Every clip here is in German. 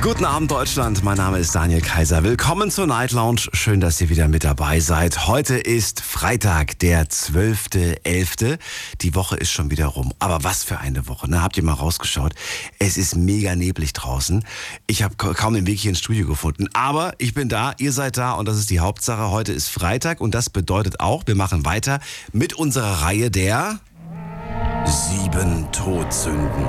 Guten Abend Deutschland, mein Name ist Daniel Kaiser. Willkommen zur Night Lounge. Schön, dass ihr wieder mit dabei seid. Heute ist Freitag, der 12.11. Die Woche ist schon wieder rum. Aber was für eine Woche, ne? Habt ihr mal rausgeschaut? Es ist mega neblig draußen. Ich habe kaum den Weg hier ins Studio gefunden. Aber ich bin da, ihr seid da und das ist die Hauptsache. Heute ist Freitag und das bedeutet auch, wir machen weiter mit unserer Reihe der sieben Todsünden.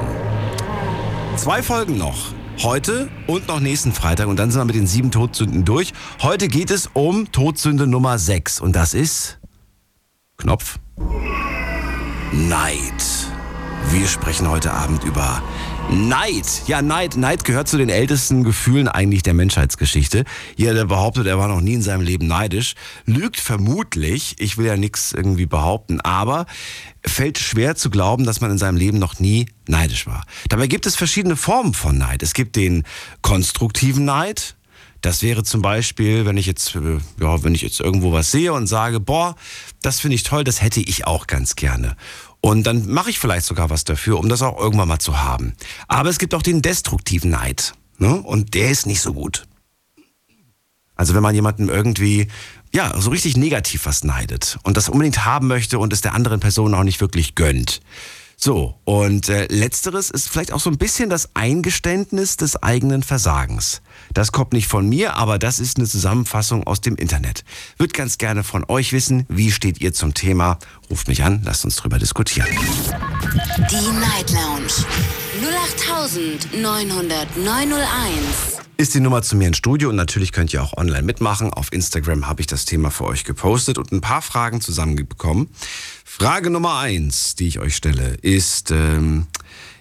Zwei Folgen noch. Heute und noch nächsten Freitag und dann sind wir mit den sieben Todsünden durch. Heute geht es um Todsünde Nummer 6 und das ist Knopf Neid. Wir sprechen heute Abend über Neid. Ja, Neid. Neid gehört zu den ältesten Gefühlen eigentlich der Menschheitsgeschichte. Jeder, der behauptet, er war noch nie in seinem Leben neidisch, lügt vermutlich. Ich will ja nichts irgendwie behaupten, aber fällt schwer zu glauben, dass man in seinem Leben noch nie neidisch war. Dabei gibt es verschiedene Formen von Neid. Es gibt den konstruktiven Neid. Das wäre zum Beispiel, wenn ich jetzt, äh, ja, wenn ich jetzt irgendwo was sehe und sage, boah, das finde ich toll, das hätte ich auch ganz gerne. Und dann mache ich vielleicht sogar was dafür, um das auch irgendwann mal zu haben. Aber es gibt auch den destruktiven Neid. Ne? Und der ist nicht so gut. Also wenn man jemanden irgendwie, ja, so richtig negativ was neidet und das unbedingt haben möchte und es der anderen Person auch nicht wirklich gönnt. So, und äh, letzteres ist vielleicht auch so ein bisschen das Eingeständnis des eigenen Versagens. Das kommt nicht von mir, aber das ist eine Zusammenfassung aus dem Internet. Würde ganz gerne von euch wissen, wie steht ihr zum Thema? Ruft mich an, lasst uns drüber diskutieren. Die Night Lounge. 08901. Ist die Nummer zu mir ins Studio und natürlich könnt ihr auch online mitmachen. Auf Instagram habe ich das Thema für euch gepostet und ein paar Fragen zusammenbekommen. Frage Nummer eins, die ich euch stelle, ist, ähm,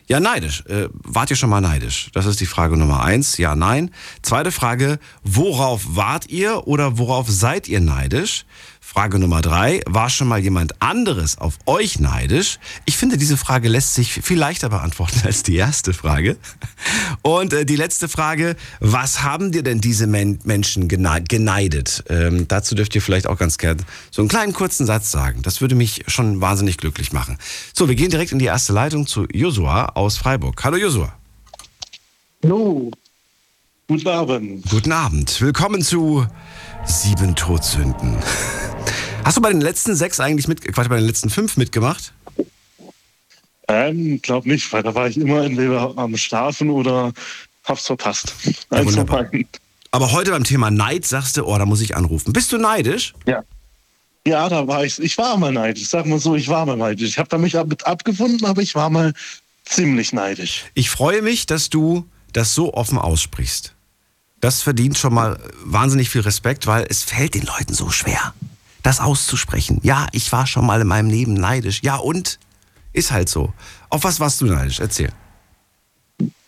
ja, neidisch. Äh, wart ihr schon mal neidisch? Das ist die Frage Nummer eins. Ja, nein. Zweite Frage, worauf wart ihr oder worauf seid ihr neidisch? Frage Nummer drei, war schon mal jemand anderes auf euch neidisch? Ich finde, diese Frage lässt sich viel leichter beantworten als die erste Frage. Und äh, die letzte Frage, was haben dir denn diese Men Menschen geneidet? Ähm, dazu dürft ihr vielleicht auch ganz gerne so einen kleinen kurzen Satz sagen. Das würde mich schon wahnsinnig glücklich machen. So, wir gehen direkt in die erste Leitung zu Josua aus Freiburg. Hallo Josua. Hallo. Guten Abend. Guten Abend. Willkommen zu Sieben Todsünden. Hast du bei den letzten sechs eigentlich mit, Quatsch, bei den letzten fünf mitgemacht? Ähm, glaub nicht, weil da war ich immer entweder am Schlafen oder hab's verpasst. Ja. Aber heute beim Thema Neid sagst du, oh, da muss ich anrufen. Bist du neidisch? Ja. Ja, da war ich. Ich war mal neidisch. Sag mal so, ich war mal neidisch. Ich habe da mich mit abgefunden, aber ich war mal ziemlich neidisch. Ich freue mich, dass du das so offen aussprichst. Das verdient schon mal wahnsinnig viel Respekt, weil es fällt den Leuten so schwer das auszusprechen. Ja, ich war schon mal in meinem Leben neidisch. Ja, und? Ist halt so. Auf was warst du neidisch? Erzähl.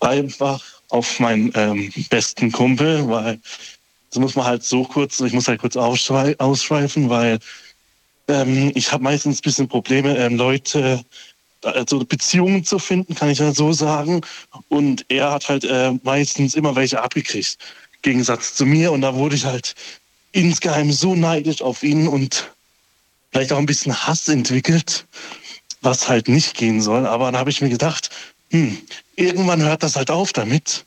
Einfach auf meinen ähm, besten Kumpel, weil das muss man halt so kurz, ich muss halt kurz ausschweifen, weil ähm, ich habe meistens ein bisschen Probleme, ähm, Leute, also Beziehungen zu finden, kann ich ja so sagen. Und er hat halt äh, meistens immer welche abgekriegt. Gegensatz zu mir. Und da wurde ich halt insgeheim so neidisch auf ihn und vielleicht auch ein bisschen Hass entwickelt, was halt nicht gehen soll. Aber dann habe ich mir gedacht, hm, irgendwann hört das halt auf damit.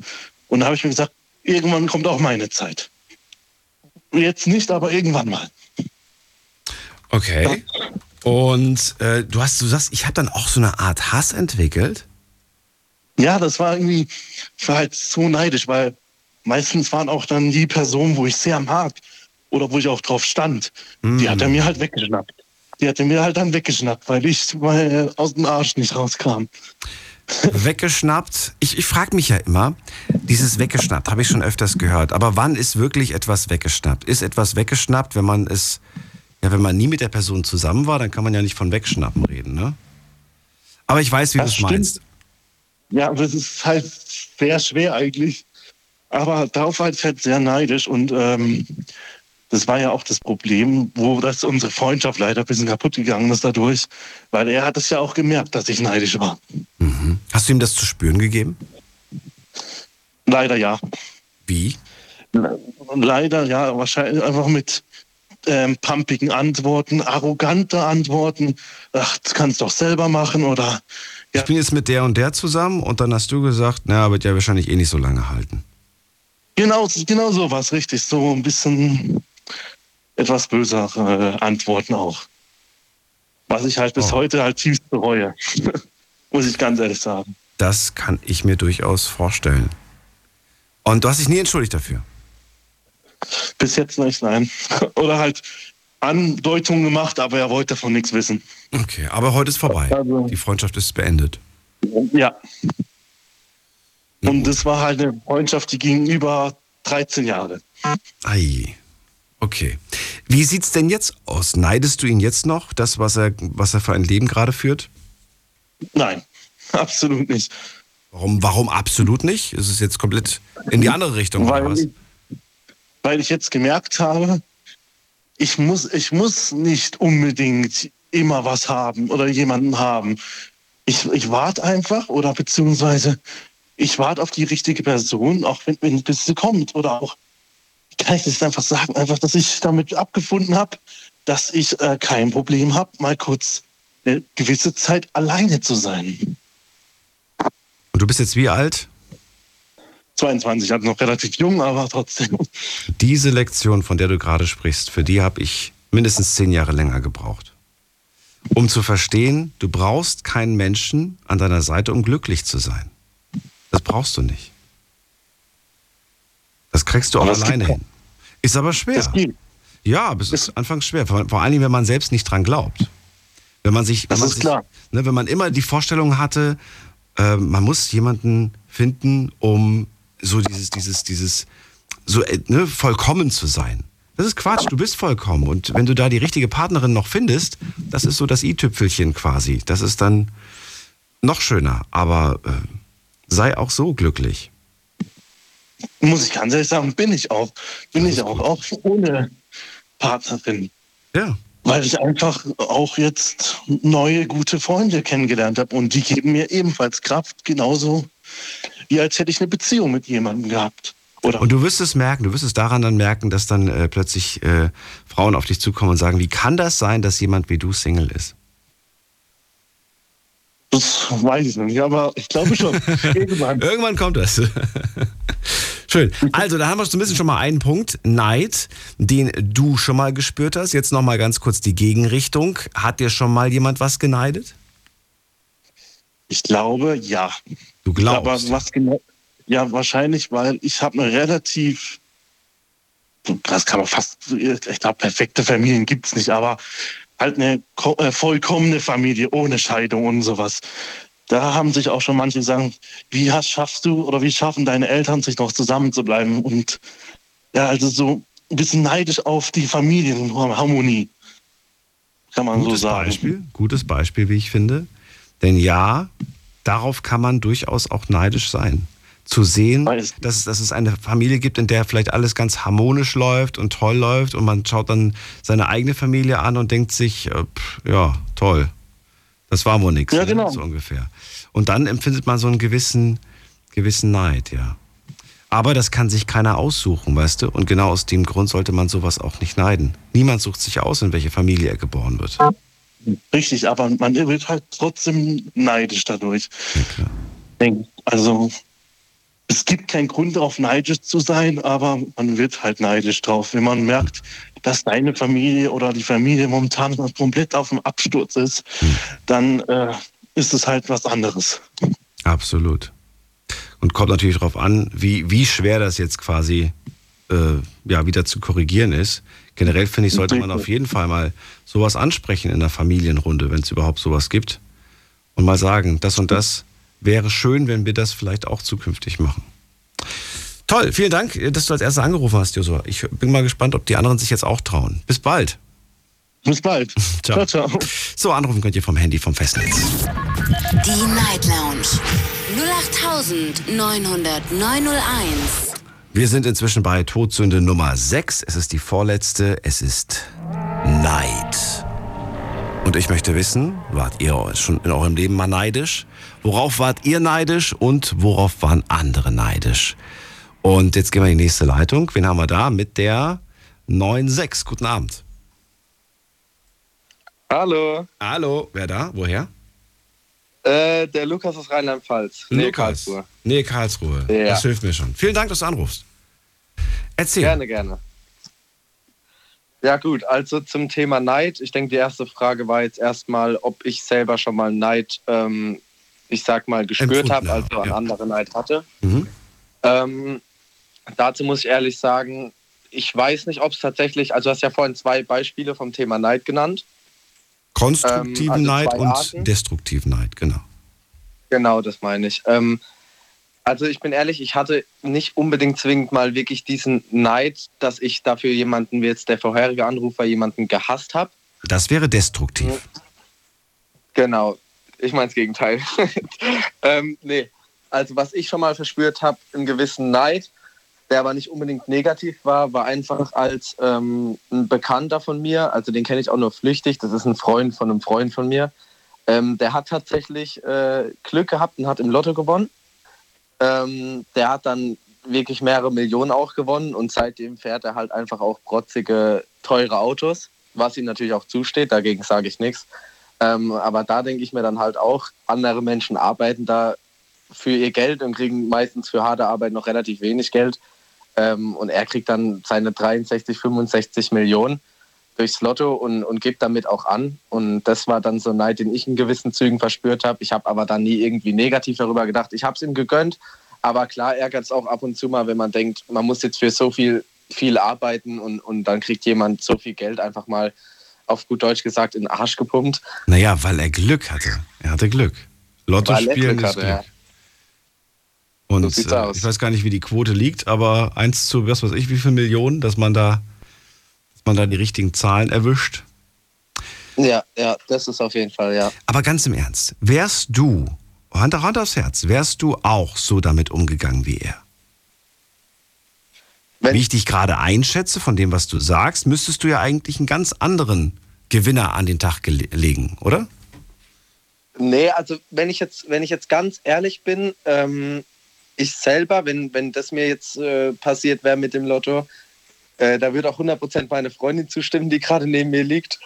Und dann habe ich mir gesagt, irgendwann kommt auch meine Zeit. Jetzt nicht, aber irgendwann mal. Okay. Und äh, du hast, du sagst, ich habe dann auch so eine Art Hass entwickelt. Ja, das war irgendwie, ich war halt so neidisch, weil meistens waren auch dann die Personen, wo ich sehr mag, oder wo ich auch drauf stand, mm. die hat er mir halt weggeschnappt. Die hat er mir halt dann weggeschnappt, weil ich mal aus dem Arsch nicht rauskam. Weggeschnappt. Ich, ich frage mich ja immer, dieses weggeschnappt habe ich schon öfters gehört. Aber wann ist wirklich etwas weggeschnappt? Ist etwas weggeschnappt, wenn man es, ja, wenn man nie mit der Person zusammen war, dann kann man ja nicht von wegschnappen reden, ne? Aber ich weiß, wie du es meinst. Ja, aber es ist halt sehr schwer eigentlich. Aber darauf war ich halt sehr neidisch und ähm, das war ja auch das Problem, wo das unsere Freundschaft leider ein bisschen kaputt gegangen ist dadurch, weil er hat es ja auch gemerkt, dass ich neidisch war. Mhm. Hast du ihm das zu spüren gegeben? Leider ja. Wie? Leider, ja, wahrscheinlich einfach mit ähm, pumpigen Antworten, arrogante Antworten. Ach, das kannst du doch selber machen oder ja. Ich bin jetzt mit der und der zusammen und dann hast du gesagt, na, wird ja wahrscheinlich eh nicht so lange halten. Genau, genau so was richtig. So ein bisschen etwas bösere äh, Antworten auch. Was ich halt bis Oh. heute halt tief bereue. Muss ich ganz ehrlich sagen. Das kann ich mir durchaus vorstellen. Und du hast dich nie entschuldigt dafür. Bis jetzt nicht, nein. Oder halt Andeutungen gemacht, aber er wollte davon nichts wissen. Okay, aber heute ist vorbei. Also- Die Freundschaft ist beendet. Ja. Na Und gut. das war halt eine Freundschaft, die ging über 13 Jahre. Ei. Okay. Wie sieht's denn jetzt aus? Neidest du ihn jetzt noch, das, was er, was er für ein Leben gerade führt? Nein, absolut nicht. Warum, warum absolut nicht? Ist es jetzt komplett in die andere Richtung oder Weil was? Weil ich jetzt gemerkt habe, ich muss, ich muss nicht unbedingt immer was haben oder jemanden haben. Ich, ich warte einfach oder beziehungsweise ich warte auf die richtige Person, auch wenn, wenn sie kommt oder auch, kann ich das einfach sagen, einfach, dass ich damit abgefunden habe, dass ich äh, kein Problem habe, mal kurz eine gewisse Zeit alleine zu sein. Und du bist jetzt wie alt? 22, also noch relativ jung, aber trotzdem. Diese Lektion, von der du gerade sprichst, für die habe ich mindestens zehn Jahre länger gebraucht. Um zu verstehen, du brauchst keinen Menschen an deiner Seite, um glücklich zu sein. Das brauchst du nicht. Das kriegst du auch Aber gibt alleine hin. Ist aber schwer. Ja, aber es ist anfangs schwer. Vor, Dingen, wenn man selbst nicht dran glaubt. Wenn man sich, wenn Das man ist sich, klar. Ne, wenn man immer die Vorstellung hatte, äh, man muss jemanden finden, um so dieses, dieses, dieses, so äh, ne, vollkommen zu sein. Das ist Quatsch, du bist vollkommen. Und wenn du da die richtige Partnerin noch findest, das ist so das i-Tüpfelchen quasi. Das ist dann noch schöner. Aber äh, sei auch so glücklich. muss ich ganz ehrlich sagen, bin ich auch. Bin ich auch, gut. auch ohne Partnerin. Ja. Weil ich einfach auch jetzt neue, gute Freunde kennengelernt habe. Und die geben mir ebenfalls Kraft, genauso wie als hätte ich eine Beziehung mit jemandem gehabt. Oder Und du wirst es merken, du wirst es daran dann merken, dass dann äh, plötzlich äh, Frauen auf dich zukommen und sagen, wie kann das sein, dass jemand wie du Single ist? das weiß ich noch nicht, aber ich glaube schon. Irgendwann. Irgendwann kommt das. Schön. Also, da haben wir zumindest schon mal einen Punkt. Neid, den du schon mal gespürt hast. Jetzt noch mal ganz kurz die Gegenrichtung. Hat dir schon mal jemand was geneidet? Ich glaube, ja. Du glaubst. Aber was genau? Ja, wahrscheinlich, weil ich habe eine relativ, das kann man fast, ich glaube, perfekte Familien gibt's nicht, aber halt eine äh, vollkommene Familie ohne Scheidung und sowas. Da haben sich auch schon manche gesagt, wie hast, schaffst du oder wie schaffen deine Eltern sich noch zusammenzubleiben? Und ja, also so ein bisschen neidisch auf die Familienharmonie, kann man Gutes so sagen. Beispiel, gutes Beispiel, wie ich finde. Denn ja, darauf kann man durchaus auch neidisch sein. Zu sehen, dass, es- dass es eine Familie gibt, in der vielleicht alles ganz harmonisch läuft und toll läuft und man schaut dann seine eigene Familie an und denkt sich, äh, pff, ja, toll. Das war wohl nichts, Ja, genau. so ungefähr. Und dann empfindet man so einen gewissen, gewissen Neid, ja. Aber das kann sich keiner aussuchen, weißt du? Und genau aus dem Grund sollte man sowas auch nicht neiden. Niemand sucht sich aus, in welche Familie er geboren wird. Richtig, aber man wird halt trotzdem neidisch dadurch. Ja, Also es gibt keinen Grund darauf, neidisch zu sein, aber man wird halt neidisch drauf, wenn man merkt, dass deine Familie oder die Familie momentan komplett auf dem Absturz ist, dann äh, ist es halt was anderes. Absolut. Und kommt natürlich darauf an, wie, wie schwer das jetzt quasi äh, ja, wieder zu korrigieren ist. Generell finde ich, sollte man auf jeden Fall mal sowas ansprechen in der Familienrunde, wenn es überhaupt sowas gibt. Und mal sagen, das und das wäre schön, wenn wir das vielleicht auch zukünftig machen. Toll, vielen Dank, dass du als erster angerufen hast, Josua. Ich bin mal gespannt, ob die anderen sich jetzt auch trauen. Bis bald. Bis bald. Ciao. ciao. ciao. So, anrufen könnt ihr vom Handy, vom Festnetz. Die Night Lounge 0890901. Wir sind inzwischen bei Todsünde Nummer 6. Es ist die vorletzte. Es ist Neid. Und ich möchte wissen, wart ihr schon in eurem Leben mal neidisch? Worauf wart ihr neidisch und worauf waren andere neidisch? Und jetzt gehen wir in die nächste Leitung. Wen haben wir da? Mit der 96. Guten Abend. Hallo, Hallo. Wer da? Woher? Äh, der Lukas aus Rheinland-Pfalz. Nee, Karlsruhe. Nee, Karlsruhe. Ja. Das hilft mir schon. Vielen Dank, dass du anrufst. Erzähl. Gerne, gerne. Ja gut, also zum Thema Neid. Ich denke, die erste Frage war jetzt erstmal, ob ich selber schon mal Neid, ähm, ich sag mal, gespürt habe, habe, also an ja. andere Neid hatte. Mhm. Ähm, dazu muss ich ehrlich sagen, ich weiß nicht, ob es tatsächlich, also du hast ja vorhin zwei Beispiele vom Thema Neid genannt. Konstruktiven Ähm, also Neid und Arten. destruktiven Neid, genau. Genau, das meine ich. Ähm, also ich bin ehrlich, ich hatte nicht unbedingt zwingend mal wirklich diesen Neid, dass ich dafür jemanden, wie jetzt der vorherige Anrufer, jemanden gehasst habe. Das wäre destruktiv. Genau, ich meine das Gegenteil. ähm, nee, also was ich schon mal verspürt habe, einen gewissen Neid, der aber nicht unbedingt negativ war, war einfach als ähm, ein Bekannter von mir, also den kenne ich auch nur flüchtig, das ist ein Freund von einem Freund von mir, ähm, der hat tatsächlich äh, Glück gehabt und hat im Lotto gewonnen. Ähm, der hat dann wirklich mehrere Millionen auch gewonnen und seitdem fährt er halt einfach auch protzige, teure Autos, was ihm natürlich auch zusteht, dagegen sage ich nichts. Ähm, aber da denke ich mir dann halt auch, andere Menschen arbeiten da für ihr Geld und kriegen meistens für harte Arbeit noch relativ wenig Geld. Ähm, und er kriegt dann seine 63, 65 Millionen durchs Lotto und, und gibt damit auch an. Und das war dann so ein Neid, den ich in gewissen Zügen verspürt habe. Ich habe aber dann nie irgendwie negativ darüber gedacht. Ich habe es ihm gegönnt. Aber klar ärgert es auch ab und zu mal, wenn man denkt, man muss jetzt für so viel, viel arbeiten und, und dann kriegt jemand so viel Geld einfach mal auf gut Deutsch gesagt in den Arsch gepumpt. Naja, weil er Glück hatte. Er hatte Glück. Lotto spielen Glück hatte, Glück. ja. Und So äh, ich weiß gar nicht, wie die Quote liegt, aber eins zu, was weiß ich, wie viele Millionen, dass man da, dass man da die richtigen Zahlen erwischt. Ja, ja, das ist auf jeden Fall, ja. Aber ganz im Ernst, wärst du, Hand, Hand aufs Herz, wärst du auch so damit umgegangen wie er? Wenn, Wie ich dich gerade einschätze von dem, was du sagst, müsstest du ja eigentlich einen ganz anderen Gewinner an den Tag legen, oder? Nee, also wenn ich jetzt, wenn ich jetzt ganz ehrlich bin, ähm, ich selber, wenn, wenn das mir jetzt äh, passiert wäre mit dem Lotto, äh, da würde auch 100% meine Freundin zustimmen, die gerade neben mir liegt.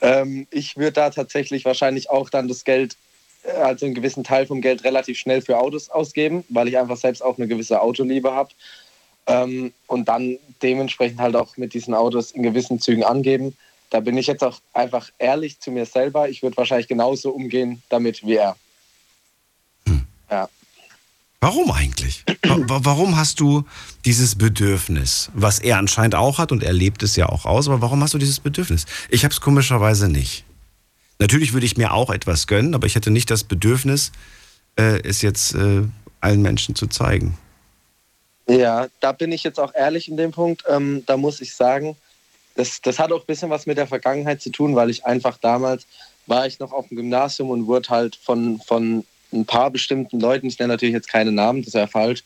Ähm, ich würde da tatsächlich wahrscheinlich auch dann das Geld, äh, also einen gewissen Teil vom Geld relativ schnell für Autos ausgeben, weil ich einfach selbst auch eine gewisse Autoliebe habe. Ähm, und dann dementsprechend halt auch mit diesen Autos in gewissen Zügen angeben. Da bin ich jetzt auch einfach ehrlich zu mir selber. Ich würde wahrscheinlich genauso umgehen damit wie er. Ja. Warum eigentlich? Wa- wa- Warum hast du dieses Bedürfnis, was er anscheinend auch hat und er lebt es ja auch aus, aber warum hast du dieses Bedürfnis? Ich habe es komischerweise nicht. Natürlich würde ich mir auch etwas gönnen, aber ich hätte nicht das Bedürfnis, äh, es jetzt äh, allen Menschen zu zeigen. Ja, da bin ich jetzt auch ehrlich in dem Punkt. Ähm, da muss ich sagen, das, das hat auch ein bisschen was mit der Vergangenheit zu tun, weil ich einfach damals war ich noch auf dem Gymnasium und wurde halt von, von ein paar bestimmten Leuten, ich nenne natürlich jetzt keine Namen, das wäre falsch,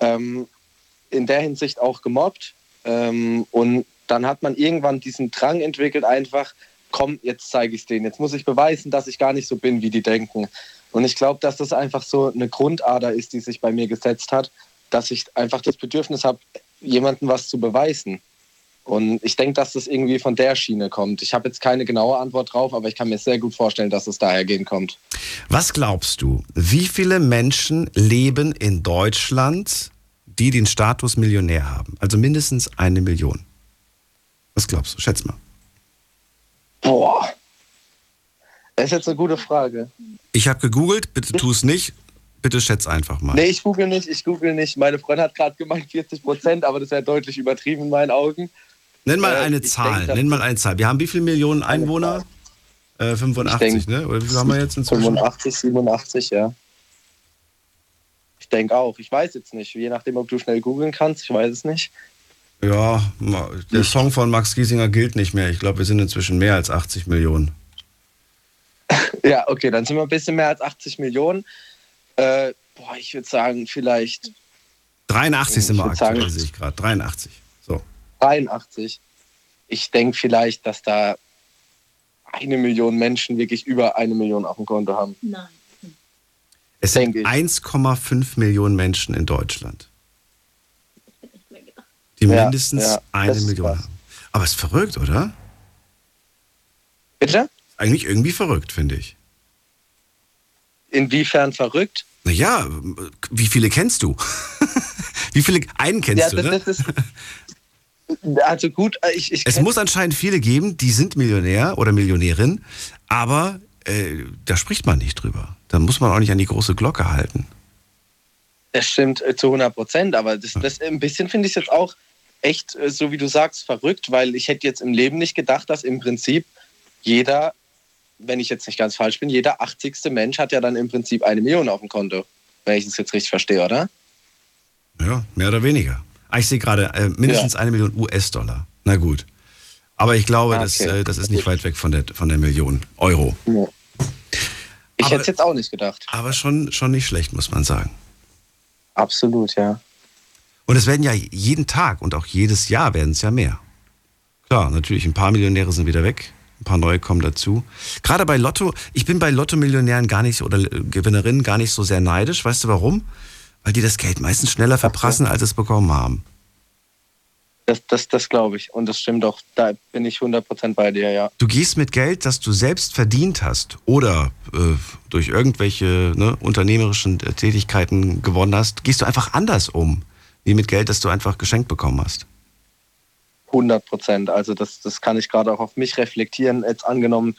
ähm, in der Hinsicht auch gemobbt. Ähm, und dann hat man irgendwann diesen Drang entwickelt, einfach, komm, jetzt zeige ich es denen. Jetzt muss ich beweisen, dass ich gar nicht so bin, wie die denken. Und ich glaube, dass das einfach so eine Grundader ist, die sich bei mir gesetzt hat, dass ich einfach das Bedürfnis habe, jemandem was zu beweisen. Und ich denke, dass das irgendwie von der Schiene kommt. Ich habe jetzt keine genaue Antwort drauf, aber ich kann mir sehr gut vorstellen, dass es dahergehen kommt. Was glaubst du, wie viele Menschen leben in Deutschland, die den Status Millionär haben? Also mindestens eine Million. Was glaubst du? Schätz mal. Boah. Das ist jetzt eine gute Frage. Ich habe gegoogelt, bitte tu es nicht. Bitte schätz einfach mal. Nee, ich google nicht, ich google nicht. Meine Freundin hat gerade gemeint 40 Prozent, aber das wäre deutlich übertrieben in meinen Augen. Nenn mal Äh, eine ich Zahl. denk, dass- Nenn mal eine Zahl. Wir haben wie viele Millionen Einwohner? Äh, 85, Ich denk- ne? Oder wie viel haben wir jetzt inzwischen? 85, 87, ja. Ich denke auch. Ich weiß jetzt nicht. Je nachdem, ob du schnell googeln kannst, ich weiß es nicht. Ja, der Song von Max Giesinger gilt nicht mehr. Ich glaube, wir sind inzwischen mehr als 80 Millionen. Ja, okay, dann sind wir ein bisschen mehr als 80 Millionen. Äh, boah, ich würde sagen, vielleicht 83 sind wir aktuell, sehe ich gerade. 83. So. 83. Ich denke vielleicht, dass da eine Million Menschen wirklich über eine Million auf dem Konto haben. Nein. Es sind Denke ich. 1,5 Millionen Menschen in Deutschland. die Ja, mindestens ja, eine Million krass. haben. Aber ist verrückt, oder? Bitte? Eigentlich irgendwie verrückt, finde ich. Inwiefern verrückt? Naja, wie viele kennst du? wie viele? Einen kennst Ja, du, das, ne? das ist. Also gut, äh, ich, ich Es muss anscheinend viele geben, die sind Millionär oder Millionärin, aber äh, da spricht man nicht drüber. Da muss man auch nicht an die große Glocke halten. Das stimmt äh, zu 100 Prozent, aber das, das ein bisschen finde ich jetzt auch echt, äh, so wie du sagst, verrückt, weil ich hätte jetzt im Leben nicht gedacht, dass im Prinzip jeder, wenn ich jetzt nicht ganz falsch bin, jeder 80. Mensch hat ja dann im Prinzip eine Million auf dem Konto, wenn ich das jetzt richtig verstehe, oder? Ja, mehr oder weniger. Ah, ich sehe gerade äh, mindestens eine Million US-Dollar. Na gut. Aber ich glaube, Ah, das, okay. äh, das ist nicht weit weg von der, von der Million Euro. Ich Aber- hätte es jetzt auch nicht gedacht. Aber schon, schon nicht schlecht, muss man sagen. Absolut, ja. Und es werden ja jeden Tag und auch jedes Jahr werden es ja mehr. Klar, natürlich, ein paar Millionäre sind wieder weg, ein paar neue kommen dazu. Gerade bei Lotto, ich bin bei Lotto-Millionären gar nicht oder Gewinnerinnen gar nicht so sehr neidisch. Weißt du warum? Weil die das Geld meistens schneller verprassen, als es bekommen haben. Das, das, das glaube ich. Und das stimmt doch. Da bin ich 100% bei dir, ja. Du gehst mit Geld, das du selbst verdient hast oder äh, durch irgendwelche ne, unternehmerischen äh, Tätigkeiten gewonnen hast, gehst du einfach anders um, wie mit Geld, das du einfach geschenkt bekommen hast. 100 Prozent. Also das, das kann ich gerade auch auf mich reflektieren. Jetzt angenommen,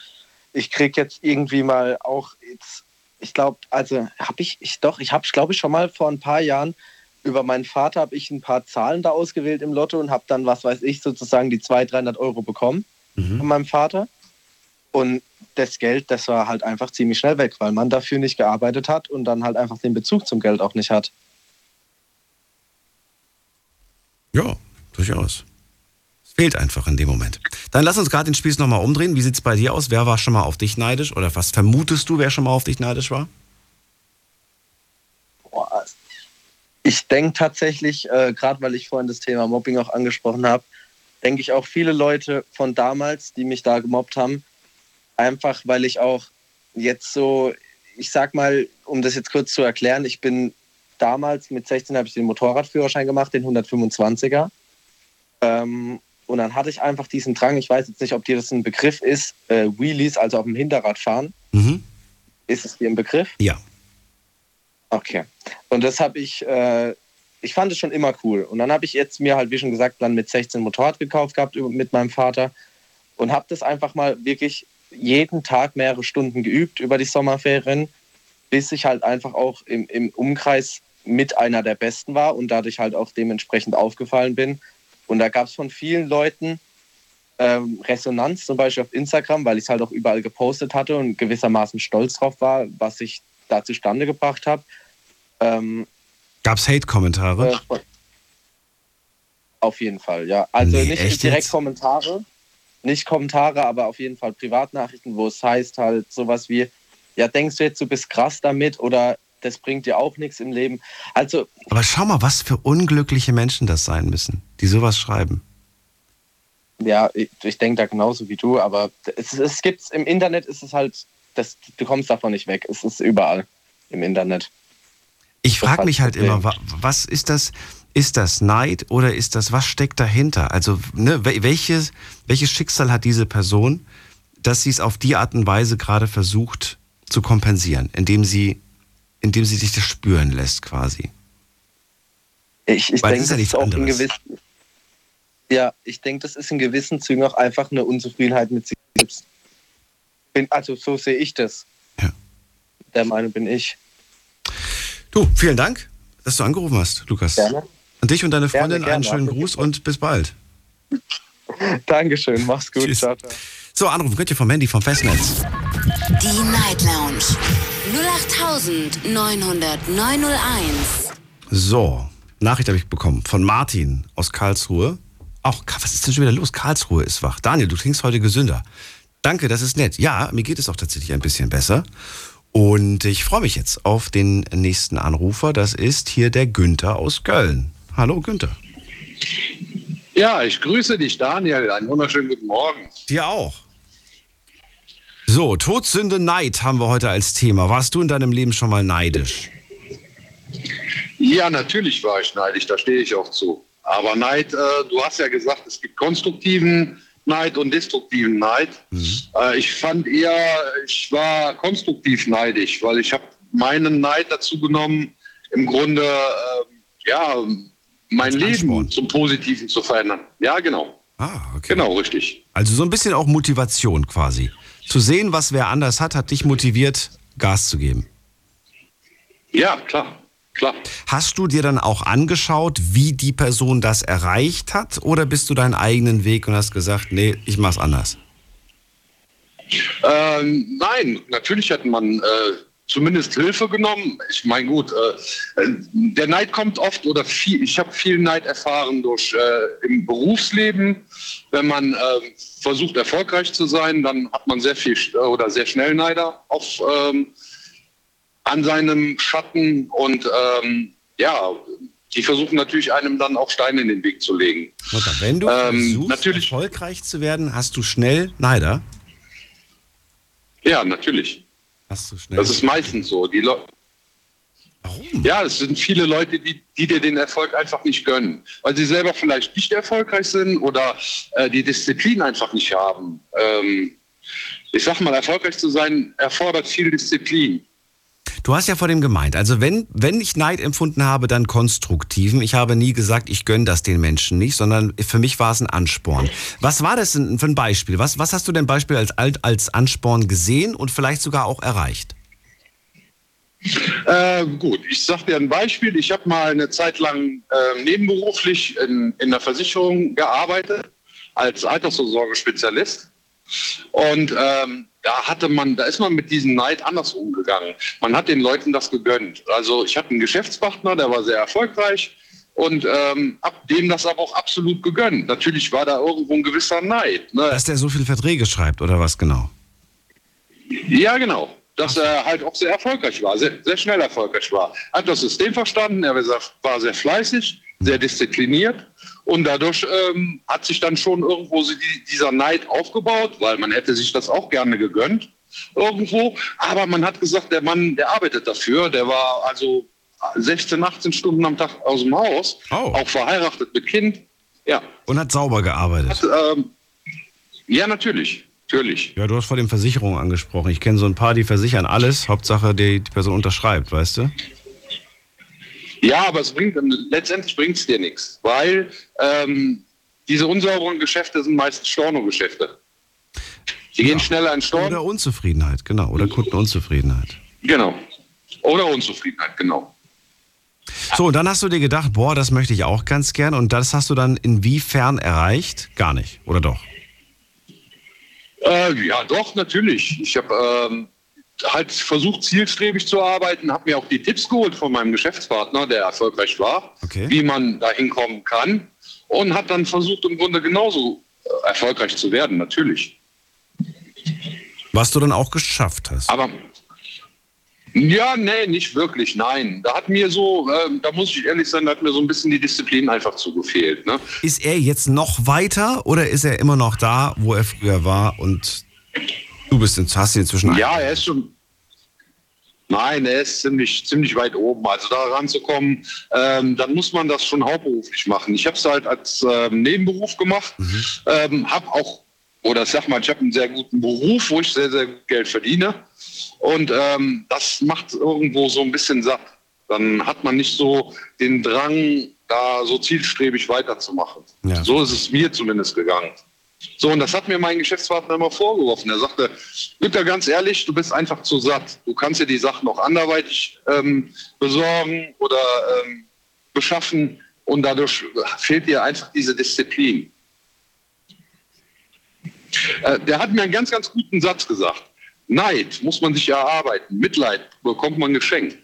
ich kriege jetzt irgendwie mal auch jetzt, ich glaube, also habe ich, ich doch, ich habe, glaube ich, schon mal vor ein paar Jahren über meinen Vater habe ich ein paar Zahlen da ausgewählt im Lotto und habe dann, was weiß ich, sozusagen die 200, 300 Euro bekommen von meinem Vater. Und das Geld, das war halt einfach ziemlich schnell weg, weil man dafür nicht gearbeitet hat und dann halt einfach den Bezug zum Geld auch nicht hat. Ja, durchaus. Fehlt einfach in dem Moment. Dann lass uns gerade den Spieß nochmal umdrehen. Wie sieht es bei dir aus? Wer war schon mal auf dich neidisch? Oder was vermutest du, wer schon mal auf dich neidisch war? Ich denke tatsächlich, äh, gerade weil ich vorhin das Thema Mobbing auch angesprochen habe, denke ich auch viele Leute von damals, die mich da gemobbt haben, einfach weil ich auch jetzt so, ich sag mal, um das jetzt kurz zu erklären, ich bin damals mit 16 habe ich den Motorradführerschein gemacht, den 125er. Ähm, und dann hatte ich einfach diesen Drang, ich weiß jetzt nicht, ob dir das ein Begriff ist, äh, Wheelies, also auf dem Hinterrad fahren. Mhm. Ist es dir ein Begriff? Ja. Okay. Und das habe ich, äh, ich fand es schon immer cool. Und dann habe ich jetzt mir halt, wie schon gesagt, dann mit 16 Motorrad gekauft gehabt mit meinem Vater und habe das einfach mal wirklich jeden Tag mehrere Stunden geübt über die Sommerferien, bis ich halt einfach auch im, im Umkreis mit einer der Besten war und dadurch halt auch dementsprechend aufgefallen bin. Und da gab es von vielen Leuten ähm, Resonanz, zum Beispiel auf Instagram, weil ich es halt auch überall gepostet hatte und gewissermaßen stolz drauf war, was ich da zustande gebracht habe. Ähm, Gab es Hate-Kommentare? äh, auf jeden Fall, ja. Also Nee, nicht direkt jetzt? Kommentare, nicht Kommentare, aber auf jeden Fall Privatnachrichten, wo es heißt halt sowas wie, ja, denkst du jetzt, du bist krass damit oder das bringt dir auch nichts im Leben. Also Aber schau mal, was für unglückliche Menschen das sein müssen, die sowas schreiben. Ja, ich, ich denke da genauso wie du, aber es, es gibt's im Internet ist es halt, das, du kommst davon nicht weg. Es ist überall im Internet. Ich frage mich halt immer, wa- was ist das? Ist das Neid oder ist das, was steckt dahinter? Also, ne, wel- welches, welches Schicksal hat diese Person, dass sie es auf die Art und Weise gerade versucht zu kompensieren, indem sie, indem sie sich das spüren lässt, quasi? Ich, ich Weil denke, das ist ja nichts auch in anderes. gewissen, ja, ich denke, das ist in gewissen Zügen auch einfach eine Unzufriedenheit mit sich selbst. Bin, also so sehe ich das. Ja. Der Meinung bin ich. Du, vielen Dank, dass du angerufen hast, Lukas. Gerne. An dich und deine Gerne, Freundin gerne. einen schönen Gruß und bis bald. Dankeschön, mach's gut. Tschüss. Ciao, ciao. So, anrufen könnt ihr vom Handy, vom Festnetz. Die Night Lounge 0890901. So, Nachricht habe ich bekommen von Martin aus Karlsruhe. Auch, was ist denn schon wieder los? Karlsruhe ist wach. Daniel, du klingst heute gesünder. Danke, das ist nett. Ja, mir geht es auch tatsächlich ein bisschen besser. Und ich freue mich jetzt auf den nächsten Anrufer. Das ist hier der Günther aus Köln. Hallo, Günther. Ja, ich grüße dich, Daniel. Einen wunderschönen guten Morgen. Dir auch. So, Todsünde Neid haben wir heute als Thema. Warst du in deinem Leben schon mal neidisch? Ja, natürlich war ich neidisch, da stehe ich auch zu. Aber Neid, äh, du hast ja gesagt, es gibt konstruktiven Neid und destruktiven Neid. Äh, ich fand eher, ich war konstruktiv neidisch, weil ich habe meinen Neid dazu genommen, im Grunde äh, ja mein Leben Ansporn. zum Positiven zu verändern. Ja, genau. Ah, okay. Genau, richtig. Also so ein bisschen auch Motivation quasi. Zu sehen, was wer anders hat, hat dich motiviert, Gas zu geben. Ja, klar, klar. Hast du dir dann auch angeschaut, wie die Person das erreicht hat? Oder bist du deinen eigenen Weg und hast gesagt, nee, ich mach's anders? Ähm, nein, natürlich hätte man äh, zumindest Hilfe genommen. Ich meine, gut, äh, äh, der Neid kommt oft oder viel, ich habe viel Neid erfahren durch äh, im Berufsleben. Wenn man äh, versucht, erfolgreich zu sein, dann hat man sehr viel sch- oder sehr schnell Neider auf, ähm, an seinem Schatten und ähm, ja, die versuchen natürlich einem dann auch Steine in den Weg zu legen. Mutter, wenn du Ähm, versuchst, natürlich- erfolgreich zu werden, hast du schnell Neider. Ja, natürlich. Hast du schnell. Das ist meistens so. Die Leute Warum? Ja, es sind viele Leute, die, die dir den Erfolg einfach nicht gönnen, weil sie selber vielleicht nicht erfolgreich sind oder äh, die Disziplin einfach nicht haben. Ähm, ich sag mal, erfolgreich zu sein erfordert viel Disziplin. Du hast ja vor dem gemeint, also wenn, wenn ich Neid empfunden habe, dann konstruktiven. Ich habe nie gesagt, ich gönne das den Menschen nicht, sondern für mich war es ein Ansporn. Was war das denn für ein Beispiel? Was, was hast du denn Beispiel als, als Ansporn gesehen und vielleicht sogar auch erreicht? Äh, gut, ich sag dir ein Beispiel. Ich habe mal eine Zeit lang äh, nebenberuflich in, in der Versicherung gearbeitet als Altersvorsorgespezialist. Und ähm, da hatte man, da ist man mit diesem Neid anders umgegangen. Man hat den Leuten das gegönnt. Also ich hatte einen Geschäftspartner, der war sehr erfolgreich und ähm, hab dem das aber auch absolut gegönnt. Natürlich war da irgendwo ein gewisser Neid. Ne? Dass der so viele Verträge schreibt oder was genau? Ja, genau. Dass er halt auch sehr erfolgreich war, sehr, sehr schnell erfolgreich war. Hat das System verstanden, er war sehr fleißig, sehr diszipliniert und dadurch ähm, hat sich dann schon irgendwo dieser Neid aufgebaut, weil man hätte sich das auch gerne gegönnt irgendwo. Aber man hat gesagt, der Mann, der arbeitet dafür, der war also 16, 18 Stunden am Tag aus dem Haus, Oh. auch verheiratet mit Kind. Ja, Und hat sauber gearbeitet. ähm, ja natürlich, natürlich. Ja, du hast vor den Versicherungen angesprochen. Ich kenne so ein paar, die versichern alles. Hauptsache, die, die Person unterschreibt, weißt du? Ja, aber es bringt, letztendlich bringt es dir nichts, weil ähm, diese unsauberen Geschäfte sind meistens Stornogeschäfte. Die gehen schneller in Storno. Oder Unzufriedenheit, genau. Oder Kundenunzufriedenheit. Genau. Oder Unzufriedenheit, genau. So, und dann hast du dir gedacht, boah, das möchte ich auch ganz gern. Und das hast du dann inwiefern erreicht? Gar nicht, oder doch? Äh, ja, doch, natürlich. Ich habe ähm, halt versucht, zielstrebig zu arbeiten, habe mir auch die Tipps geholt von meinem Geschäftspartner, der erfolgreich war, Okay. wie man da hinkommen kann. Und hat dann versucht, im Grunde genauso äh, erfolgreich zu werden, natürlich. Was du dann auch geschafft hast. Aber ja, nee, nicht wirklich, nein. Da hat mir so, ähm, da muss ich ehrlich sein, da hat mir so ein bisschen die Disziplin einfach zu gefehlt. Ne? Ist er jetzt noch weiter oder ist er immer noch da, wo er früher war und du bist in, hast ihn inzwischen Ja, er ist schon. Nein, er ist ziemlich, ziemlich weit oben. Also da ranzukommen, ähm, dann muss man das schon hauptberuflich machen. Ich habe es halt als ähm, Nebenberuf gemacht, ähm, habe auch, oder sag mal, ich habe einen sehr guten Beruf, wo ich sehr, sehr gut Geld verdiene. Und ähm, das macht irgendwo so ein bisschen satt. Dann hat man nicht so den Drang, da so zielstrebig weiterzumachen. Ja. So ist es mir zumindest gegangen. So, und das hat mir mein Geschäftspartner immer vorgeworfen. Er sagte, Günther, ganz ehrlich, du bist einfach zu satt. Du kannst dir die Sachen noch anderweitig ähm, besorgen oder ähm, beschaffen und dadurch fehlt dir einfach diese Disziplin. Äh, der hat mir einen ganz, ganz guten Satz gesagt. Neid muss man sich erarbeiten. Mitleid bekommt man geschenkt.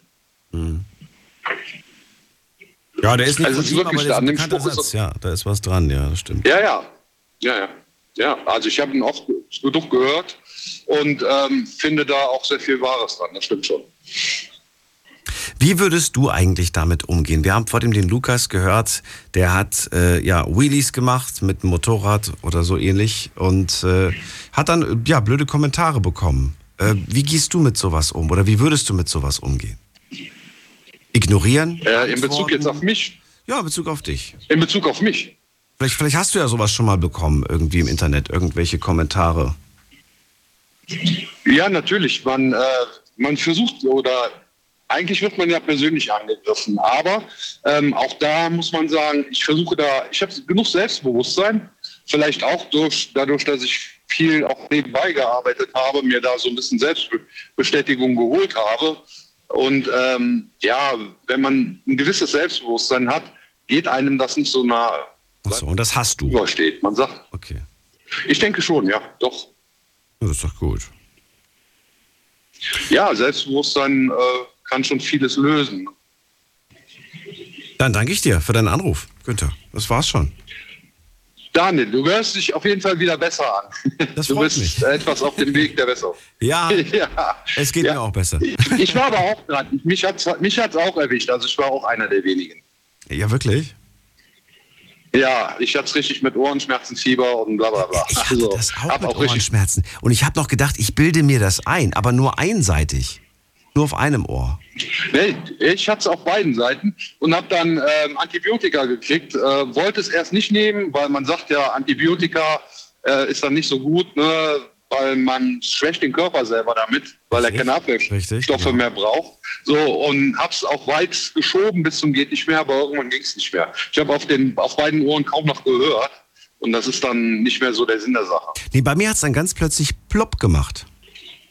Ja, der ist nicht Also von ist ihm, wirklich aber der ist da. ein An dem bekannter Satz. Ja, da ist was dran, ja, das stimmt. Ja, ja. Ja, ja. Ja, also ich habe ihn oft genug gehört und ähm, finde da auch sehr viel Wahres dran. Das stimmt schon. Wie würdest du eigentlich damit umgehen? Wir haben vor dem den Lukas gehört, der hat äh, ja Wheelies gemacht mit einem Motorrad oder so ähnlich und äh, hat dann ja blöde Kommentare bekommen. Äh, wie gehst du mit sowas um oder wie würdest du mit sowas umgehen? Ignorieren? Äh, in Bezug jetzt auf mich. Ja, in Bezug auf dich. In Bezug auf mich. Vielleicht, vielleicht hast du ja sowas schon mal bekommen, irgendwie im Internet, irgendwelche Kommentare. Ja, natürlich. Man, äh, man versucht oder eigentlich wird man ja persönlich angegriffen. Aber ähm, auch da muss man sagen, ich versuche da, ich habe genug Selbstbewusstsein, vielleicht auch durch, dadurch, dass ich viel auch nebenbei gearbeitet habe, mir da so ein bisschen Selbstbestätigung geholt habe. Und ähm, ja, wenn man ein gewisses Selbstbewusstsein hat, geht einem das nicht so nah. Achso, und das hast du. Übersteht. Man sagt, Okay. ich denke schon, ja, doch. Ja, das ist doch gut. Ja, Selbstbewusstsein äh, kann schon vieles lösen. Dann danke ich dir für deinen Anruf, Günther. Das war's schon. Daniel, du hörst dich auf jeden Fall wieder besser an. Das du bist mich. etwas auf dem Weg der Besserung. Ja, ja. es geht Ja. mir auch besser. Ich war aber auch dran. Mich hat es mich hat's auch erwischt. Also ich war auch einer der wenigen. Ja, wirklich? Ja, ich hatte es richtig mit Ohrenschmerzen, Fieber und bla bla bla. Ich hatte Also, das auch mit auch richtig. Ohrenschmerzen. Und ich habe noch gedacht, ich bilde mir das ein, aber nur einseitig. Nur auf einem Ohr. Nee, ich hatte es auf beiden Seiten und habe dann ähm, Antibiotika gekriegt. Äh, wollte es erst nicht nehmen, weil man sagt ja, Antibiotika äh, ist dann nicht so gut, ne, weil man schwächt den Körper selber damit, weil er keine Abwehrstoffe genau. mehr braucht. So und hab's auch weit geschoben bis zum geht nicht mehr, aber irgendwann ging es nicht mehr. Ich habe auf den auf beiden Ohren kaum noch gehört und das ist dann nicht mehr so der Sinn der Sache. Nee, bei mir hat es dann ganz plötzlich plopp gemacht.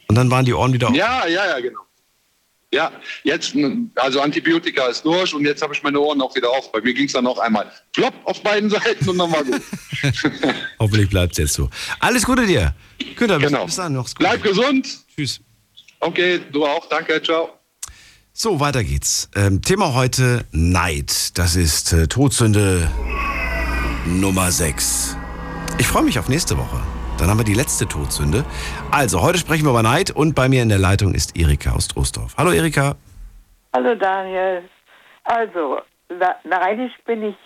Und dann waren die Ohren wieder auf. Ja, ja, ja, genau. Ja, jetzt, also Antibiotika ist durch und jetzt habe ich meine Ohren auch wieder auf. Bei mir ging es dann noch einmal plopp auf beiden Seiten und dann war gut. Hoffentlich bleibt es jetzt so. Alles Gute dir. Günther, Genau. bis dann. Gut. Bleib gesund. Tschüss. Okay, du auch. Danke, ciao. So, weiter geht's. Ähm, Thema heute Neid. Das ist äh, Todsünde Nummer 6. Ich freue mich auf nächste Woche. Dann haben wir die letzte Todsünde. Also, heute sprechen wir über Neid und bei mir in der Leitung ist Erika aus Trostorf. Hallo Erika. Hallo Daniel. Also, neidisch bin ich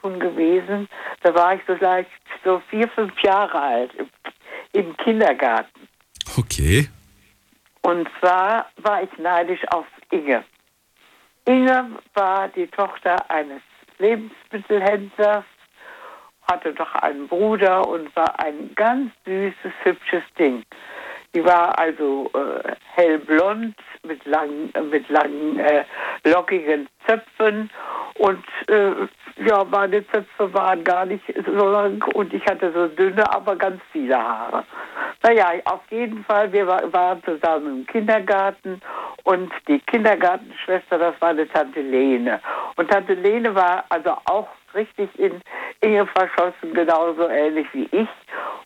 schon gewesen. Da war ich so vielleicht so vier, fünf Jahre alt im, im Kindergarten. Okay. Und zwar war ich neidisch auf Inge. Inge war die Tochter eines Lebensmittelhändlers, hatte doch einen Bruder und war ein ganz süßes, hübsches Ding. Die war also äh, hellblond mit langen, mit langen äh, lockigen Zöpfen und äh, ja, meine Zöpfe waren gar nicht so lang und ich hatte so dünne, aber ganz viele Haare. Naja, auf jeden Fall, wir war, waren zusammen im Kindergarten und die Kindergartenschwester, das war eine Tante Lene. Und Tante Lene war also auch richtig in Inge verschossen, genauso ähnlich wie ich.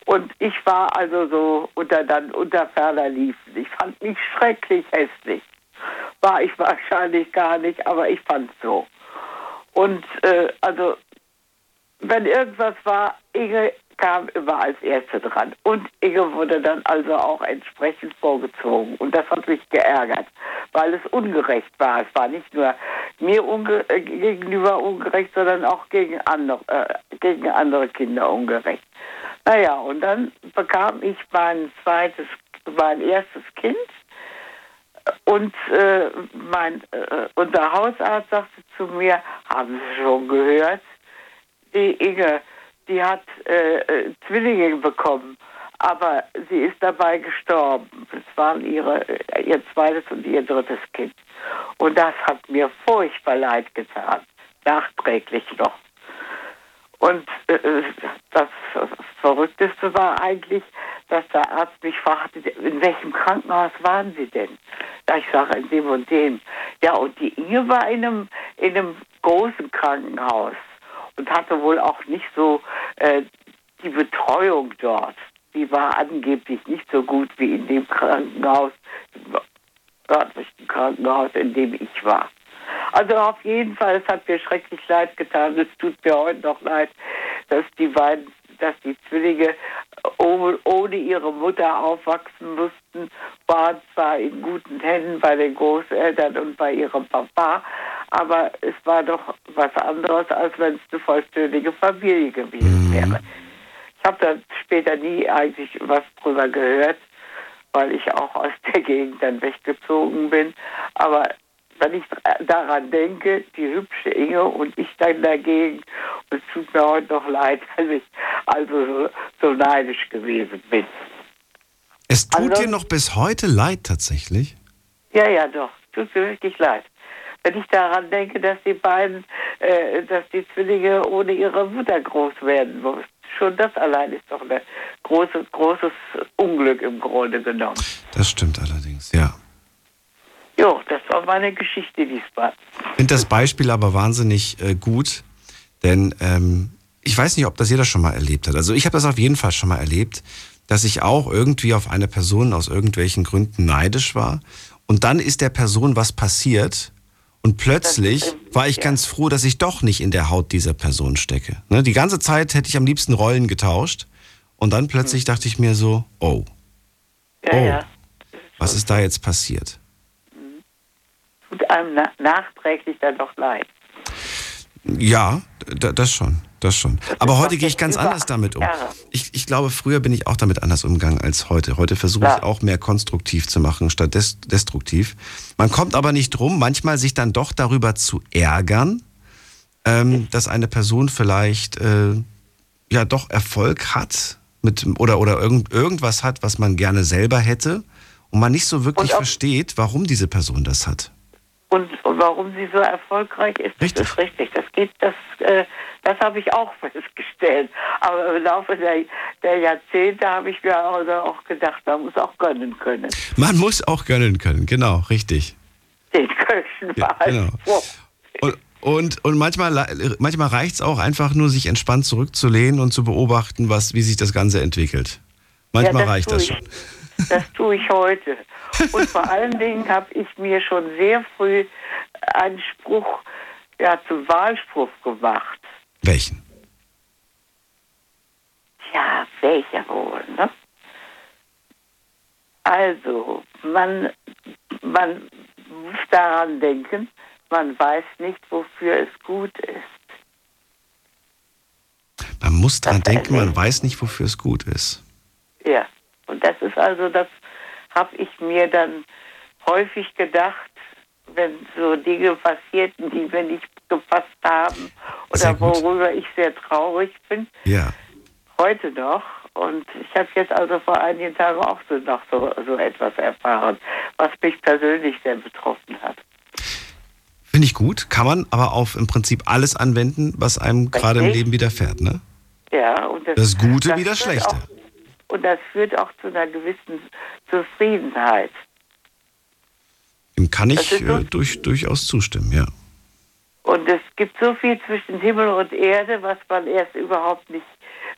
Und ich war also so unter, dann unter ferner Liefen. Ich fand mich schrecklich hässlich. War ich wahrscheinlich gar nicht, aber ich fand so. Und äh, also, wenn irgendwas war, Inge kam immer als Erste dran. Und Inge wurde dann also auch entsprechend vorgezogen. Und das hat mich geärgert, weil es ungerecht war. Es war nicht nur mir unge äh, gegenüber ungerecht, sondern auch gegen andere, äh, gegen andere Kinder ungerecht. Naja, und dann bekam ich mein zweites, mein erstes Kind. Und äh, mein, äh, unser Hausarzt sagte zu mir, haben Sie schon gehört? Die Inge, die hat äh, äh, Zwillinge bekommen, aber sie ist dabei gestorben. Das waren ihre, äh, ihr zweites und ihr drittes Kind. Und das hat mir furchtbar leid getan, nachträglich noch. Und äh, das Verrückteste war eigentlich, dass der Arzt mich fragte, in welchem Krankenhaus waren Sie denn? Ja, ich sage, in dem und dem. Ja, und die Inge war in einem, in einem großen Krankenhaus und hatte wohl auch nicht so äh, die Betreuung dort. Die war angeblich nicht so gut wie in dem Krankenhaus, im örtlichen Krankenhaus, in dem ich war. Also auf jeden Fall, es hat mir schrecklich leid getan. Es tut mir heute noch leid, dass die beiden, dass die Zwillinge oh- ohne ihre Mutter aufwachsen mussten, waren zwar in guten Händen bei den Großeltern und bei ihrem Papa, aber es war doch was anderes, als wenn es eine vollständige Familie gewesen wäre. Ich habe da später nie eigentlich was drüber gehört, weil ich auch aus der Gegend dann weggezogen bin. Aber wenn ich daran denke, die hübsche Inge und ich dann dagegen, und es tut mir heute noch leid, dass ich also so, so neidisch gewesen bin. Es tut Also- dir noch bis heute leid tatsächlich. Ja, ja, doch. Tut mir wirklich leid. Wenn ich daran denke, dass die beiden, äh, dass die Zwillinge ohne ihre Mutter groß werden muss. Schon das allein ist doch ein großes, großes Unglück im Grunde genommen. Das stimmt allerdings, ja. Jo, das war meine Geschichte diesmal. Ich finde das Beispiel aber wahnsinnig äh, gut, denn ähm, ich weiß nicht, ob das jeder schon mal erlebt hat. Also ich habe das auf jeden Fall schon mal erlebt, dass ich auch irgendwie auf eine Person aus irgendwelchen Gründen neidisch war und dann ist der Person was passiert und plötzlich war ich ganz froh, dass ich doch nicht in der Haut dieser Person stecke. Ne? Die ganze Zeit hätte ich am liebsten Rollen getauscht und dann plötzlich dachte ich mir so, oh, Oh. was ist da jetzt passiert? Tut einem na nachträglich dann doch leid. Ja, das schon, das schon. Aber heute gehe ich ganz anders damit um. Ich, ich glaube, früher bin ich auch damit anders umgegangen als heute. Heute versuche ich auch mehr konstruktiv zu machen statt des destruktiv. Man kommt aber nicht drum, manchmal sich dann doch darüber zu ärgern, ähm, dass eine Person vielleicht äh, ja doch Erfolg hat mit, oder, oder irgend, irgendwas hat, was man gerne selber hätte und man nicht so wirklich versteht, warum diese Person das hat. Und, und warum sie so erfolgreich ist, Richtig. das ist richtig. Das geht, das, äh, das habe ich auch festgestellt. Aber im Laufe der, der Jahrzehnte habe ich mir also auch gedacht, man muss auch gönnen können. Man muss auch gönnen können, genau, richtig. Den Kölschen Ja, war genau. Und, und, und manchmal, manchmal reicht es auch einfach nur, sich entspannt zurückzulehnen und zu beobachten, was, wie sich das Ganze entwickelt. Manchmal Ja, reicht das ich. schon. Das tue ich heute. Und vor allen Dingen habe ich mir schon sehr früh einen Spruch, ja, zum Wahlspruch gemacht. Welchen? Ja, welcher wohl, ne? Also, man, man muss daran denken, man weiß nicht, wofür es gut ist. Man muss Das denken, man erlebt. weiß nicht, wofür es gut ist. Ja, und das ist also, das habe ich mir dann häufig gedacht, wenn so Dinge passierten, die mir nicht gepasst haben oder worüber ich sehr traurig bin, Ja. heute noch. Und ich habe jetzt also vor einigen Tagen auch so noch so, so etwas erfahren, was mich persönlich sehr betroffen hat. Finde ich gut. Kann man aber auf im Prinzip alles anwenden, was einem gerade im. Leben widerfährt, ne? Ja, und Das Gute das wie das Schlechte. Auch, und das führt auch zu einer gewissen Zufriedenheit. Dem kann ich ist so- äh, durch, durchaus zustimmen, ja. Und es gibt so viel zwischen Himmel und Erde, was man erst überhaupt nicht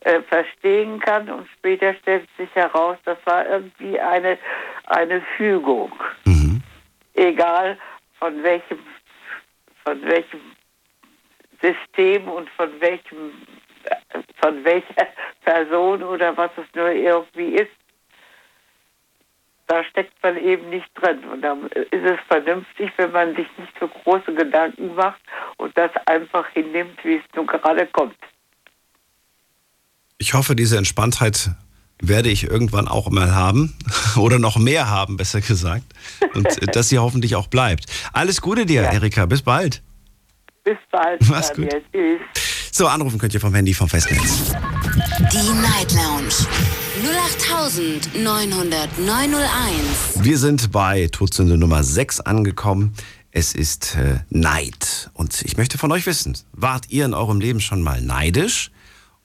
äh, verstehen kann. Und später stellt sich heraus, das war irgendwie eine, eine Fügung. Mhm. Egal von welchem, von welchem System und von welchem, äh, von welcher Person oder was es nur irgendwie ist. Da steckt man eben nicht drin. Und dann ist es vernünftig, wenn man sich nicht so große Gedanken macht und das einfach hinnimmt, wie es nun gerade kommt. Ich hoffe, diese Entspanntheit werde ich irgendwann auch mal haben oder noch mehr haben, besser gesagt. Und dass sie hoffentlich auch bleibt. Alles Gute dir, Ja. Erika. Bis bald. Bis bald. Mach's gut. Tschüss. So, anrufen könnt ihr vom Handy vom Festnetz. Die Night Lounge 0890901. Wir sind bei Todsünde Nummer 6 angekommen. Es ist äh, Neid. Und ich möchte von euch wissen, wart ihr in eurem Leben schon mal neidisch?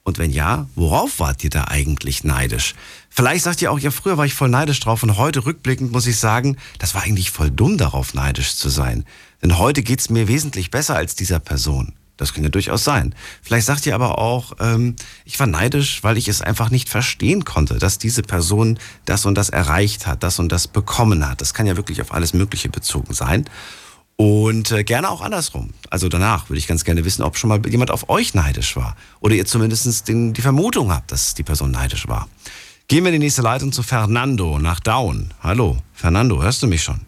Und wenn ja, worauf wart ihr da eigentlich neidisch? Vielleicht sagt ihr auch, ja, früher war ich voll neidisch drauf und heute rückblickend muss ich sagen, das war eigentlich voll dumm darauf neidisch zu sein. Denn heute geht's mir wesentlich besser als dieser Person. Das kann ja durchaus sein. Vielleicht sagt ihr aber auch, ähm, ich war neidisch, weil ich es einfach nicht verstehen konnte, dass diese Person das und das erreicht hat, das und das bekommen hat. Das kann ja wirklich auf alles Mögliche bezogen sein. Und äh, gerne auch andersrum. Also danach würde ich ganz gerne wissen, ob schon mal jemand auf euch neidisch war. Oder ihr zumindest den, die Vermutung habt, dass die Person neidisch war. Gehen wir in die nächste Leitung zu Fernando nach Down. Hallo, Fernando, hörst du mich schon?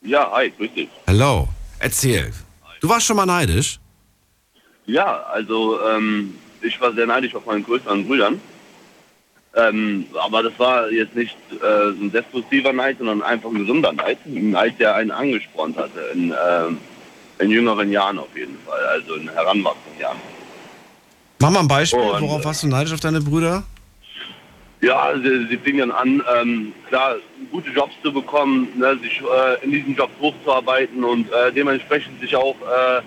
Ja, hi, grüß dich. Hallo, erzähl. Du warst schon mal neidisch? Ja, also ähm, ich war sehr neidisch auf meinen größeren Brüdern. Ähm, aber das war jetzt nicht äh, so ein destruktiver Neid, sondern einfach ein gesunder Neid. Ein Neid, der einen angespornt hatte. In, ähm, in jüngeren Jahren auf jeden Fall, also in heranwachsenden Jahren. Mach mal ein Beispiel, Und, worauf äh, warst du neidisch auf deine Brüder? Ja, sie, sie fingen an, ähm, klar, gute Jobs zu bekommen, ne, sich äh, in diesen Jobs hochzuarbeiten und äh, dementsprechend sich auch äh,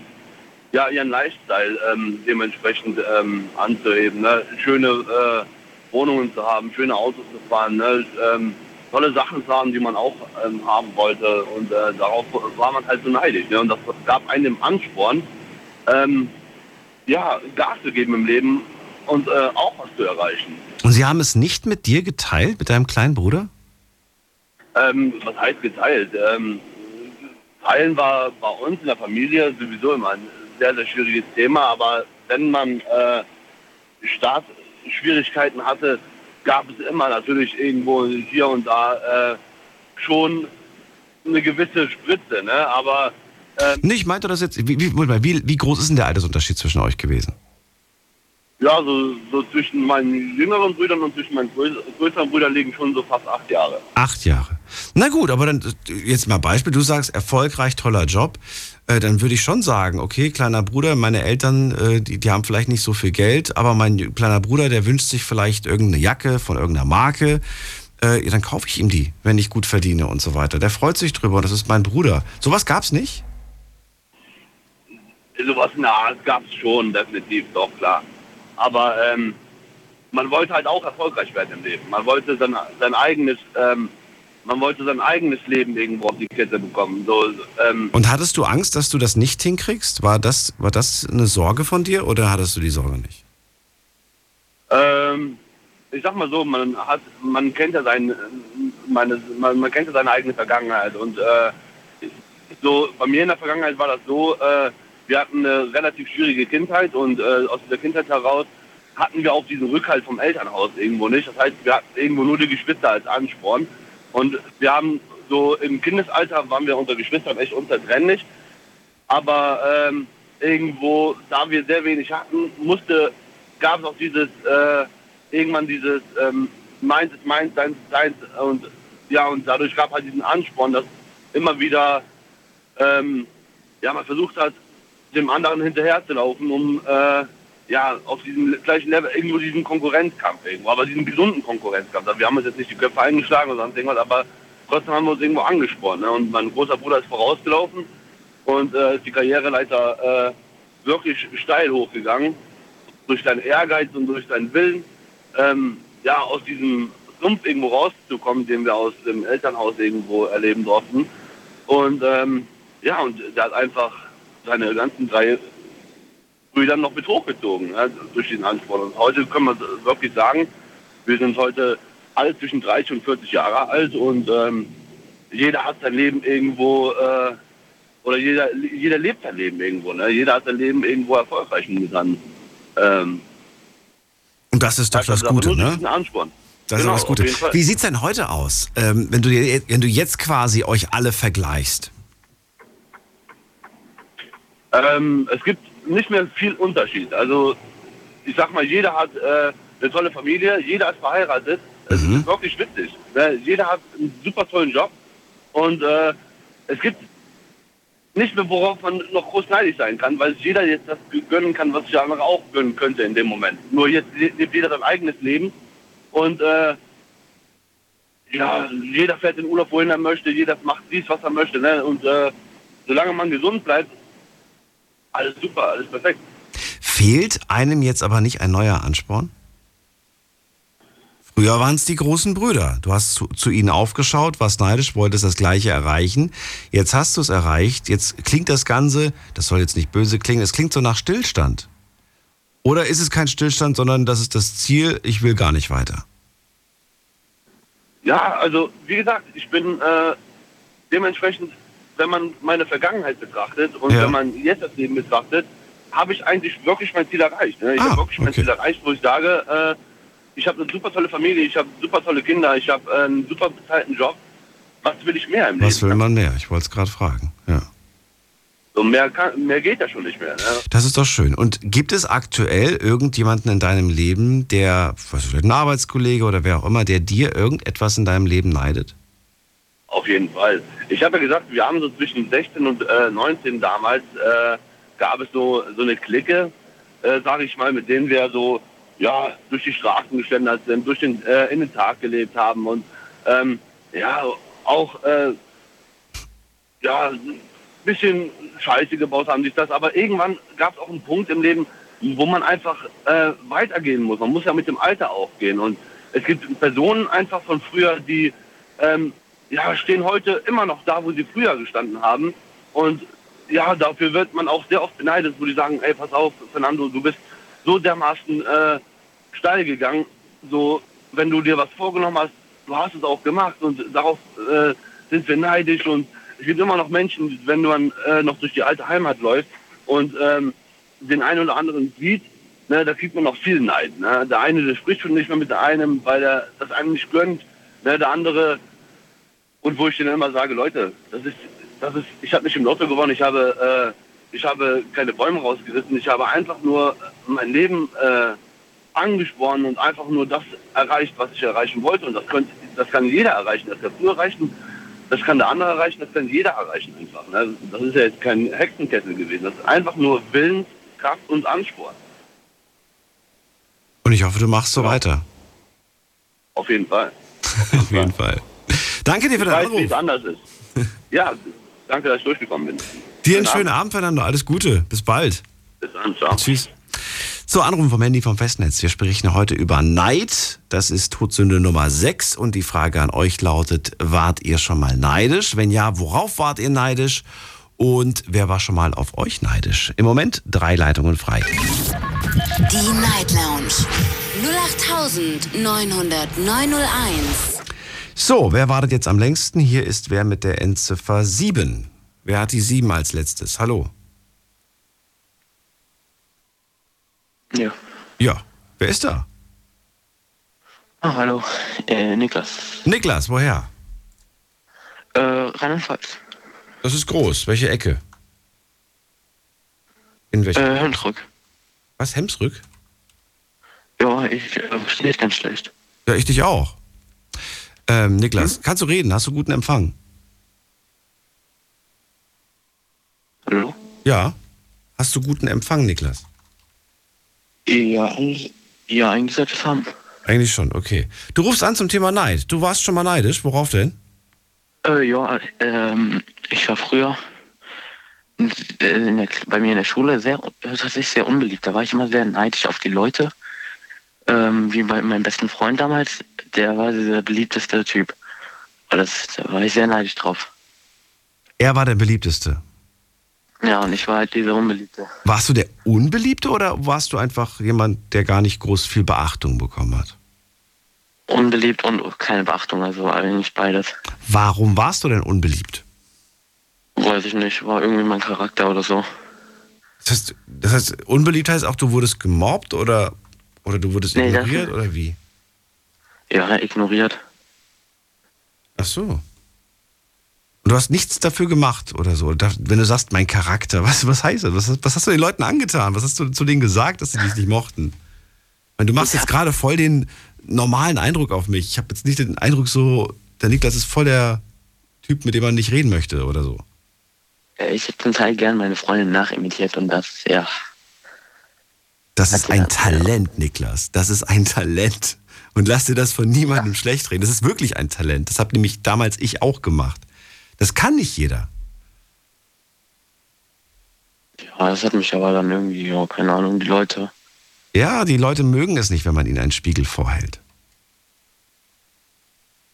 ja, ihren Lifestyle ähm, dementsprechend ähm, anzuheben. Ne? Schöne äh, Wohnungen zu haben, schöne Autos zu fahren, ne? ähm, tolle Sachen zu haben, die man auch ähm, haben wollte. Und äh, darauf war man halt so neidisch. Ne? Und das gab einem den Ansporn, ähm, ja, Gas zu geben im Leben und äh, auch was zu erreichen. Und sie haben es nicht mit dir geteilt, mit deinem kleinen Bruder? Ähm, was heißt geteilt? Ähm, teilen war bei uns in der Familie sowieso immer ein sehr, sehr schwieriges Thema, aber wenn man äh, Startschwierigkeiten hatte, gab es immer natürlich irgendwo hier und da äh, schon eine gewisse Spritze, ne? aber ähm, Nee, ich meinte das jetzt. Wie, wie, wie, groß ist denn der Altersunterschied zwischen euch gewesen? ja, so, so zwischen meinen jüngeren Brüdern und zwischen meinen größ- größeren Brüdern liegen schon so fast acht Jahre. Acht Jahre. Na gut, aber dann jetzt mal Beispiel. Du sagst erfolgreich, toller Job. Äh, dann würde ich schon sagen, okay, kleiner Bruder, meine Eltern, äh, die, die haben vielleicht nicht so viel Geld, aber mein kleiner Bruder, der wünscht sich vielleicht irgendeine Jacke von irgendeiner Marke. Äh, dann kaufe ich ihm die, wenn ich gut verdiene und so weiter. Der freut sich drüber und das ist mein Bruder. Sowas gab's nicht? Sowas gab es schon, definitiv, doch klar. Aber ähm, man wollte halt auch erfolgreich werden im Leben. Man wollte sein, sein eigenes, ähm, man wollte sein eigenes Leben irgendwo auf die Kette bekommen. So, ähm, Und hattest du Angst, dass du das nicht hinkriegst? War das, war das eine Sorge von dir oder hattest du die Sorge nicht? ähm, ich sag mal so, man hat, man kennt ja sein, meine, man, man kennt ja seine eigene Vergangenheit und äh, so bei mir in der Vergangenheit war das so, äh, wir hatten eine relativ schwierige Kindheit und äh, aus dieser Kindheit heraus hatten wir auch diesen Rückhalt vom Elternhaus irgendwo nicht. Das heißt, wir hatten irgendwo nur die Geschwister als Ansporn und wir haben so im Kindesalter waren wir unter Geschwistern echt unzertrennlich, aber ähm, irgendwo, da wir sehr wenig hatten, musste, gab es auch dieses, äh, irgendwann dieses ähm, meins ist meins, deins ist deins und ja, und dadurch gab halt diesen Ansporn, dass immer wieder ähm, ja, man versucht hat, dem anderen hinterherzulaufen, um äh, ja, auf diesem gleichen Level irgendwo diesen Konkurrenzkampf irgendwo, aber diesen gesunden Konkurrenzkampf. Also wir haben uns jetzt nicht die Köpfe eingeschlagen oder sonst irgendwas, aber trotzdem haben wir uns irgendwo angespornt. Ne? Und mein großer Bruder ist vorausgelaufen und äh, ist die Karriereleiter äh, wirklich steil hochgegangen. Durch seinen Ehrgeiz und durch seinen Willen, ähm, ja, aus diesem Sumpf irgendwo rauszukommen, den wir aus dem Elternhaus irgendwo erleben durften. Und ähm, ja, und der hat einfach seine ganzen drei Brüder noch mit hochgezogen ja, durch den Ansporn. Und heute können wir wirklich sagen, wir sind heute alle zwischen 30 und 40 Jahre alt und ähm, jeder hat sein Leben irgendwo, äh, oder jeder, jeder lebt sein Leben irgendwo. Ne? Jeder hat sein Leben irgendwo erfolgreich mit an. Ähm, Und das ist doch das aber Gute, ne? Ansporn. Das Genau, ist das Gute. Wie sieht's denn heute aus, ähm, wenn, du, wenn du jetzt quasi euch alle vergleichst? Ähm, es gibt nicht mehr viel Unterschied. Also ich sag mal, jeder hat äh, eine tolle Familie, jeder ist verheiratet. Es Mhm. ist wirklich witzig. Ne? Jeder hat einen super tollen Job und äh, es gibt nicht mehr, worauf man noch groß neidisch sein kann, weil jeder jetzt das gönnen kann, was sich der andere auch gönnen könnte in dem Moment. Nur jetzt le- lebt jeder sein eigenes Leben und äh, ja, jeder fährt in Urlaub, wohin er möchte, jeder macht dies, was er möchte. Ne? Und äh, solange man gesund bleibt, alles super, alles perfekt. Fehlt einem jetzt aber nicht ein neuer Ansporn? Früher waren es die großen Brüder. Du hast zu, zu ihnen aufgeschaut, warst neidisch, wolltest das Gleiche erreichen. Jetzt hast du es erreicht. Jetzt klingt das Ganze, das soll jetzt nicht böse klingen, es klingt so nach Stillstand. Oder ist es kein Stillstand, sondern das ist das Ziel, ich will gar nicht weiter? Ja, also wie gesagt, ich bin äh, dementsprechend, wenn man meine Vergangenheit betrachtet und Ja. wenn man jetzt das Leben betrachtet, habe ich eigentlich wirklich mein Ziel erreicht. Ne? Ich Ah, habe wirklich mein okay. Ziel erreicht, wo ich sage, äh, ich habe eine super tolle Familie, ich habe super tolle Kinder, ich habe äh, einen super bezahlten Job. Was will ich mehr im Was Leben? will man mehr? Ich wollte es gerade fragen. Ja. So mehr, kann, mehr geht ja schon nicht mehr. Ne? Das ist doch schön. Und gibt es aktuell irgendjemanden in deinem Leben, der, was vielleicht ein Arbeitskollege oder wer auch immer, der dir irgendetwas in deinem Leben neidet? Auf jeden Fall. Ich habe ja gesagt, wir haben so zwischen 16 und äh, 19 damals, äh, gab es so, so eine Clique, äh, sage ich mal, mit denen wir so ja, durch die Straßen geschlendert sind, durch den, äh, in den Tag gelebt haben und ähm, ja, auch äh, ja, ein bisschen Scheiße gebaut haben, dies, das. Aber irgendwann gab es auch einen Punkt im Leben, wo man einfach äh, weitergehen muss. Man muss ja mit dem Alter auch gehen. Und es gibt Personen einfach von früher, die ähm, ja, stehen heute immer noch da, wo sie früher gestanden haben. Und ja, dafür wird man auch sehr oft beneidet, wo die sagen, ey, pass auf, Fernando, du bist so dermaßen äh, steil gegangen. So, wenn du dir was vorgenommen hast, du hast es auch gemacht und darauf äh, sind wir neidisch und es gibt immer noch Menschen, wenn man äh, noch durch die alte Heimat läuft und ähm, den einen oder anderen sieht, ne, da kriegt man noch viel Neid. Ne? Der eine, der spricht schon nicht mehr mit einem, weil er das einem nicht gönnt. Ne? Der andere, und wo ich denen immer sage, Leute, das ist, das ist, ich habe nicht im Lotto gewonnen, ich habe, äh, ich habe keine Bäume rausgerissen, ich habe einfach nur mein Leben äh, angespornt und einfach nur das erreicht, was ich erreichen wollte. Und das, könnte, das kann jeder erreichen. Das kann du erreichen, das kann der andere erreichen, das kann jeder erreichen einfach. Ne? Das ist ja jetzt kein Hexenkessel gewesen. Das ist einfach nur Willenskraft und Ansporn. Und ich hoffe, du machst so weiter. Auf jeden Fall. Auf jeden Fall. Danke dir für Ich den weiß, wie es Anruf. anders ist. ja, danke, dass ich durchgekommen bin. Dir einen schönen Abend, Fernando. Alles Gute. Bis bald. Bis dann, ciao. Tschüss. So, Anrufen vom Handy vom Festnetz. Wir sprechen heute über Neid. Das ist Todsünde Nummer 6. Und die Frage an euch lautet, wart ihr schon mal neidisch? Wenn ja, worauf wart ihr neidisch? Und wer war schon mal auf euch neidisch? Im Moment drei Leitungen frei. Die Night Lounge 0890901. So, wer wartet jetzt am längsten? Hier ist wer mit der Endziffer 7. Wer hat die 7 als letztes? Hallo. Ja. Ja, wer ist da? Ah, hallo. Äh, Niklas. Niklas, woher? Äh, Rheinland-Pfalz. Das ist groß. Welche Ecke? In welcher? Äh, Hemsrück. Was, Hemsrück? Ja, ich äh, verstehe dich ganz schlecht. Ja, ich dich auch. Ähm, Niklas, kannst du reden? Hast du guten Empfang? Hallo? Ja. Hast du guten Empfang, Niklas? Ja, eigentlich- ja, eigentlich sollte ich haben. Eigentlich schon, okay. Du rufst an zum Thema Neid. Du warst schon mal neidisch. Worauf denn? Äh, ja, ähm, ich war früher äh, der, bei mir in der Schule sehr, tatsächlich sehr unbeliebt. Da war ich immer sehr neidisch auf die Leute. Ähm, wie bei meinem besten Freund damals, der war der beliebteste Typ. Das, da war ich sehr neidisch drauf. Er war der beliebteste. Ja, und ich war halt dieser Unbeliebte. Warst du der Unbeliebte oder warst du einfach jemand, der gar nicht groß viel Beachtung bekommen hat? Unbeliebt und keine Beachtung, also eigentlich beides. Warum warst du denn unbeliebt? Weiß ich nicht, war irgendwie mein Charakter oder so. Das heißt, das heißt unbeliebt heißt auch, du wurdest gemobbt oder, oder du wurdest Nee, ignoriert oder wie? Ja, ignoriert. Ach so. Und du hast nichts dafür gemacht oder so. Wenn du sagst, mein Charakter, was, was heißt das? Was, was hast du den Leuten angetan? Was hast du zu denen gesagt, dass sie dich nicht mochten? Weil du machst jetzt gerade voll den normalen Eindruck auf mich. Ich habe jetzt nicht den Eindruck so, der Niklas ist voll der Typ, mit dem man nicht reden möchte oder so. Äh, Ich hätte zum Teil gern meine Freundin nachimitiert und das, ja. Das ist ein Talent, Niklas. Das ist ein Talent. Und lass dir das von niemandem schlecht reden. Das ist wirklich ein Talent. Das habe nämlich damals ich auch gemacht. Das kann nicht jeder. Ja, das hat mich aber dann irgendwie, ja, keine Ahnung, die Leute. Ja, die Leute mögen es nicht, wenn man ihnen einen Spiegel vorhält.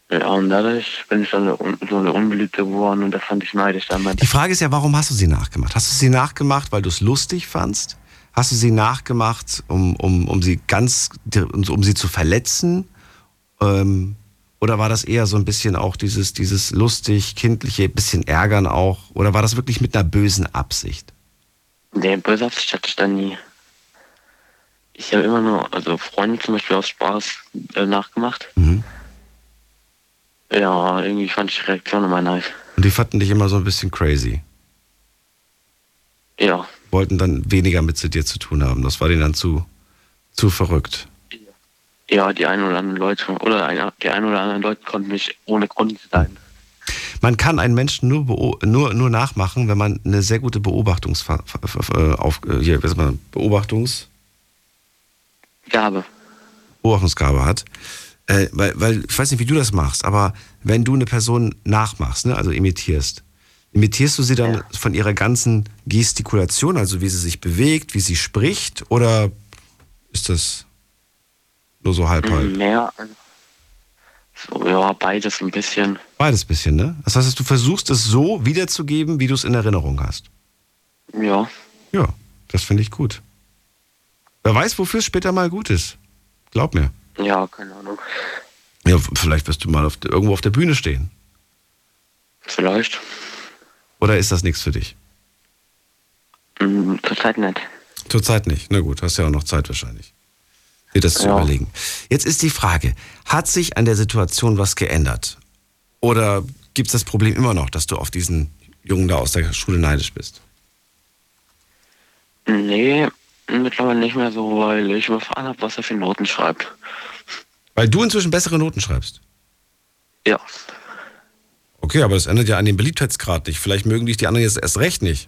Ja, und dadurch bin ich dann so der Unbeliebte geworden und da fand ich neidisch dann mal. Die Frage ist ja, warum hast du sie nachgemacht? Hast du sie nachgemacht, weil du es lustig fandst? Hast du sie nachgemacht, um, um, um sie ganz, um sie zu verletzen? Ähm, oder war das eher so ein bisschen auch dieses, dieses lustig, kindliche, bisschen ärgern auch? Oder war das wirklich mit einer bösen Absicht? Nee, böse Absicht hatte ich dann nie. Ich habe immer nur, also Freunde zum Beispiel aus Spaß äh, nachgemacht. Mhm. Ja, irgendwie fand ich die Reaktion immer nice. Und die fanden dich immer so ein bisschen crazy. Ja. Wollten dann weniger mit zu dir zu tun haben. Das war denen dann zu, zu verrückt. Ja, die einen oder anderen Leute oder ein, die einen oder anderen Leute konnten mich ohne Grund sein. Man kann einen Menschen nur, nur, nur nachmachen, wenn man eine sehr gute Beobachtungs auf, äh, hier, man, Beobachtungs Gabe. Beobachtungsgabe hat. Äh, weil, weil, ich weiß nicht, wie du das machst, aber wenn du eine Person nachmachst, ne, also imitierst, imitierst du sie dann von ihrer ganzen Gestikulation, also wie sie sich bewegt, wie sie spricht, oder ist das nur so halb halb? Mehr. So, ja, beides ein bisschen. Beides bisschen, ne? Das heißt, du versuchst es so wiederzugeben, wie du es in Erinnerung hast. Ja. Ja, das finde ich gut. Wer weiß, wofür es später mal gut ist. Glaub mir. Ja, keine Ahnung. Ja, vielleicht wirst du mal auf, irgendwo auf der Bühne stehen. Vielleicht. Oder ist das nichts für dich? Hm, Zurzeit nicht. Zurzeit nicht. Na gut, hast ja auch noch Zeit wahrscheinlich. Dir das zu Ja. überlegen. Jetzt ist die Frage, hat sich an der Situation was geändert? Oder gibt es das Problem immer noch, dass du auf diesen Jungen da aus der Schule neidisch bist? Nee, mittlerweile nicht mehr so, weil ich überfahren habe, was er für Noten schreibt. Weil du inzwischen bessere Noten schreibst. Ja. Okay, aber das ändert ja an dem Beliebtheitsgrad nicht. Vielleicht mögen dich die anderen jetzt erst recht nicht.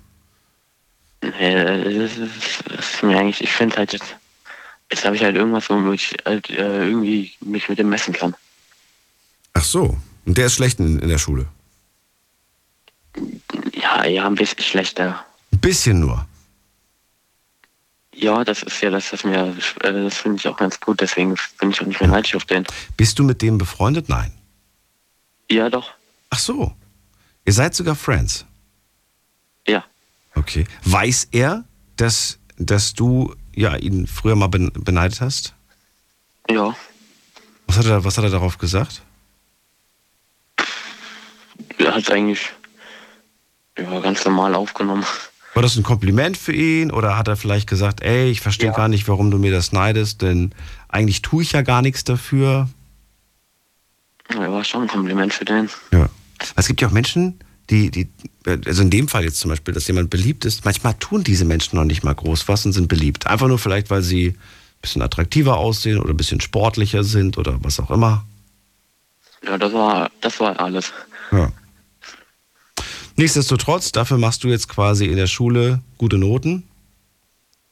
Nee, das ist, das ist mir eigentlich, ich finde halt jetzt, jetzt habe ich halt irgendwas, womit ich halt äh, irgendwie mich mit dem messen kann. Ach so. Und der ist schlecht in, in der Schule. Ja, ja, ein bisschen schlechter. Ein bisschen nur. Ja, das ist ja das, was mir, äh, das finde ich auch ganz gut, deswegen bin ich auch nicht mehr neidisch auf den. Bist du mit dem befreundet? Nein. Ja, doch. Ach so. Ihr seid sogar Friends. Ja. Okay. Weiß er, dass, dass du ja, ihn früher mal ben- beneidet hast? Ja. Was hat er, was hat er darauf gesagt? Er hat eigentlich ja, ganz normal aufgenommen. War das ein Kompliment für ihn oder hat er vielleicht gesagt, ey, ich verstehe gar nicht, warum du mir das neidest, denn eigentlich tue ich ja gar nichts dafür? Ja, war schon ein Kompliment für den. Ja. Es gibt ja auch Menschen, die, die, also in dem Fall jetzt zum Beispiel, dass jemand beliebt ist, manchmal tun diese Menschen noch nicht mal groß was und sind beliebt. Einfach nur vielleicht, weil sie ein bisschen attraktiver aussehen oder ein bisschen sportlicher sind oder was auch immer. Ja, das war, das war alles. Ja. Nichtsdestotrotz, dafür machst du jetzt quasi in der Schule gute Noten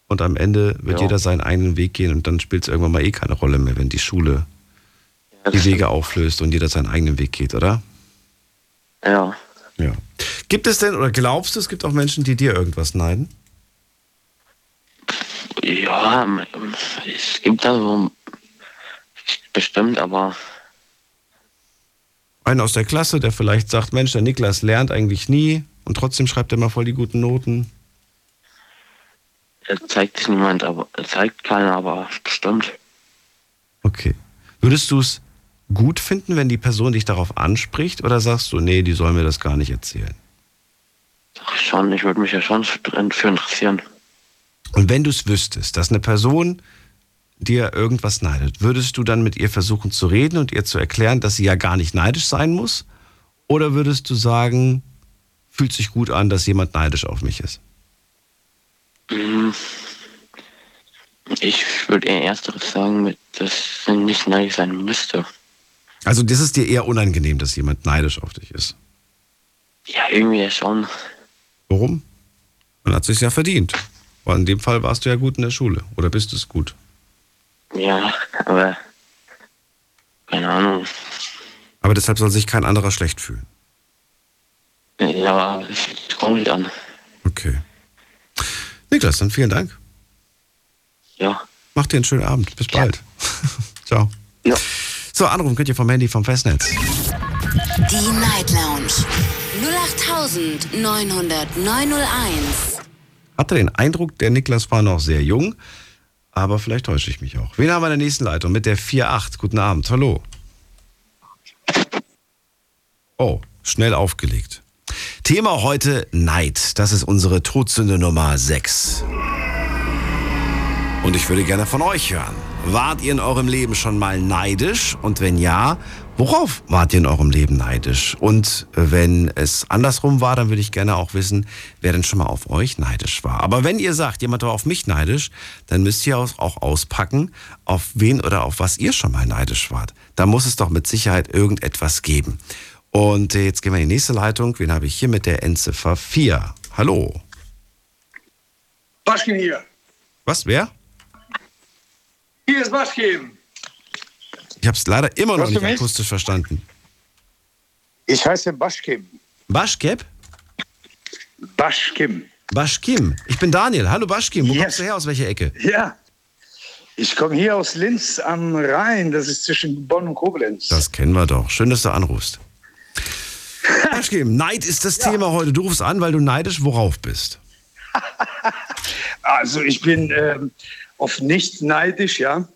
und am Ende wird Ja. jeder seinen eigenen Weg gehen und dann spielt es irgendwann mal eh keine Rolle mehr, wenn die Schule die Wege auflöst und jeder seinen eigenen Weg geht, oder? Ja. Ja. Gibt es denn oder glaubst du, es gibt auch Menschen, die dir irgendwas neiden? Ja, es gibt da so bestimmt, aber Einen aus der Klasse, der vielleicht sagt, Mensch, der Niklas lernt eigentlich nie und trotzdem schreibt er mal voll die guten Noten. er zeigt sich niemand, aber er zeigt keiner, aber bestimmt. Okay. Würdest du es gut finden, wenn die Person dich darauf anspricht oder sagst du, nee, die soll mir das gar nicht erzählen? Ach, schon, ich würde mich ja schon für interessieren. Und wenn du es wüsstest, dass eine Person dir irgendwas neidet, würdest du dann mit ihr versuchen zu reden und ihr zu erklären, dass sie ja gar nicht neidisch sein muss? Oder würdest du sagen, fühlt sich gut an, dass jemand neidisch auf mich ist? Hm. Ich würde eher ersteres sagen, dass er nicht neidisch sein müsste. Also das ist dir eher unangenehm, dass jemand neidisch auf dich ist. Ja, irgendwie ja schon. Warum? Man hat sich ja verdient. Weil in dem Fall warst du ja gut in der Schule. Oder bist du es gut? Ja, aber keine Ahnung. Aber deshalb soll sich kein anderer schlecht fühlen. Ja, ich komme nicht an. Okay. Niklas, dann vielen Dank. Ja. Mach dir einen schönen Abend. Bis bald. Ciao. Ja. So, anrufen könnt ihr vom Handy vom Festnetz. Die Night Lounge 0890901. Hatte den Eindruck, der Niklas war noch sehr jung, aber vielleicht täusche ich mich auch. Wen haben wir in der nächsten Leitung mit der 4.8? Guten Abend, hallo. Oh, schnell aufgelegt. Thema heute Neid. Das ist unsere Todsünde Nummer 6. Und ich würde gerne von euch hören. Wart ihr in eurem Leben schon mal neidisch? Und wenn ja, Worauf wart ihr in eurem Leben neidisch? Und äh, wenn es andersrum war, dann würde ich gerne auch wissen, wer denn schon mal auf euch neidisch war. Aber wenn ihr sagt, jemand war auf mich neidisch, dann müsst ihr auch auspacken, auf wen oder auf was ihr schon mal neidisch wart. Da muss es doch mit Sicherheit irgendetwas geben. Und äh, jetzt gehen wir in die nächste Leitung. Wen habe ich hier mit der Endziffer 4? Hallo. Waschkin hier. Was, wer? Hier ist Waschkin. Ich habe es leider immer noch Hörst du nicht mich? akustisch verstanden. Ich heiße Baschkim. Baschkep? Baschkim. Baschkim. Ich bin Daniel. Hallo Baschkim. Wo Yes. kommst du her? Aus welcher Ecke? Ja. Ich komme hier aus Linz am Rhein. Das ist zwischen Bonn und Koblenz. Das kennen wir doch. Schön, dass du anrufst. Baschkim, Neid ist das Thema heute. Du rufst an, weil du neidisch worauf bist. Also ich bin ähm, oft nicht neidisch, ja.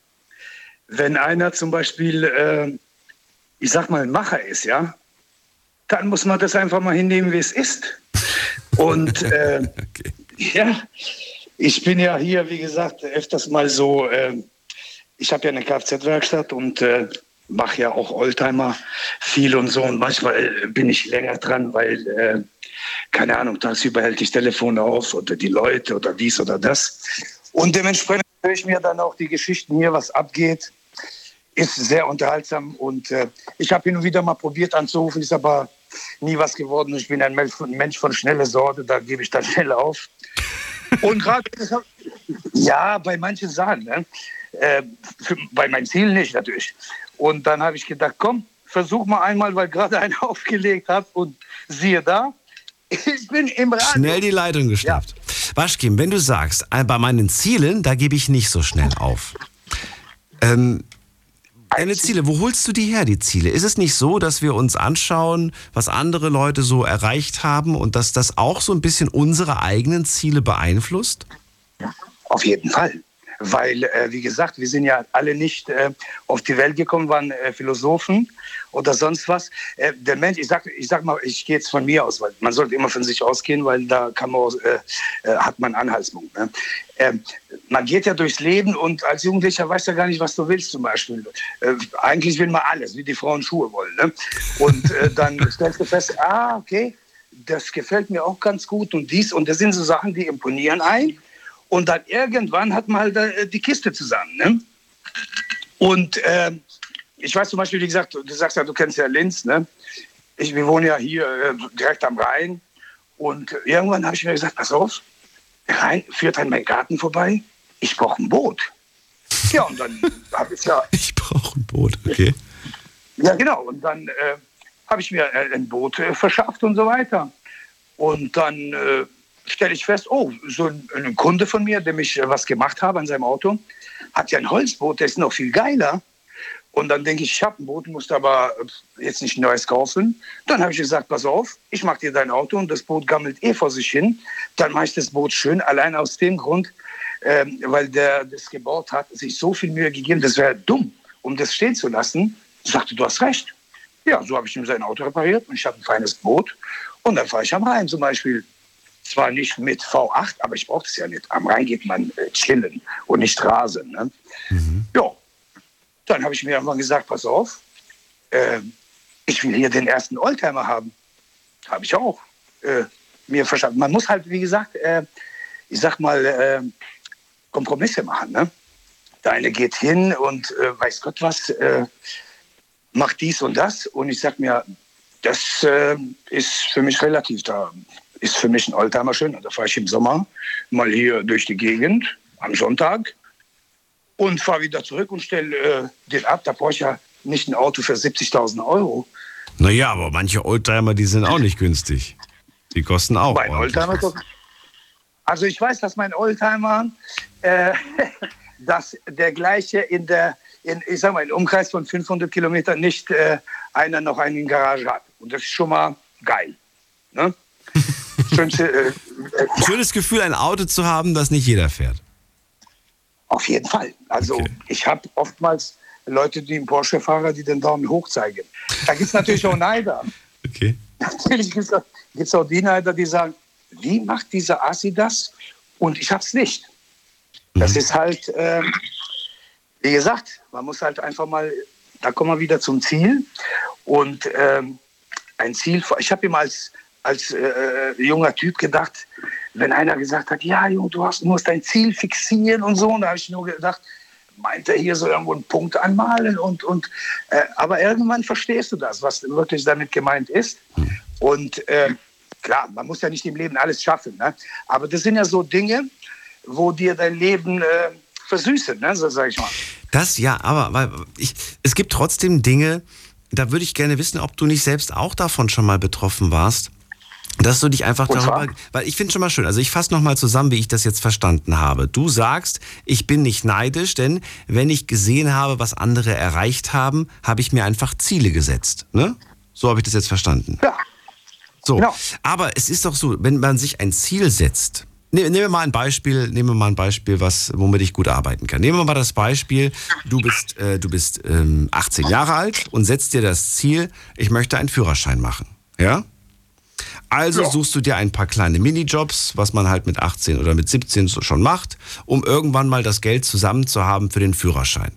Wenn einer zum Beispiel, äh, ich sag mal, ein Macher ist, ja, dann muss man das einfach mal hinnehmen, wie es ist. Und äh, ja, ich bin ja hier, wie gesagt, öfters mal so, äh, ich habe ja eine Kfz-Werkstatt und äh, mache ja auch Oldtimer viel und so. Und manchmal äh, bin ich länger dran, weil, äh, keine Ahnung, tagsüber hält ich Telefon auf oder die Leute oder dies oder das. Und dementsprechend höre ich mir dann auch die Geschichten hier, was abgeht. Ist sehr unterhaltsam und äh, ich habe hin und wieder mal probiert anzurufen, ist aber nie was geworden. Ich bin ein Mensch von, schneller Sorte, da gebe ich dann schnell auf. Und gerade, ja, bei manchen Sachen, ne? äh, für, bei meinen Zielen nicht natürlich. Und dann habe ich gedacht, komm, versuch mal einmal, weil gerade einer aufgelegt hat und siehe da, ich bin im Radio. Schnell die Leitung geschnappt. Baschkim, wenn du sagst, äh, bei meinen Zielen, da gebe ich nicht so schnell auf. Ähm, deine Ziele, wo holst du die her, die Ziele? Ist es nicht so, dass wir uns anschauen, was andere Leute so erreicht haben und dass das auch so ein bisschen unsere eigenen Ziele beeinflusst? Auf jeden Fall. Weil, äh, wie gesagt, wir sind ja alle nicht äh, auf die Welt gekommen, waren äh, Philosophen oder sonst was. Äh, der Mensch, ich sag, ich sag mal, ich gehe jetzt von mir aus, weil man sollte immer von sich ausgehen, weil da man, äh, äh, hat man Anhaltspunkt. Ne? Ähm, man geht ja durchs Leben und als Jugendlicher weißt du ja gar nicht, was du willst zum Beispiel. Äh, eigentlich will man alles, wie die Frauen Schuhe wollen. Ne? Und äh, dann stellst du fest, ah, okay, das gefällt mir auch ganz gut und dies. Und das sind so Sachen, die imponieren ein. Und dann irgendwann hat man halt äh, die Kiste zusammen. Ne? Und äh, ich weiß zum Beispiel, wie gesagt, du sagst ja, du kennst ja Linz. Ne? Ich, wir wohnen ja hier äh, direkt am Rhein. Und irgendwann habe ich mir gesagt, pass auf, der Rhein führt an meinen Garten vorbei. Ich brauche ein Boot. Ja, und dann habe ich ja. Ich brauche ein Boot, okay. Ja, genau. Und dann äh, habe ich mir äh, ein Boot äh, verschafft und so weiter. Und dann äh, stelle ich fest, oh, so ein, ein Kunde von mir, dem ich äh, was gemacht habe an seinem Auto, hat ja ein Holzboot, der ist noch viel geiler. Und dann denke ich, ich habe ein Boot, musste aber äh, jetzt nicht ein neues kaufen. Dann habe ich gesagt, pass auf, ich mache dir dein Auto und das Boot gammelt eh vor sich hin. Dann mache ich das Boot schön, allein aus dem Grund, ähm, weil der das gebaut hat, sich so viel Mühe gegeben, das wäre dumm, um das stehen zu lassen. Ich sagte, du hast recht. Ja, so habe ich ihm sein Auto repariert und ich habe ein feines Boot. Und dann fahre ich am Rhein zum Beispiel. Zwar nicht mit V8, aber ich brauche das ja nicht. Am Rhein geht man äh, chillen und nicht rasen. Ne? Ja, dann habe ich mir irgendwann gesagt, pass auf, äh, ich will hier den ersten Oldtimer haben. Habe ich auch äh, mir verstanden. Man muss halt, wie gesagt, äh, ich sag mal, äh, Kompromisse machen. Ne? Der eine geht hin und äh, weiß Gott was, äh, macht dies und das. Und ich sag mir, das ist für mich relativ. Da ist für mich ein Oldtimer schön. Da fahre ich im Sommer mal hier durch die Gegend am Sonntag und fahre wieder zurück und stelle äh, den ab. Da brauche ich ja nicht ein Auto für 70.000 Euro. Naja, aber manche Oldtimer, die sind auch nicht günstig. Die kosten auch. Mein. Oldtimer Also ich weiß, dass mein Oldtimer, äh, dass der gleiche in der, in, ich sag mal, im Umkreis von 500 Kilometern nicht äh, einer noch einen in Garage hat. Und das ist schon mal geil. Ne? Schönste, äh, äh, Schönes Gefühl, ein Auto zu haben, das nicht jeder fährt. Auf jeden Fall. Also ich habe oftmals Leute, die einen Porsche fahren, die den Daumen hoch zeigen. Da gibt es natürlich auch Neider. Okay. Natürlich gibt es auch die Neider, die sagen, wie macht dieser Assi das? Und ich hab's nicht. Das ist halt, äh, wie gesagt, man muss halt einfach mal da kommen wir wieder zum Ziel. Und ähm, ein Ziel, ich habe ihm als, als äh, junger Typ gedacht, wenn einer gesagt hat, ja, Junge, du hast, musst dein Ziel fixieren und so, und da habe ich nur gedacht, meint er hier so irgendwo einen Punkt anmalen und, und äh, aber irgendwann verstehst du das, was wirklich damit gemeint ist. Und äh, klar, man muss ja nicht im Leben alles schaffen, ne? aber das sind ja so Dinge, wo dir dein Leben äh, versüßen, ne? so sag ich mal. Das ja, aber ich, es gibt trotzdem Dinge, da würde ich gerne wissen, ob du nicht selbst auch davon schon mal betroffen warst. Dass du dich einfach darüber, weil ich finde schon mal schön, also ich fasse nochmal zusammen, wie ich das jetzt verstanden habe. Du sagst, ich bin nicht neidisch, denn wenn ich gesehen habe, was andere erreicht haben, habe ich mir einfach Ziele gesetzt. Ne? So habe ich das jetzt verstanden. Ja. So, Genau. aber es ist doch so, wenn man sich ein Ziel setzt, ne- nehmen wir mal ein Beispiel, nehmen wir mal ein Beispiel, was, womit ich gut arbeiten kann. Nehmen wir mal das Beispiel, du bist, äh, du bist ähm, 18 Jahre alt und setzt dir das Ziel, ich möchte einen Führerschein machen. Ja? Also Ja. suchst du dir ein paar kleine Minijobs, was man halt mit 18 oder mit 17 so schon macht, um irgendwann mal das Geld zusammen zu haben für den Führerschein.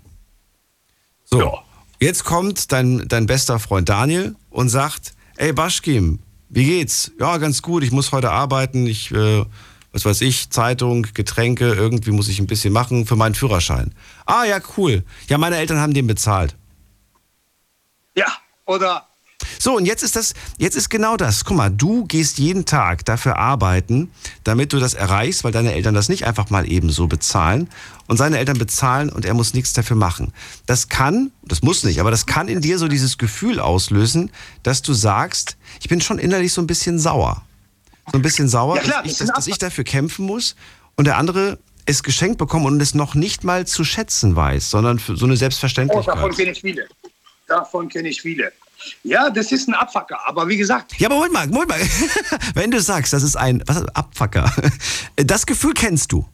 So, Ja. jetzt kommt dein, dein bester Freund Daniel und sagt, ey Baschkim, wie geht's? Ja, ganz gut, ich muss heute arbeiten, ich, äh, was weiß ich, Zeitung, Getränke, irgendwie muss ich ein bisschen machen für meinen Führerschein. Ah ja, cool. Ja, meine Eltern haben den bezahlt. Ja, oder So, und jetzt ist das, jetzt ist genau das. Guck mal, du gehst jeden Tag dafür arbeiten, damit du das erreichst, weil deine Eltern das nicht einfach mal eben so bezahlen. Und seine Eltern bezahlen und er muss nichts dafür machen. Das kann, das muss nicht, aber das kann in dir so dieses Gefühl auslösen, dass du sagst, ich bin schon innerlich so ein bisschen sauer. So ein bisschen sauer, Ja, klar, dass, ich, das dass, dass ich dafür kämpfen muss und der andere es geschenkt bekommt und es noch nicht mal zu schätzen weiß, sondern für so eine Oh, Selbstverständlichkeit. davon kenne ich viele. Davon kenne ich viele. Ja, das ist ein Abfacker. Aber wie gesagt, Ja, aber Moment mal, Moment mal. Wenn du sagst, das ist ein was, Abfacker, das Gefühl kennst du.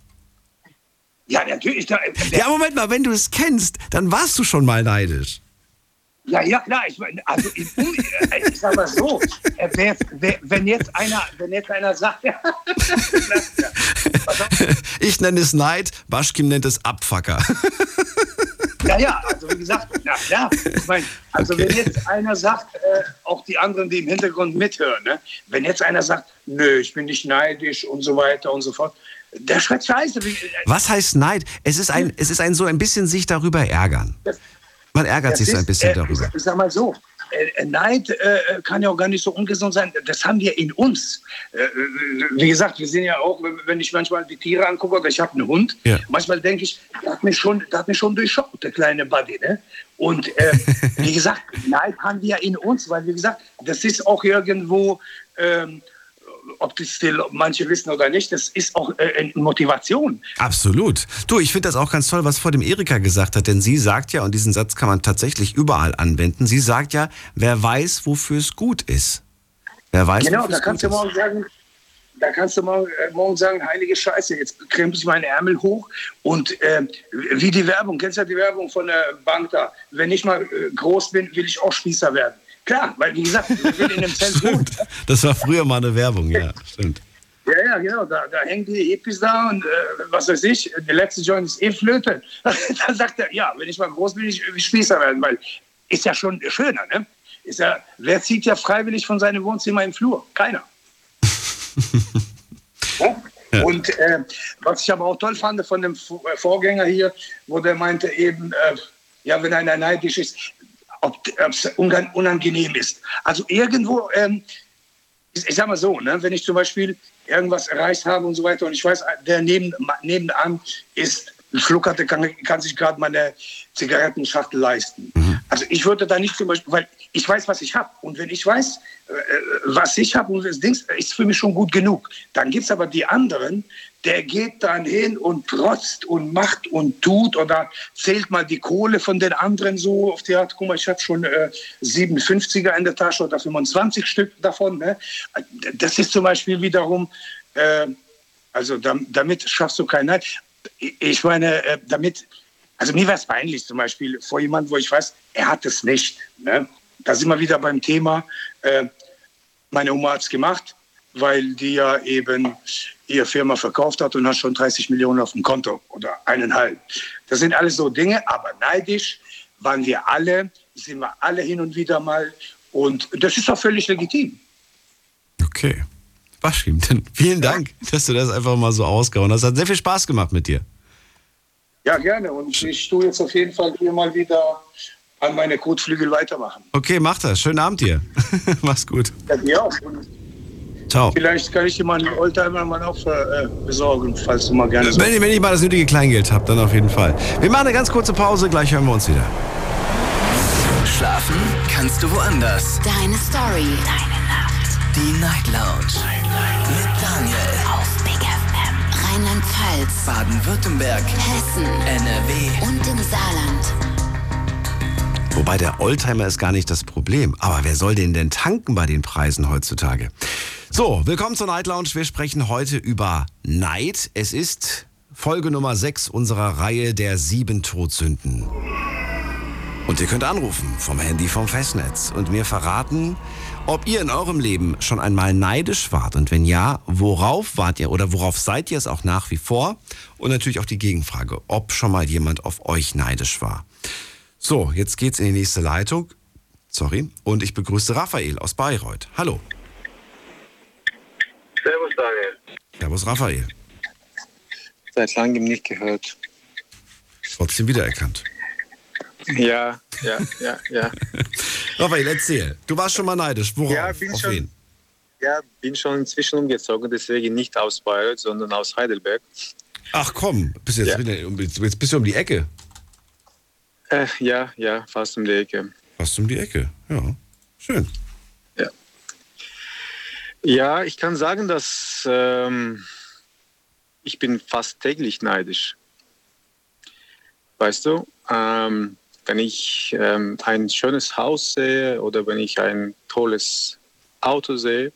ja, natürlich. Da, der, Ja, Moment mal, wenn du es kennst, dann warst du schon mal neidisch. ja, ja, klar. Ich, meine, also, ich, ich sag mal so, äh, wer, wer, wenn, jetzt einer, wenn jetzt einer sagt, ja, Ich nenne es Neid, Baschkim nennt es Abfacker. Ja, ja, also wie gesagt, na klar. Ich meine, also Okay. wenn jetzt einer sagt, äh, auch die anderen, die im Hintergrund mithören, ne? wenn jetzt einer sagt, nö, ich bin nicht neidisch und so weiter und so fort, der schreit Scheiße. Äh, Was heißt Neid? Es ist ein, es ist ein so ein bisschen sich darüber ärgern. Man ärgert sich so ein ist, bisschen äh, darüber. Ich, sag mal so, Neid äh, kann ja auch gar nicht so ungesund sein. Das haben wir in uns. Äh, äh, wie gesagt, wir sind ja auch, wenn- ich manchmal die Tiere angucke, oder ich habe einen Hund, Ja. manchmal denke ich, der hat mich schon, der hat mich schon durchschaut, der kleine Buddy. Ne? Und äh, wie gesagt, Neid haben wir in uns, weil wie gesagt, das ist auch irgendwo, ähm, ob das manche wissen oder nicht, das ist auch äh, eine Motivation. Absolut. Du, ich finde das auch ganz toll, was vor dem Erika gesagt hat, denn sie sagt ja, und diesen Satz kann man tatsächlich überall anwenden, sie sagt ja, wer weiß, wofür es gut ist. Wer weiß, Genau, da es kannst gut du morgen sagen, da kannst du morgen, äh, morgen sagen, heilige Scheiße, jetzt krempel ich meine Ärmel hoch und äh, wie die Werbung, kennst du ja die Werbung von der Bank da, wenn ich mal äh, groß bin, will ich auch Spießer werden. Klar, weil wie gesagt, wir will in einem ist. Das war früher mal eine Werbung, ja, stimmt. Ja, ja, genau, da, da hängen die Hippies da und äh, was weiß ich, der letzte Joint ist eh Flöte. da sagt er, ja, wenn ich mal groß bin, ich will Spießer werden, weil ist ja schon schöner, ne? Ist ja, wer zieht ja freiwillig von seinem Wohnzimmer im Flur? Keiner. Ja? Und äh, was ich aber auch toll fand von dem Vorgänger hier, wo der meinte eben, äh, ja, wenn einer neidisch ist, ob es unangenehm ist. Also irgendwo, ähm, ich, ich sag mal so, ne, wenn ich zum Beispiel irgendwas erreicht habe und so weiter und ich weiß, der neben, nebenan ist ein Schlucker, der kann, kann sich gerade meine Zigarettenschachtel leisten. Also ich würde da nicht zum Beispiel, weil ich weiß, was ich habe. Und wenn ich weiß, äh, was ich habe und das Ding ist für mich schon gut genug. Dann gibt es aber die anderen, der geht dann hin und trotzt und macht und tut oder zählt mal die Kohle von den anderen so auf die Art, guck mal, ich habe schon äh, 57er in der Tasche oder 25 Stück davon. Ne? Das ist zum Beispiel wiederum, äh, also dam- damit schaffst du keinen Neid. Ich- Ich meine, äh, damit, also mir wäre es peinlich zum Beispiel vor jemandem, wo ich weiß, er hat es nicht. Ne? Da sind wir wieder beim Thema, äh, meine Oma hat es gemacht, weil die ja eben ihre Firma verkauft hat und hat schon 30 Millionen auf dem Konto oder eineinhalb. Das sind alles so Dinge, aber neidisch waren wir alle, sind wir alle hin und wieder mal. Und das ist auch völlig legitim. Okay. Waschim, dann vielen Dank, dass du das einfach mal so ausgehauen hast. Hat sehr viel Spaß gemacht mit dir. Ja, gerne. Und ich tue jetzt auf jeden Fall hier mal wieder an meine Kotflügel weitermachen. Okay, mach das. Schönen Abend dir. Mach's gut. Ja, dir auch. Ciao. vielleicht kann ich dir mal einen Oldtimer mal auch äh, besorgen, falls du mal gerne. Wenn, ich- wenn ich mal das nötige Kleingeld habe, dann auf jeden Fall. Wir machen eine ganz kurze Pause, gleich hören wir uns wieder. Schlafen kannst du woanders. Deine Story. Deine Nacht. Die Night Lounge. Mit Daniel. Auf Big FM. Rheinland-Pfalz. Baden-Württemberg. Hessen. NRW. Und im Saarland. Wobei der Oldtimer ist gar nicht das Problem. Aber wer soll den denn tanken bei den Preisen heutzutage? So, willkommen zur Night Lounge. Wir sprechen heute über Neid. Es ist Folge Nummer 6 unserer Reihe der sieben Todsünden. Und ihr könnt anrufen vom Handy vom Festnetz und mir verraten, ob ihr in eurem Leben schon einmal neidisch wart und wenn ja, worauf wart ihr oder worauf seid ihr es auch nach wie vor? Und natürlich auch die Gegenfrage, ob schon mal jemand auf euch neidisch war. So, jetzt geht's in die nächste Leitung. Sorry. Und ich begrüße Raphael aus Bayreuth. Hallo. Servus, Daniel. Servus, Raphael. Seit langem nicht gehört. Trotzdem wiedererkannt. Ja, ja, ja, ja. Raphael, erzähl. Du warst schon mal neidisch. Worauf? Ja, bin auf schon- wen? Ja, bin schon inzwischen umgezogen, deswegen nicht aus Bayreuth, sondern aus Heidelberg. Ach komm, bist du jetzt, Ja. wieder, um- jetzt bist du um die Ecke. Äh, ja, ja, fast um die Ecke. Fast um die Ecke, ja. Schön. Ja, ich kann sagen, dass ähm, ich bin fast täglich neidisch. Weißt du, ähm, wenn ich ähm, ein schönes Haus sehe oder wenn ich ein tolles Auto sehe,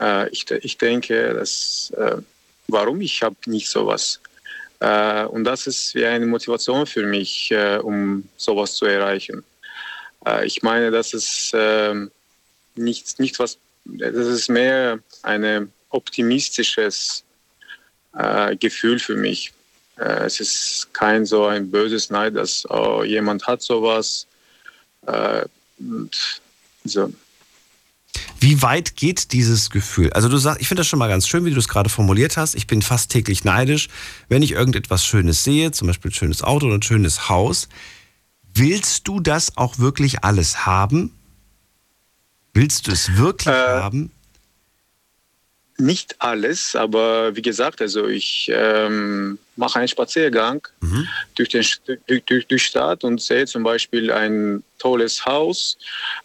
äh, ich, ich denke, dass, äh, warum ich habe nicht sowas. Äh, und das ist wie eine Motivation für mich, äh, um sowas zu erreichen. Äh, ich meine, das ist ähm, nicht, nicht was, das ist mehr ein optimistisches äh, Gefühl für mich. Äh, es ist kein so ein böses Neid, dass oh, jemand hat sowas. Äh, so. Wie weit geht dieses Gefühl? Also du sagst, ich finde das schon mal ganz schön, wie du es gerade formuliert hast. Ich bin fast täglich neidisch, wenn ich irgendetwas Schönes sehe, zum Beispiel ein schönes Auto oder ein schönes Haus. Willst du das auch wirklich alles haben? Willst du es wirklich haben? Nicht alles, aber wie gesagt, also ich ähm, mache einen Spaziergang durch den durch, durch, durch Stadt und sehe zum Beispiel ein tolles Haus.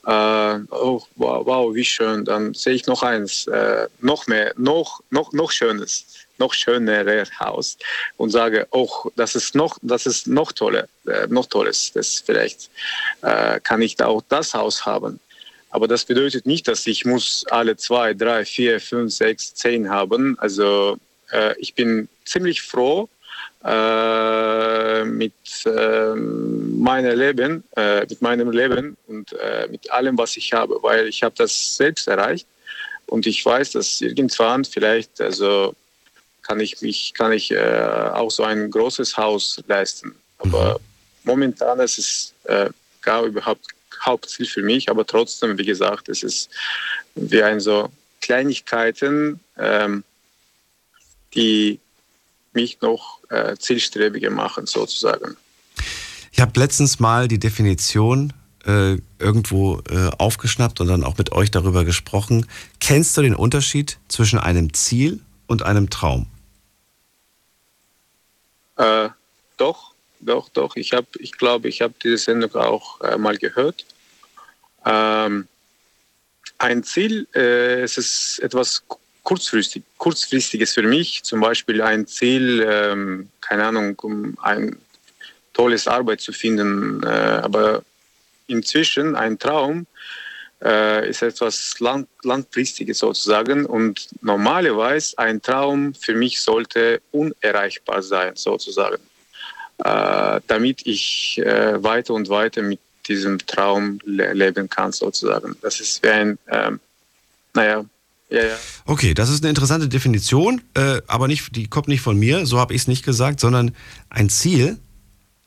Äh, oh, wow, wow, wie schön. Dann sehe ich noch eins, äh, noch mehr, noch, noch, noch schönes, noch schöneres Haus und sage, oh, das ist noch, das ist noch toller, äh, noch tolles. Das vielleicht äh, kann ich da auch das Haus haben. Aber das bedeutet nicht, dass ich muss alle zwei, drei, vier, fünf, sechs, zehn haben. Also äh, ich bin ziemlich froh äh, mit äh, meinem Leben, äh, mit meinem Leben und äh, mit allem, was ich habe, weil ich habe das selbst erreicht und ich weiß, dass irgendwann vielleicht, also kann ich mich, kann ich äh, auch so ein großes Haus leisten. Aber momentan ist es äh, gar überhaupt Hauptziel für mich, aber trotzdem, wie gesagt, es ist wie ein so Kleinigkeiten, ähm, die mich noch äh, zielstrebiger machen, sozusagen. Ich habe letztens mal die Definition äh, irgendwo äh, aufgeschnappt und dann auch mit euch darüber gesprochen. Kennst du den Unterschied zwischen einem Ziel und einem Traum? Äh, doch, doch, doch. Ich habe, ich glaube, ich habe diese Sendung auch äh, mal gehört. Ähm, ein Ziel, äh, es ist etwas kurzfristig, kurzfristiges für mich. Zum Beispiel ein Ziel, ähm, keine Ahnung, um ein tolles Arbeit zu finden. Äh, aber inzwischen ein Traum äh, ist etwas lang, langfristiges sozusagen. Und normalerweise ein Traum für mich sollte unerreichbar sein sozusagen, damit ich äh, weiter und weiter mit diesem Traum le leben kann sozusagen. Das ist wie ein, ähm, naja, ja, ja. Okay, das ist eine interessante Definition, äh, aber nicht, die kommt nicht von mir, so habe ich es nicht gesagt, sondern ein Ziel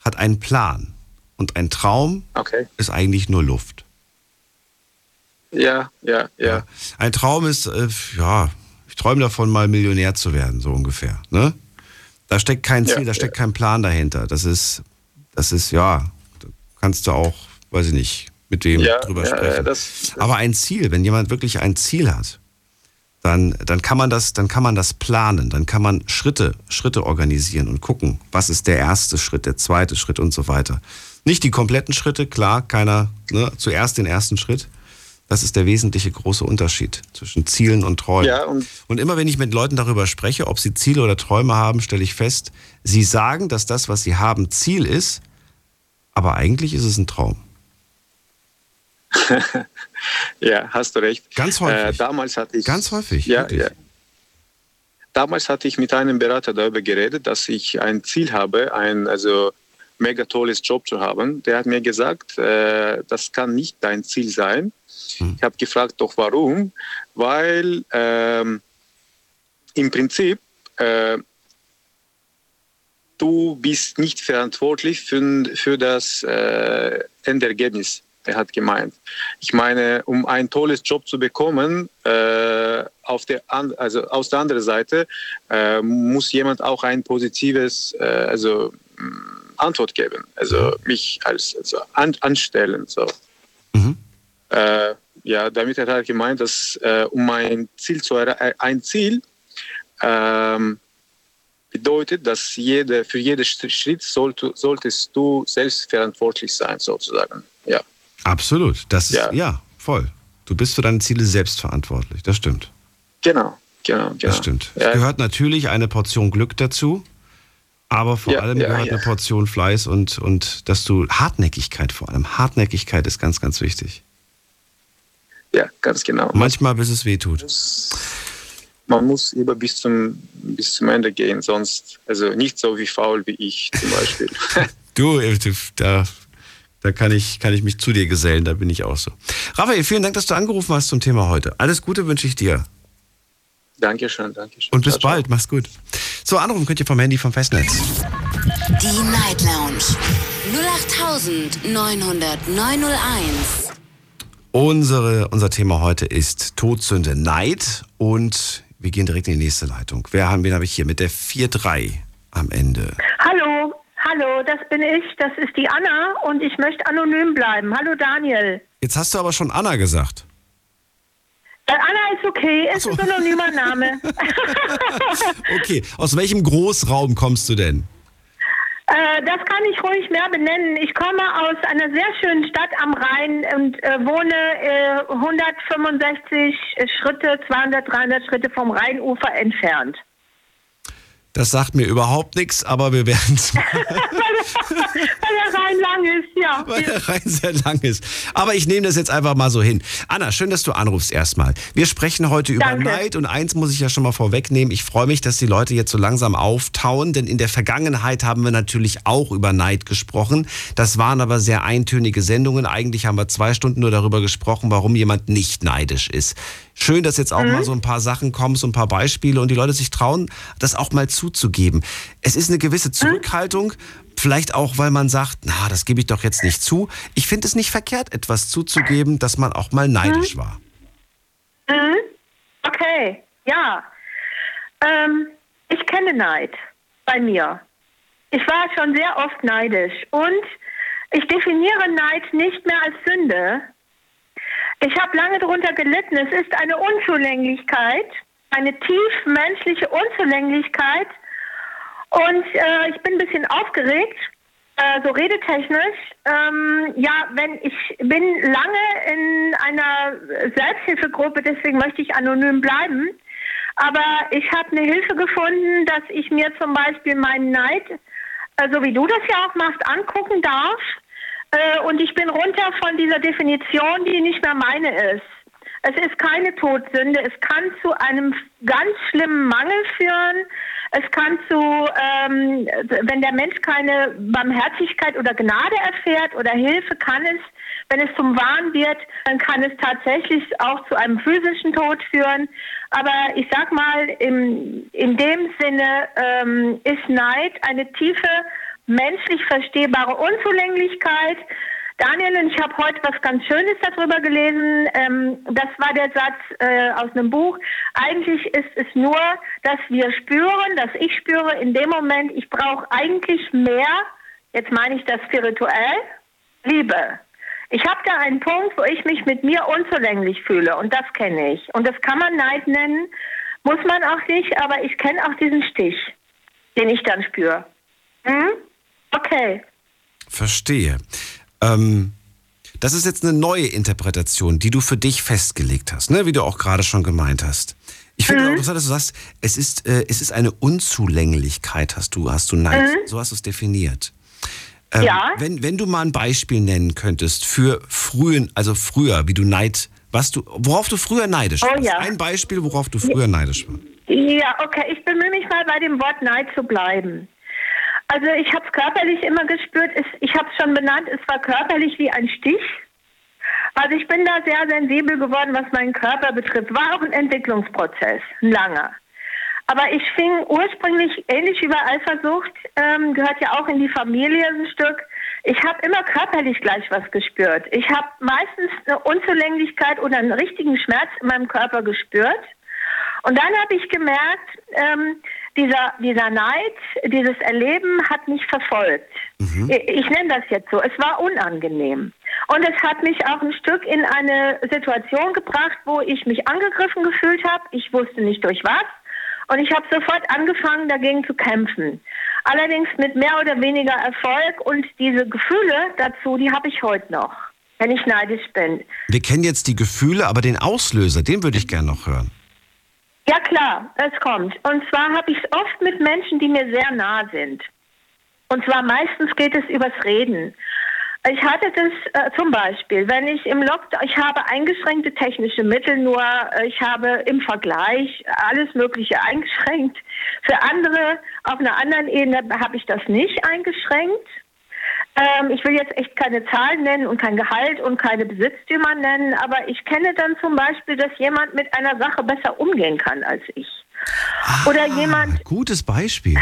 hat einen Plan. Und ein Traum Okay. ist eigentlich nur Luft. Ja, ja, ja. Ein Traum ist, äh, ja, ich träume davon, mal Millionär zu werden, so ungefähr. Ne? Da steckt kein Ziel, Ja, da steckt kein Plan dahinter. Das ist, das ist, ja, da kannst du auch, weiß ich nicht, mit wem Ja, drüber ja, ja, sprechen. das- Aber ein Ziel, wenn jemand wirklich ein Ziel hat, dann, dann kann man das, dann kann man das planen, dann kann man Schritte, Schritte organisieren und gucken, was ist der erste Schritt, der zweite Schritt und so weiter. Nicht die kompletten Schritte, klar, keiner, ne, zuerst den ersten Schritt. Das ist der wesentliche große Unterschied zwischen Zielen und Träumen. Ja, und- und immer wenn ich mit Leuten darüber spreche, ob sie Ziele oder Träume haben, stelle ich fest, sie sagen, dass das, was sie haben, Ziel ist, aber eigentlich ist es ein Traum. Ja, hast du recht. Ganz häufig. Äh, damals hatte ich. Ganz häufig, Ja, wirklich. ja. Damals hatte ich mit einem Berater darüber geredet, dass ich ein Ziel habe, ein also mega tolles Job zu haben. Der hat mir gesagt, äh, das kann nicht dein Ziel sein. Hm. Ich habe gefragt, doch warum? Weil ähm, im Prinzip äh, du bist nicht verantwortlich für, für das äh, Endergebnis. Er hat gemeint. Ich meine, um ein tolles Job zu bekommen, äh, auf der also aus der anderen Seite äh, muss jemand auch ein positives, äh, also mh, Antwort geben, also mich als also an, anstellen so. Äh, ja, damit hat er gemeint, dass äh, um ein Ziel zu erreichen, ein Ziel ähm, bedeutet, dass jede, für jeden Schritt sollte, solltest du selbst verantwortlich sein, sozusagen. Ja. Absolut. Das ist, ja. Ja. voll. Du bist für deine Ziele selbst verantwortlich. Das stimmt. Genau, genau, genau. Das stimmt. Ja. Es gehört natürlich eine Portion Glück dazu, aber vor Ja, allem ja, gehört ja. eine Portion Fleiß und, und dass du Hartnäckigkeit vor allem. Hartnäckigkeit ist ganz, ganz wichtig. Ja, ganz genau. Manchmal, bis es weh tut. Man muss immer bis zum, bis zum Ende gehen, sonst, also nicht so wie faul wie ich zum Beispiel. Du, äh, du, da, da kann ich, kann ich mich zu dir gesellen, da bin ich auch so. Raphael, vielen Dank, dass du angerufen hast zum Thema heute. Alles Gute wünsche ich dir. Dankeschön, Dankeschön. Und bis bald, mach's gut. So, anrufen könnt ihr vom Handy vom Festnetz. Die Night Lounge 0890901. Unsere, unser Thema heute ist Todsünde Neid und wir gehen direkt in die nächste Leitung. Wer haben, wen habe ich hier mit der 4-3 am Ende? Hallo, hallo, das bin ich, das ist die Anna und ich möchte anonym bleiben. Hallo Daniel. Jetzt hast du aber schon Anna gesagt. Äh, Anna ist okay, ist ein synonymer Name. Okay, aus welchem Großraum kommst du denn? Äh, das kann ich ruhig mehr benennen. Ich komme aus einer sehr schönen Stadt am Rhein und äh, wohne äh, 165 Schritte, 200, 300 Schritte vom Rheinufer entfernt. Das sagt mir überhaupt nichts, aber wir werden es Weil der Rhein lang ist, ja. weil der Rhein sehr lang ist. Aber ich nehme das jetzt einfach mal so hin. Anna, schön, dass du anrufst erstmal. Wir sprechen heute über Danke. Neid und eins muss ich ja schon mal vorwegnehmen. Ich freue mich, dass die Leute jetzt so langsam auftauen, denn in der Vergangenheit haben wir natürlich auch über Neid gesprochen. Das waren aber sehr eintönige Sendungen. Eigentlich haben wir zwei Stunden nur darüber gesprochen, warum jemand nicht neidisch ist. Schön, dass jetzt auch mal so ein paar Sachen kommen, so ein paar Beispiele und die Leute sich trauen, das auch mal zuzugeben. Es ist eine gewisse Zurückhaltung, vielleicht auch, weil man sagt, na, das gebe ich doch jetzt nicht zu. Ich finde es nicht verkehrt, etwas zuzugeben, dass man auch mal neidisch war. Mhm. Okay, ja. Ähm, ich kenne Neid bei mir. Ich war schon sehr oft neidisch und ich definiere Neid nicht mehr als Sünde. Ich habe lange darunter gelitten. Es ist eine Unzulänglichkeit, eine tief menschliche Unzulänglichkeit. Und äh, ich bin ein bisschen aufgeregt, äh, so redetechnisch. Ähm, ja, wenn ich bin lange in einer Selbsthilfegruppe, deswegen möchte ich anonym bleiben. Aber ich habe eine Hilfe gefunden, dass ich mir zum Beispiel meinen Neid, äh, so wie du das ja auch machst, angucken darf. Äh, und ich bin runter von dieser Definition, die nicht mehr meine ist. Es ist keine Todsünde. Es kann zu einem ganz schlimmen Mangel führen. Es kann zu, ähm, wenn der Mensch keine Barmherzigkeit oder Gnade erfährt oder Hilfe, kann es, wenn es zum Wahn wird, dann kann es tatsächlich auch zu einem physischen Tod führen. Aber ich sag mal, im, in dem Sinne ähm, ist Neid eine tiefe menschlich verstehbare Unzulänglichkeit. Daniel, ich habe heute was ganz Schönes darüber gelesen. Ähm, das war der Satz äh, aus einem Buch. Eigentlich ist es nur, dass wir spüren, dass ich spüre in dem Moment, ich brauche eigentlich mehr, jetzt meine ich das spirituell, Liebe. Ich habe da einen Punkt, wo ich mich mit mir unzulänglich fühle und das kenne ich. Und das kann man Neid nennen, muss man auch nicht, aber ich kenne auch diesen Stich, den ich dann spüre. Hm? Okay. Verstehe. Ähm, das ist jetzt eine neue Interpretation, die du für dich festgelegt hast, ne? wie du auch gerade schon gemeint hast. Ich finde mhm. interessant, dass du sagst, es ist, äh, es ist eine Unzulänglichkeit, hast du, hast du Neid, mhm. so hast du es definiert. Ähm, ja. Wenn, wenn du mal ein Beispiel nennen könntest für frühen, also früher, wie du Neid, was du, worauf du früher neidisch oh, warst. Ja. Ein Beispiel, worauf du früher neidisch warst. Ja, okay, ich bemühe mich mal bei dem Wort Neid zu bleiben. Also ich habe es körperlich immer gespürt. Es, ich habe es schon benannt, es war körperlich wie ein Stich. Also ich bin da sehr sensibel geworden, was meinen Körper betrifft. War auch ein Entwicklungsprozess, ein langer. Aber ich fing ursprünglich ähnlich wie bei Eifersucht, ähm, gehört ja auch in die Familie ein Stück. Ich habe immer körperlich gleich was gespürt. Ich habe meistens eine Unzulänglichkeit oder einen richtigen Schmerz in meinem Körper gespürt. Und dann habe ich gemerkt, ähm, dieser, dieser Neid, dieses Erleben hat mich verfolgt. Mhm. Ich, ich nenne das jetzt so. Es war unangenehm. Und es hat mich auch ein Stück in eine Situation gebracht, wo ich mich angegriffen gefühlt habe. Ich wusste nicht durch was. Und ich habe sofort angefangen, dagegen zu kämpfen. Allerdings mit mehr oder weniger Erfolg. Und diese Gefühle dazu, die habe ich heute noch, wenn ich neidisch bin. Wir kennen jetzt die Gefühle, aber den Auslöser, den würde ich gerne noch hören. Ja klar, es kommt. Und zwar habe ich es oft mit Menschen, die mir sehr nah sind. Und zwar meistens geht es übers Reden. Ich hatte das äh, zum Beispiel, wenn ich im Lockdown, ich habe eingeschränkte technische Mittel, nur äh, ich habe im Vergleich alles Mögliche eingeschränkt. Für andere auf einer anderen Ebene habe ich das nicht eingeschränkt. Ähm, ich will jetzt echt keine Zahlen nennen und kein Gehalt und keine Besitztümer nennen, aber ich kenne dann zum Beispiel, dass jemand mit einer Sache besser umgehen kann als ich. Ah, Oder jemand. Gutes Beispiel.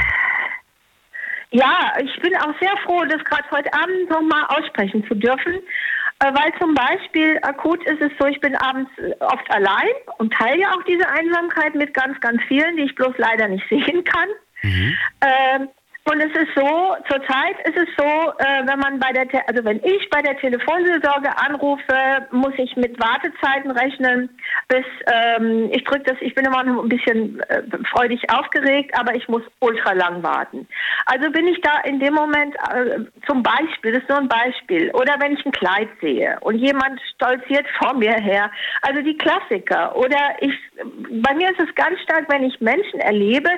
Ja, ich bin auch sehr froh, das gerade heute Abend nochmal aussprechen zu dürfen, äh, weil zum Beispiel akut ist es so, ich bin abends oft allein und teile ja auch diese Einsamkeit mit ganz, ganz vielen, die ich bloß leider nicht sehen kann. Mhm. Ähm, und es ist so, zurzeit ist es so, äh, wenn man bei der, Te also wenn ich bei der Telefonseelsorge anrufe, muss ich mit Wartezeiten rechnen, bis ähm, ich drücke das, ich bin immer noch ein bisschen äh, freudig aufgeregt, aber ich muss ultra lang warten. Also bin ich da in dem Moment äh, zum Beispiel, das ist nur ein Beispiel, oder wenn ich ein Kleid sehe und jemand stolziert vor mir her, also die Klassiker. Oder ich, bei mir ist es ganz stark, wenn ich Menschen erlebe,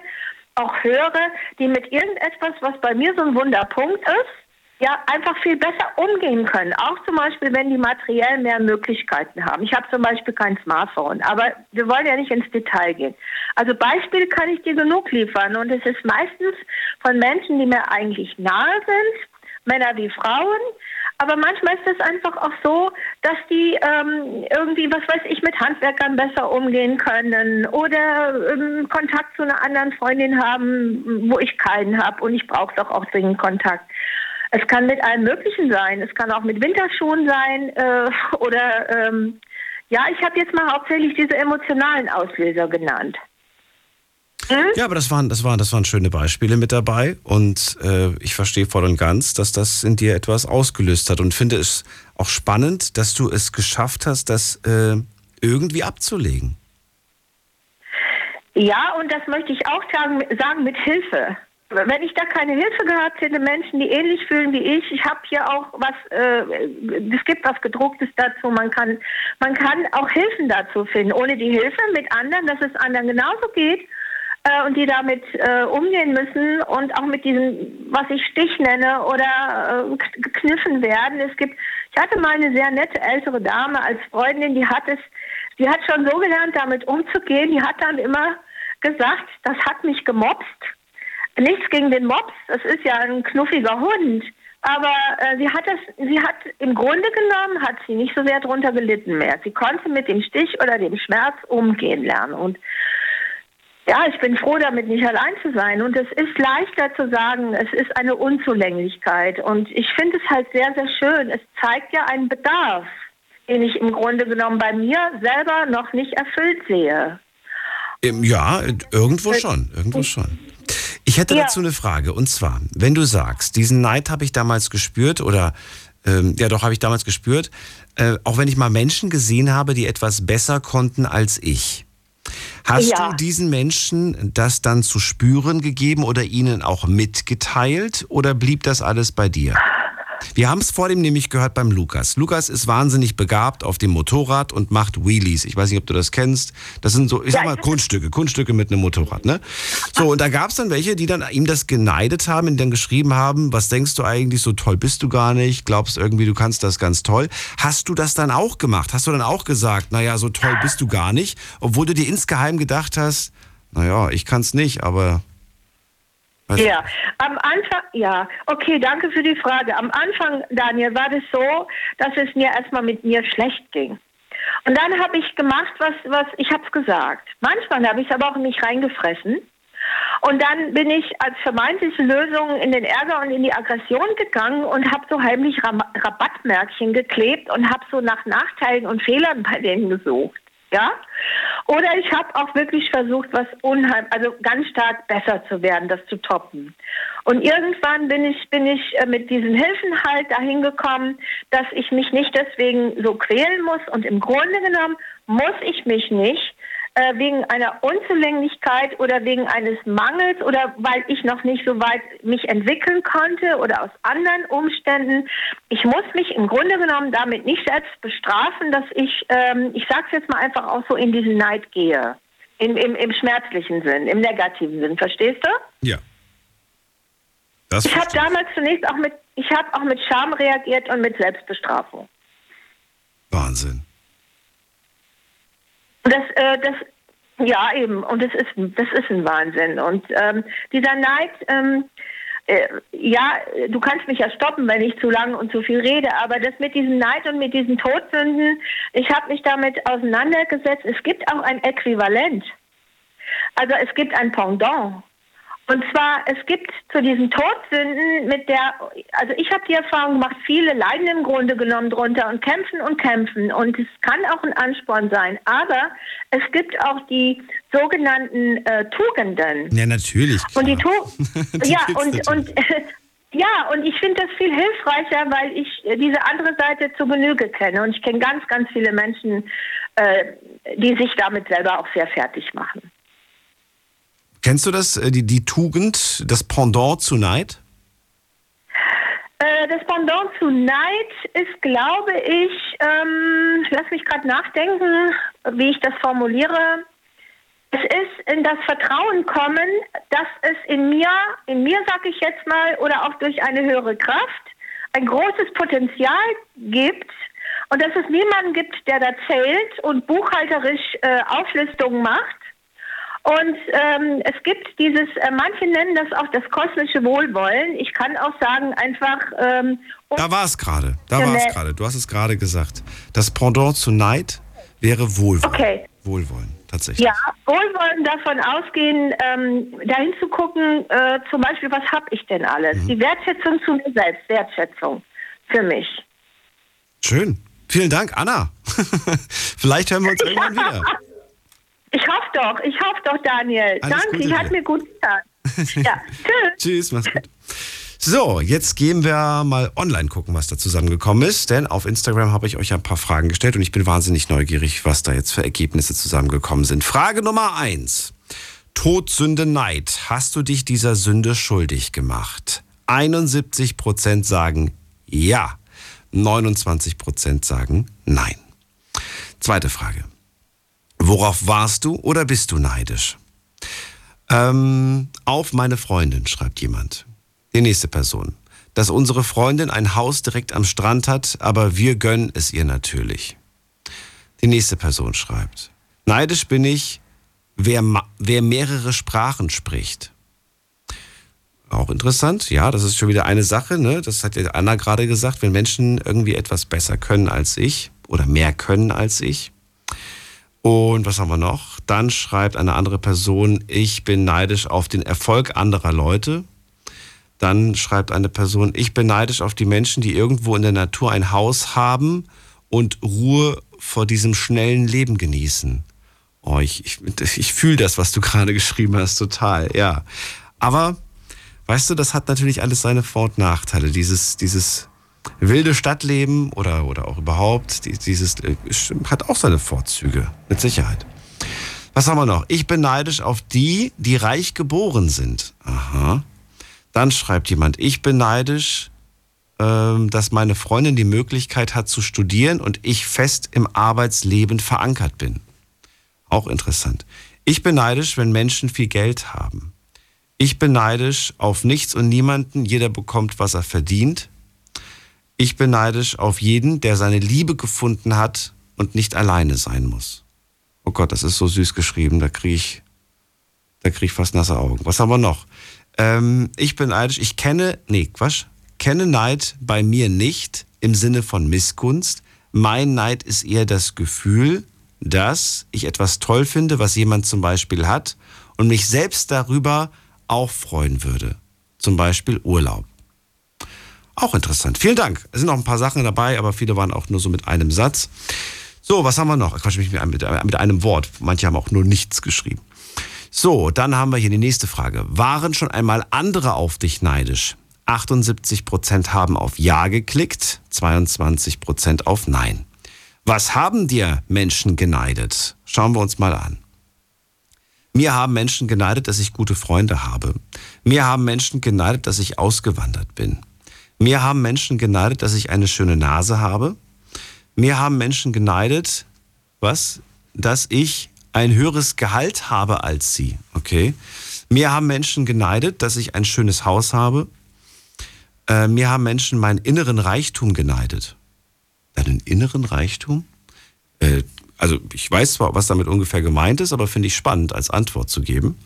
auch höre, die mit irgendetwas, was bei mir so ein Wunderpunkt ist, ja, einfach viel besser umgehen können. Auch zum Beispiel, wenn die materiell mehr Möglichkeiten haben. Ich habe zum Beispiel kein Smartphone, aber wir wollen ja nicht ins Detail gehen. Also Beispiele kann ich dir genug liefern und es ist meistens von Menschen, die mir eigentlich nahe sind, Männer wie Frauen, aber manchmal ist es einfach auch so, dass die ähm, irgendwie, was weiß ich, mit Handwerkern besser umgehen können oder ähm, Kontakt zu einer anderen Freundin haben, wo ich keinen habe und ich brauche doch auch dringend Kontakt. Es kann mit allem Möglichen sein. Es kann auch mit Winterschuhen sein äh, oder ähm, ja, ich habe jetzt mal hauptsächlich diese emotionalen Auslöser genannt. Hm? Ja, aber das waren, das, waren, das waren schöne Beispiele mit dabei und äh, ich verstehe voll und ganz, dass das in dir etwas ausgelöst hat und finde es auch spannend, dass du es geschafft hast, das äh, irgendwie abzulegen. Ja, und das möchte ich auch sagen, sagen mit Hilfe. Wenn ich da keine Hilfe gehabt hätte, Menschen, die ähnlich fühlen wie ich, ich habe hier auch was, äh, es gibt was gedrucktes dazu, man kann, man kann auch Hilfen dazu finden. Ohne die Hilfe mit anderen, dass es anderen genauso geht äh, und die damit äh, umgehen müssen und auch mit diesem, was ich Stich nenne oder äh, gekniffen werden. Es gibt, ich hatte mal eine sehr nette ältere Dame als Freundin, die hat es, die hat schon so gelernt, damit umzugehen. Die hat dann immer gesagt, das hat mich gemobst. Nichts gegen den Mops, das ist ja ein knuffiger Hund. Aber äh, sie hat das, sie hat im Grunde genommen hat sie nicht so sehr darunter gelitten mehr. Sie konnte mit dem Stich oder dem Schmerz umgehen lernen. Und ja, ich bin froh, damit nicht allein zu sein. Und es ist leichter zu sagen, es ist eine Unzulänglichkeit. Und ich finde es halt sehr, sehr schön. Es zeigt ja einen Bedarf, den ich im Grunde genommen bei mir selber noch nicht erfüllt sehe. Ähm, Ja, irgendwo Äh, schon, irgendwo schon. Ich hätte Ja. dazu eine Frage. Und zwar, wenn du sagst, diesen Neid habe ich damals gespürt oder ähm, ja doch habe ich damals gespürt, äh, auch wenn ich mal Menschen gesehen habe, die etwas besser konnten als ich. Hast Ja. du diesen Menschen das dann zu spüren gegeben oder ihnen auch mitgeteilt oder blieb das alles bei dir? Wir haben es vor dem nämlich gehört beim Lukas. Lukas ist wahnsinnig begabt auf dem Motorrad und macht Wheelies. Ich weiß nicht, ob du das kennst. Das sind so, ich sag mal, Kunststücke, Kunststücke mit einem Motorrad, ne? So, und da gab es dann welche, die dann ihm das geneidet haben und dann geschrieben haben, was denkst du eigentlich, so toll bist du gar nicht, glaubst irgendwie, du kannst das ganz toll. Hast du das dann auch gemacht? Hast du dann auch gesagt, naja, so toll bist du gar nicht, obwohl du dir insgeheim gedacht hast, naja, ich kann's nicht, aber Du? Ja, am Anfang, ja, okay, danke für die Frage. Am Anfang, Daniel, war das so, dass es mir erstmal mit mir schlecht ging. Und dann habe ich gemacht, was, was ich habe es gesagt. Manchmal habe ich es aber auch in mich reingefressen. Und dann bin ich als vermeintliche Lösung in den Ärger und in die Aggression gegangen und habe so heimlich Rabattmärkchen geklebt und habe so nach Nachteilen und Fehlern bei denen gesucht. Ja? Oder ich habe auch wirklich versucht, was unheim, also ganz stark besser zu werden, das zu toppen. Und irgendwann bin ich, bin ich äh, mit diesen Hilfen halt dahin gekommen, dass ich mich nicht deswegen so quälen muss. Und im Grunde genommen muss ich mich nicht äh, wegen einer Unzulänglichkeit oder wegen eines Mangels oder weil ich noch nicht so weit mich entwickeln konnte oder aus anderen Umständen. Ich muss mich im Grunde genommen damit nicht selbst bestrafen, dass ich, ähm, ich sage es jetzt mal einfach auch so in diesen Neid gehe. In, im, Im schmerzlichen Sinn, im negativen Sinn, verstehst du? Ja. Das ich habe damals zunächst auch mit, ich habe auch mit Scham reagiert und mit Selbstbestrafung. Wahnsinn. Das, äh, das, ja eben, und das ist, das ist ein Wahnsinn. Und ähm, dieser Neid, ähm, äh, ja, du kannst mich ja stoppen, wenn ich zu lang und zu viel rede, aber das mit diesem Neid und mit diesen Todsünden, ich habe mich damit auseinandergesetzt. Es gibt auch ein Äquivalent. Also es gibt ein Pendant. Und zwar, es gibt zu diesen Todsünden mit der, also ich habe die Erfahrung gemacht, viele leiden im Grunde genommen drunter und kämpfen und kämpfen. Und es kann auch ein Ansporn sein. Aber es gibt auch die sogenannten äh, Tugenden. Ja, natürlich. Und die, tu Die ja, und, und ja, und ich finde das viel hilfreicher, weil ich äh, diese andere Seite zu Genüge kenne. Und ich kenne ganz, ganz viele Menschen, äh, die sich damit selber auch sehr fertig machen. Kennst du das, äh, die, die Tugend, das Pendant zu Neid? Äh, das Pendant zu Neid ist, glaube ich, ähm, lass mich gerade nachdenken, wie ich das formuliere. Es ist in das Vertrauen kommen, dass es in mir, in mir sag ich jetzt mal, oder auch durch eine höhere Kraft, ein großes Potenzial gibt und dass es niemanden gibt, der da zählt und buchhalterisch äh, Auflistungen macht. Und ähm, es gibt dieses, äh, manche nennen das auch das kosmische Wohlwollen. Ich kann auch sagen, einfach. Ähm, Da war es gerade. Da war es ne. gerade. Du hast es gerade gesagt. Das Pendant zu Neid wäre Wohlwollen. Okay. Wohlwollen, tatsächlich. Ja, Wohlwollen davon ausgehen, ähm, dahin zu gucken, äh, zum Beispiel, was habe ich denn alles? Mhm. Die Wertschätzung zu mir selbst, Wertschätzung für mich. Schön. Vielen Dank, Anna. Vielleicht hören wir uns irgendwann wieder. Ich hoffe doch, ich hoffe doch, Daniel. Alles Danke, Gute hat dir. mir gut getan. Ja, tschüss. Tschüss, mach's gut. So, jetzt gehen wir mal online gucken, was da zusammengekommen ist. Denn auf Instagram habe ich euch ein paar Fragen gestellt und ich bin wahnsinnig neugierig, was da jetzt für Ergebnisse zusammengekommen sind. Frage Nummer eins: Todsünde Neid. Hast du dich dieser Sünde schuldig gemacht? 71% sagen ja, 29% sagen nein. Zweite Frage. Worauf warst du oder bist du neidisch? Ähm, auf meine Freundin, schreibt jemand. Die nächste Person. Dass unsere Freundin ein Haus direkt am Strand hat, aber wir gönnen es ihr natürlich. Die nächste Person schreibt. Neidisch bin ich, wer, wer mehrere Sprachen spricht. Auch interessant, ja, das ist schon wieder eine Sache, ne? Das hat ja Anna gerade gesagt, wenn Menschen irgendwie etwas besser können als ich oder mehr können als ich. Und was haben wir noch? Dann schreibt eine andere Person, ich bin neidisch auf den Erfolg anderer Leute. Dann schreibt eine Person, ich bin neidisch auf die Menschen, die irgendwo in der Natur ein Haus haben und Ruhe vor diesem schnellen Leben genießen. Oh, ich, ich, ich fühle das, was du gerade geschrieben hast, total, ja. Aber, weißt du, das hat natürlich alles seine Vor- und Nachteile. Dieses, dieses wilde Stadtleben oder, oder auch überhaupt, dieses äh, hat auch seine Vorzüge, mit Sicherheit. Was haben wir noch? Ich bin neidisch auf die, die reich geboren sind. Aha. Dann schreibt jemand, ich bin neidisch, ähm, dass meine Freundin die Möglichkeit hat zu studieren und ich fest im Arbeitsleben verankert bin. Auch interessant. Ich bin neidisch, wenn Menschen viel Geld haben. Ich bin neidisch auf nichts und niemanden. Jeder bekommt, was er verdient. Ich bin neidisch auf jeden, der seine Liebe gefunden hat und nicht alleine sein muss. Oh Gott, das ist so süß geschrieben, da kriege ich, da krieg ich fast nasse Augen. Was haben wir noch? Ähm, ich bin neidisch, ich kenne, nee, Quatsch, kenne Neid bei mir nicht im Sinne von Missgunst. Mein Neid ist eher das Gefühl, dass ich etwas toll finde, was jemand zum Beispiel hat und mich selbst darüber auch freuen würde. Zum Beispiel Urlaub. Auch interessant. Vielen Dank. Es sind noch ein paar Sachen dabei, aber viele waren auch nur so mit einem Satz. So, was haben wir noch? Quatsch, mit, mit, mit einem Wort. Manche haben auch nur nichts geschrieben. So, dann haben wir hier die nächste Frage. Waren schon einmal andere auf dich neidisch? 78% haben auf Ja geklickt, 22% auf Nein. Was haben dir Menschen geneidet? Schauen wir uns mal an. Mir haben Menschen geneidet, dass ich gute Freunde habe. Mir haben Menschen geneidet, dass ich ausgewandert bin. Mir haben Menschen geneidet, dass ich eine schöne Nase habe. Mir haben Menschen geneidet, was? Dass ich ein höheres Gehalt habe als sie. Okay. Mir haben Menschen geneidet, dass ich ein schönes Haus habe. Äh, mir haben Menschen meinen inneren Reichtum geneidet. Deinen inneren Reichtum? Äh, also ich weiß zwar, was damit ungefähr gemeint ist, aber finde ich spannend als Antwort zu geben.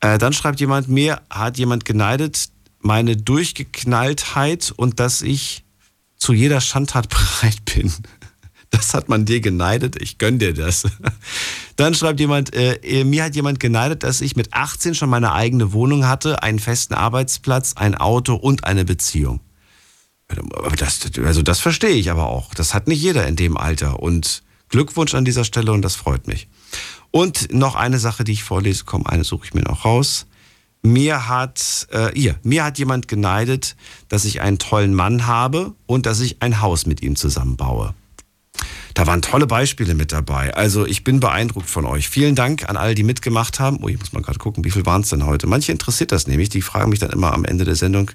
Äh, dann schreibt jemand, mir hat jemand geneidet, meine Durchgeknalltheit und dass ich zu jeder Schandtat bereit bin. Das hat man dir geneidet, ich gönn dir das. Dann schreibt jemand, äh, mir hat jemand geneidet, dass ich mit 18 schon meine eigene Wohnung hatte, einen festen Arbeitsplatz, ein Auto und eine Beziehung. Das, also das verstehe ich aber auch. Das hat nicht jeder in dem Alter. Und Glückwunsch an dieser Stelle und das freut mich. Und noch eine Sache, die ich vorlese, komm, eine suche ich mir noch raus. Mir hat, äh, ihr, mir hat jemand geneidet, dass ich einen tollen Mann habe und dass ich ein Haus mit ihm zusammenbaue. Da waren tolle Beispiele mit dabei. Also ich bin beeindruckt von euch. Vielen Dank an alle, die mitgemacht haben. Oh, ich muss mal gerade gucken, wie viel waren es denn heute? Manche interessiert das nämlich. Die fragen mich dann immer am Ende der Sendung,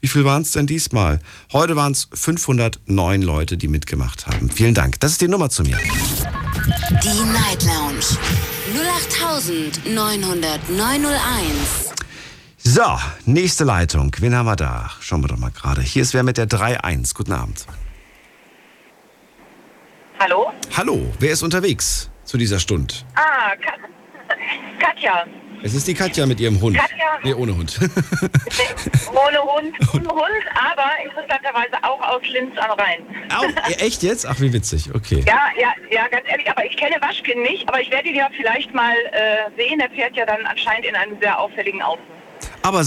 wie viel waren es denn diesmal? Heute waren es 509 Leute, die mitgemacht haben. Vielen Dank. Das ist die Nummer zu mir. Die Night Lounge 0890901. So, nächste Leitung. Wen haben wir da? Schauen wir doch mal gerade. Hier ist wer mit der 3.1. Guten Abend. Hallo? Hallo, wer ist unterwegs zu dieser Stunde? Ah, Ka Katja. Es ist die Katja mit ihrem Hund. Katja. Nee, ohne Hund. Ohne Hund, ohne Hund, aber interessanterweise auch aus Linz am Rhein. Au, echt jetzt? Ach, wie witzig. Okay. Ja, ja, ja, ganz ehrlich, aber ich kenne Waschkin nicht, aber ich werde ihn ja vielleicht mal äh, sehen. Er fährt ja dann anscheinend in einem sehr auffälligen Auto. Aber,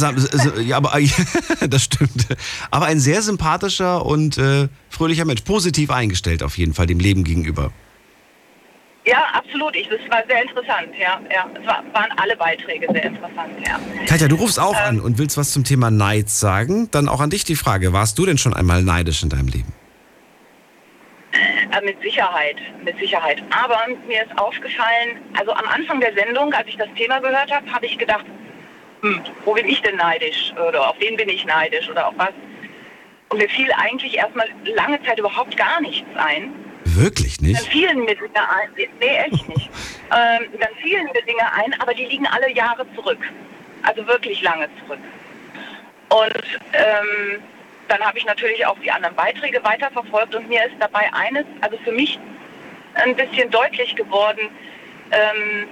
ja, aber das stimmt. Aber ein sehr sympathischer und äh, fröhlicher Mensch. Positiv eingestellt auf jeden Fall dem Leben gegenüber. Ja, absolut. Ich, das war sehr interessant, ja. ja. Es war, waren alle Beiträge sehr interessant, ja. Katja, du rufst auch an und willst was zum Thema Neid sagen. Dann auch an dich die Frage, warst du denn schon einmal neidisch in deinem Leben? Äh, mit Sicherheit, mit Sicherheit. Aber mir ist aufgefallen, also am Anfang der Sendung, als ich das Thema gehört habe, habe ich gedacht, hm, wo bin ich denn neidisch? Oder auf wen bin ich neidisch? Oder auf was? Und mir fiel eigentlich erstmal lange Zeit überhaupt gar nichts ein. Wirklich nicht? Dann fielen mir Dinge ein, nee, echt nicht. ähm, dann fielen mir Dinge ein, aber die liegen alle Jahre zurück. Also wirklich lange zurück. Und ähm, dann habe ich natürlich auch die anderen Beiträge weiterverfolgt und mir ist dabei eines, also für mich ein bisschen deutlich geworden, ähm,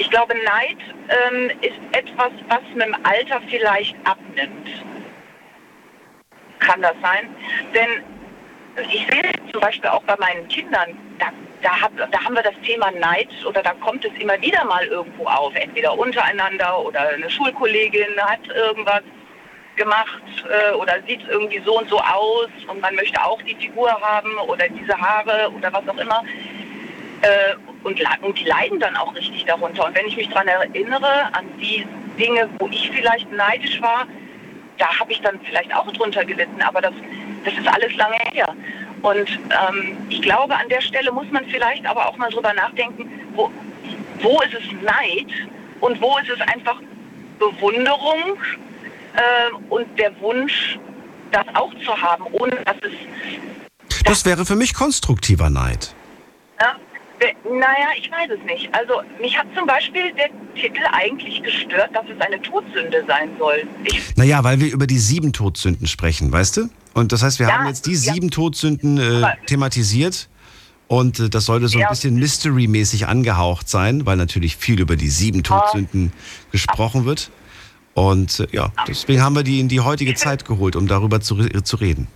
ich glaube, Neid ähm, ist etwas, was mit dem Alter vielleicht abnimmt. Kann das sein? Denn ich sehe zum Beispiel auch bei meinen Kindern, da da, hab, da haben wir das Thema Neid oder da kommt es immer wieder mal irgendwo auf, entweder untereinander oder eine Schulkollegin hat irgendwas gemacht äh, oder sieht irgendwie so und so aus und man möchte auch die Figur haben oder diese Haare oder was auch immer. Äh, und, und die leiden dann auch richtig darunter. Und wenn ich mich daran erinnere, an die Dinge, wo ich vielleicht neidisch war, da habe ich dann vielleicht auch drunter gelitten, aber das, das ist alles lange her. Und ähm, ich glaube, an der Stelle muss man vielleicht aber auch mal drüber nachdenken, wo, wo ist es Neid und wo ist es einfach Bewunderung äh, und der Wunsch, das auch zu haben, ohne dass es Das wäre für mich konstruktiver Neid. Ja, naja, ich weiß es nicht. Also mich hat zum Beispiel der Titel eigentlich gestört, dass es eine Todsünde sein soll. Ich, Naja, weil wir über die sieben Todsünden sprechen, weißt du? Und das heißt, wir Ja, haben jetzt die ja. sieben Todsünden äh, thematisiert. Und äh, das sollte so ein Ja. bisschen Mystery-mäßig angehaucht sein, weil natürlich viel über die sieben Todsünden gesprochen wird. Und äh, ja, deswegen haben wir die in die heutige Zeit geholt, um darüber zu, zu reden.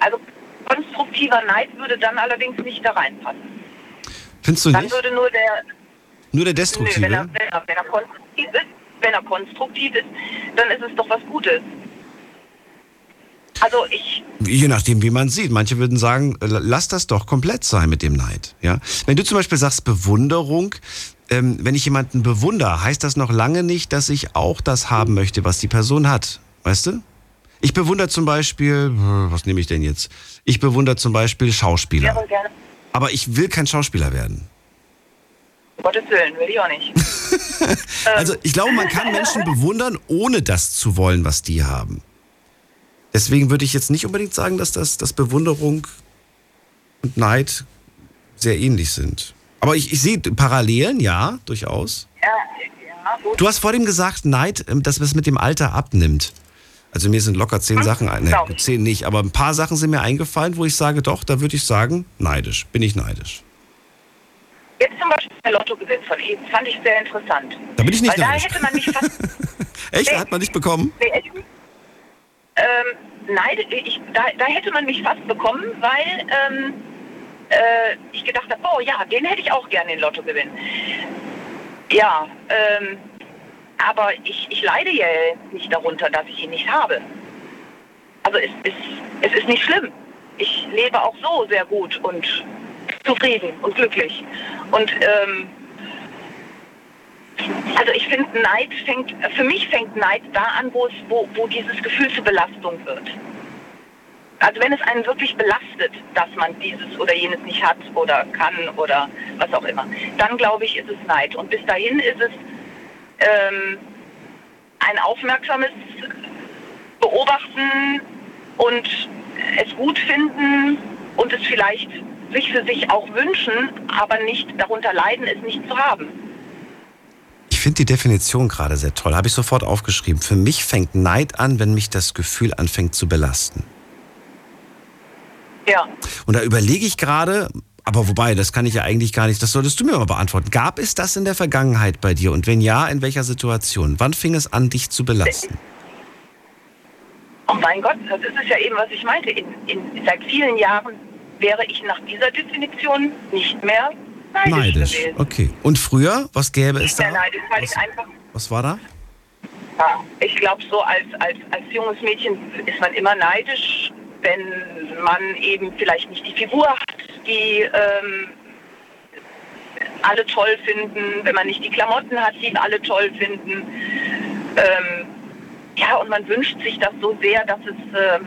also konstruktiver Neid würde dann allerdings nicht da reinpassen. Findest du Dann nicht? würde nur der, Nur der nö, Destruktive? wenn er, wenn, er, wenn er konstruktiv ist, wenn er konstruktiv ist, dann ist es doch was Gutes. Also ich, Je nachdem, wie man sieht. Manche würden sagen, äh, lass das doch komplett sein mit dem Neid. Ja? Wenn du zum Beispiel sagst Bewunderung, ähm, wenn ich jemanden bewundere, heißt das noch lange nicht, dass ich auch das haben möchte, was die Person hat. Weißt du? Ich bewundere zum Beispiel, äh, was nehme ich denn jetzt? Ich bewundere zum Beispiel Schauspieler. wäre gerne, Aber ich will kein Schauspieler werden. um Gottes Willen, will ich auch nicht. Also ich glaube, man kann Menschen bewundern, ohne das zu wollen, was die haben. Deswegen würde ich jetzt nicht unbedingt sagen, dass das dass Bewunderung und Neid sehr ähnlich sind. Aber ich, ich sehe Parallelen, ja, durchaus. Ja, ja. Du hast vor dem gesagt, Neid, ähm, dass es mit dem Alter abnimmt. Also mir sind locker zehn Sachen, ein- ne, zehn nicht, aber ein paar Sachen sind mir eingefallen, wo ich sage, doch, da würde ich sagen, neidisch, bin ich neidisch. Jetzt zum Beispiel der Lottogewinn von eben, fand ich sehr interessant. Da bin ich nicht Weil da neidisch. hätte man mich fast Echt, Nee. hat man nicht bekommen? Nee? Ähm, nein, ich, da, da hätte man mich fast bekommen, weil ähm, äh, ich gedacht habe, oh ja, den hätte ich auch gerne in Lotto gewinnen. Ja, ähm, aber ich, ich leide ja nicht darunter, dass ich ihn nicht habe. Also es ist, es ist nicht schlimm. Ich lebe auch so sehr gut und zufrieden und glücklich. Und ähm, also ich finde, Neid fängt, für mich fängt Neid da an, wo, es, wo, wo dieses Gefühl zur Belastung wird. Also wenn es einen wirklich belastet, dass man dieses oder jenes nicht hat oder kann oder was auch immer, dann glaube ich, ist es Neid. Und bis dahin ist es ähm, ein aufmerksames Beobachten und es gut finden und es vielleicht sich für sich auch wünschen, aber nicht darunter leiden, es nicht zu haben. Ich finde die Definition gerade sehr toll. Habe ich sofort aufgeschrieben. Für mich fängt Neid an, wenn mich das Gefühl anfängt zu belasten. Ja. Und da überlege ich gerade, aber wobei, das kann ich ja eigentlich gar nicht, das solltest du mir mal beantworten. Gab es das in der Vergangenheit bei dir? Und wenn ja, in welcher Situation? Wann fing es an, dich zu belasten? Oh mein Gott, das ist es ja eben, was ich meinte. In, in, seit vielen Jahren wäre ich nach dieser Definition nicht mehr neidisch, Neidisch. gewesen. Okay. Und früher, was gäbe es Nicht mehr da? neidisch, weil ich einfach, Was war da? ja, ich glaube, so als, als, als junges Mädchen ist man immer neidisch, wenn man eben vielleicht nicht die Figur hat, die ähm, alle toll finden, wenn man nicht die Klamotten hat, die alle toll finden. Ähm, ja, und man wünscht sich das so sehr, dass es, ähm,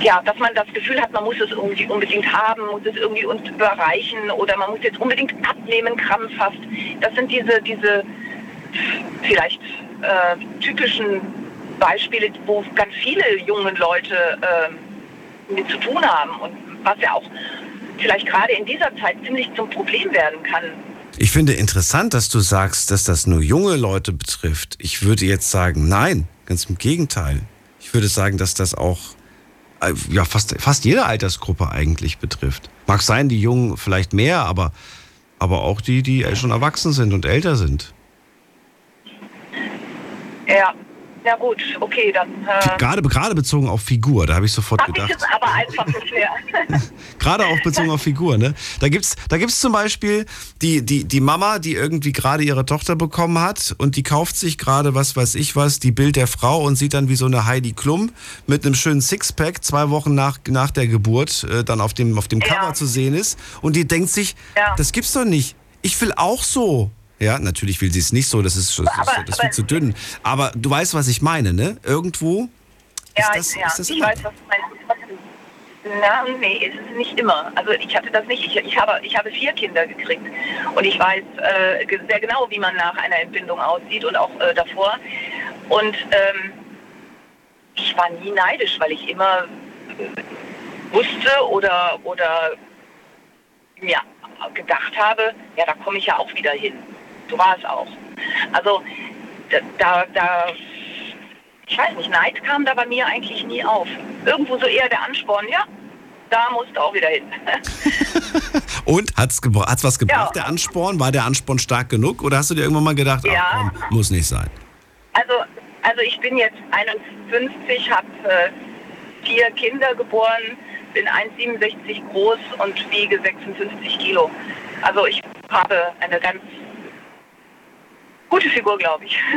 ja, dass man das Gefühl hat, man muss es irgendwie unbedingt haben, muss es irgendwie und überreichen oder man muss jetzt unbedingt abnehmen, krampfhaft. Das sind diese, diese vielleicht äh, typischen Beispiele, wo ganz viele junge Leute äh, mit zu tun haben und was ja auch vielleicht gerade in dieser Zeit ziemlich zum Problem werden kann. Ich finde interessant, dass du sagst, dass das nur junge Leute betrifft. Ich würde jetzt sagen, nein, ganz im Gegenteil. Ich würde sagen, dass das auch äh, ja, fast, fast jede Altersgruppe eigentlich betrifft. Mag sein, die Jungen vielleicht mehr, aber, aber auch die, die schon erwachsen sind und älter sind. Ja, ja gut, okay, dann. Äh, Gerade, gerade bezogen auf Figur, da habe ich sofort hab ich gedacht. es aber einfach so schwer. Gerade auch bezogen auf Figur, ne? Da gibt's, da gibt's zum Beispiel die, die, die Mama, die irgendwie gerade ihre Tochter bekommen hat und die kauft sich gerade, was weiß ich was, die Bild der Frau und sieht dann wie so eine Heidi Klum mit einem schönen Sixpack zwei Wochen nach, nach der Geburt äh, dann auf dem, auf dem Cover zu sehen ist und die denkt sich, das gibt's doch nicht. Ich will auch so. Ja, natürlich will sie es nicht so, das ist, das, ist, das ist viel zu dünn. Aber du weißt, was ich meine, ne? Irgendwo ja, das- ja, ist das ich immer? weiß, was du meinst. Na, nee, es ist nicht immer. Also ich hatte das nicht. Ich, ich, habe, ich habe vier Kinder gekriegt und ich weiß äh, sehr genau, wie man nach einer Entbindung aussieht und auch äh, davor. Und ähm, ich war nie neidisch, weil ich immer äh, wusste oder, oder mir gedacht habe, ja, da komme ich ja auch wieder hin. So war es auch. Also da, da, ich weiß nicht, Neid kam da bei mir eigentlich nie auf. Irgendwo so eher der Ansporn, ja, da musst du auch wieder hin. Und hat's, gebra hat's was gebracht, Ja. der Ansporn? War der Ansporn stark genug? Oder hast du dir irgendwann mal gedacht, Ja. ach komm, muss nicht sein? Also, also ich bin jetzt 51, habe äh, vier Kinder geboren, bin 1,67 groß und wiege 56 Kilo. Also ich habe eine ganz gute Figur, glaube ich.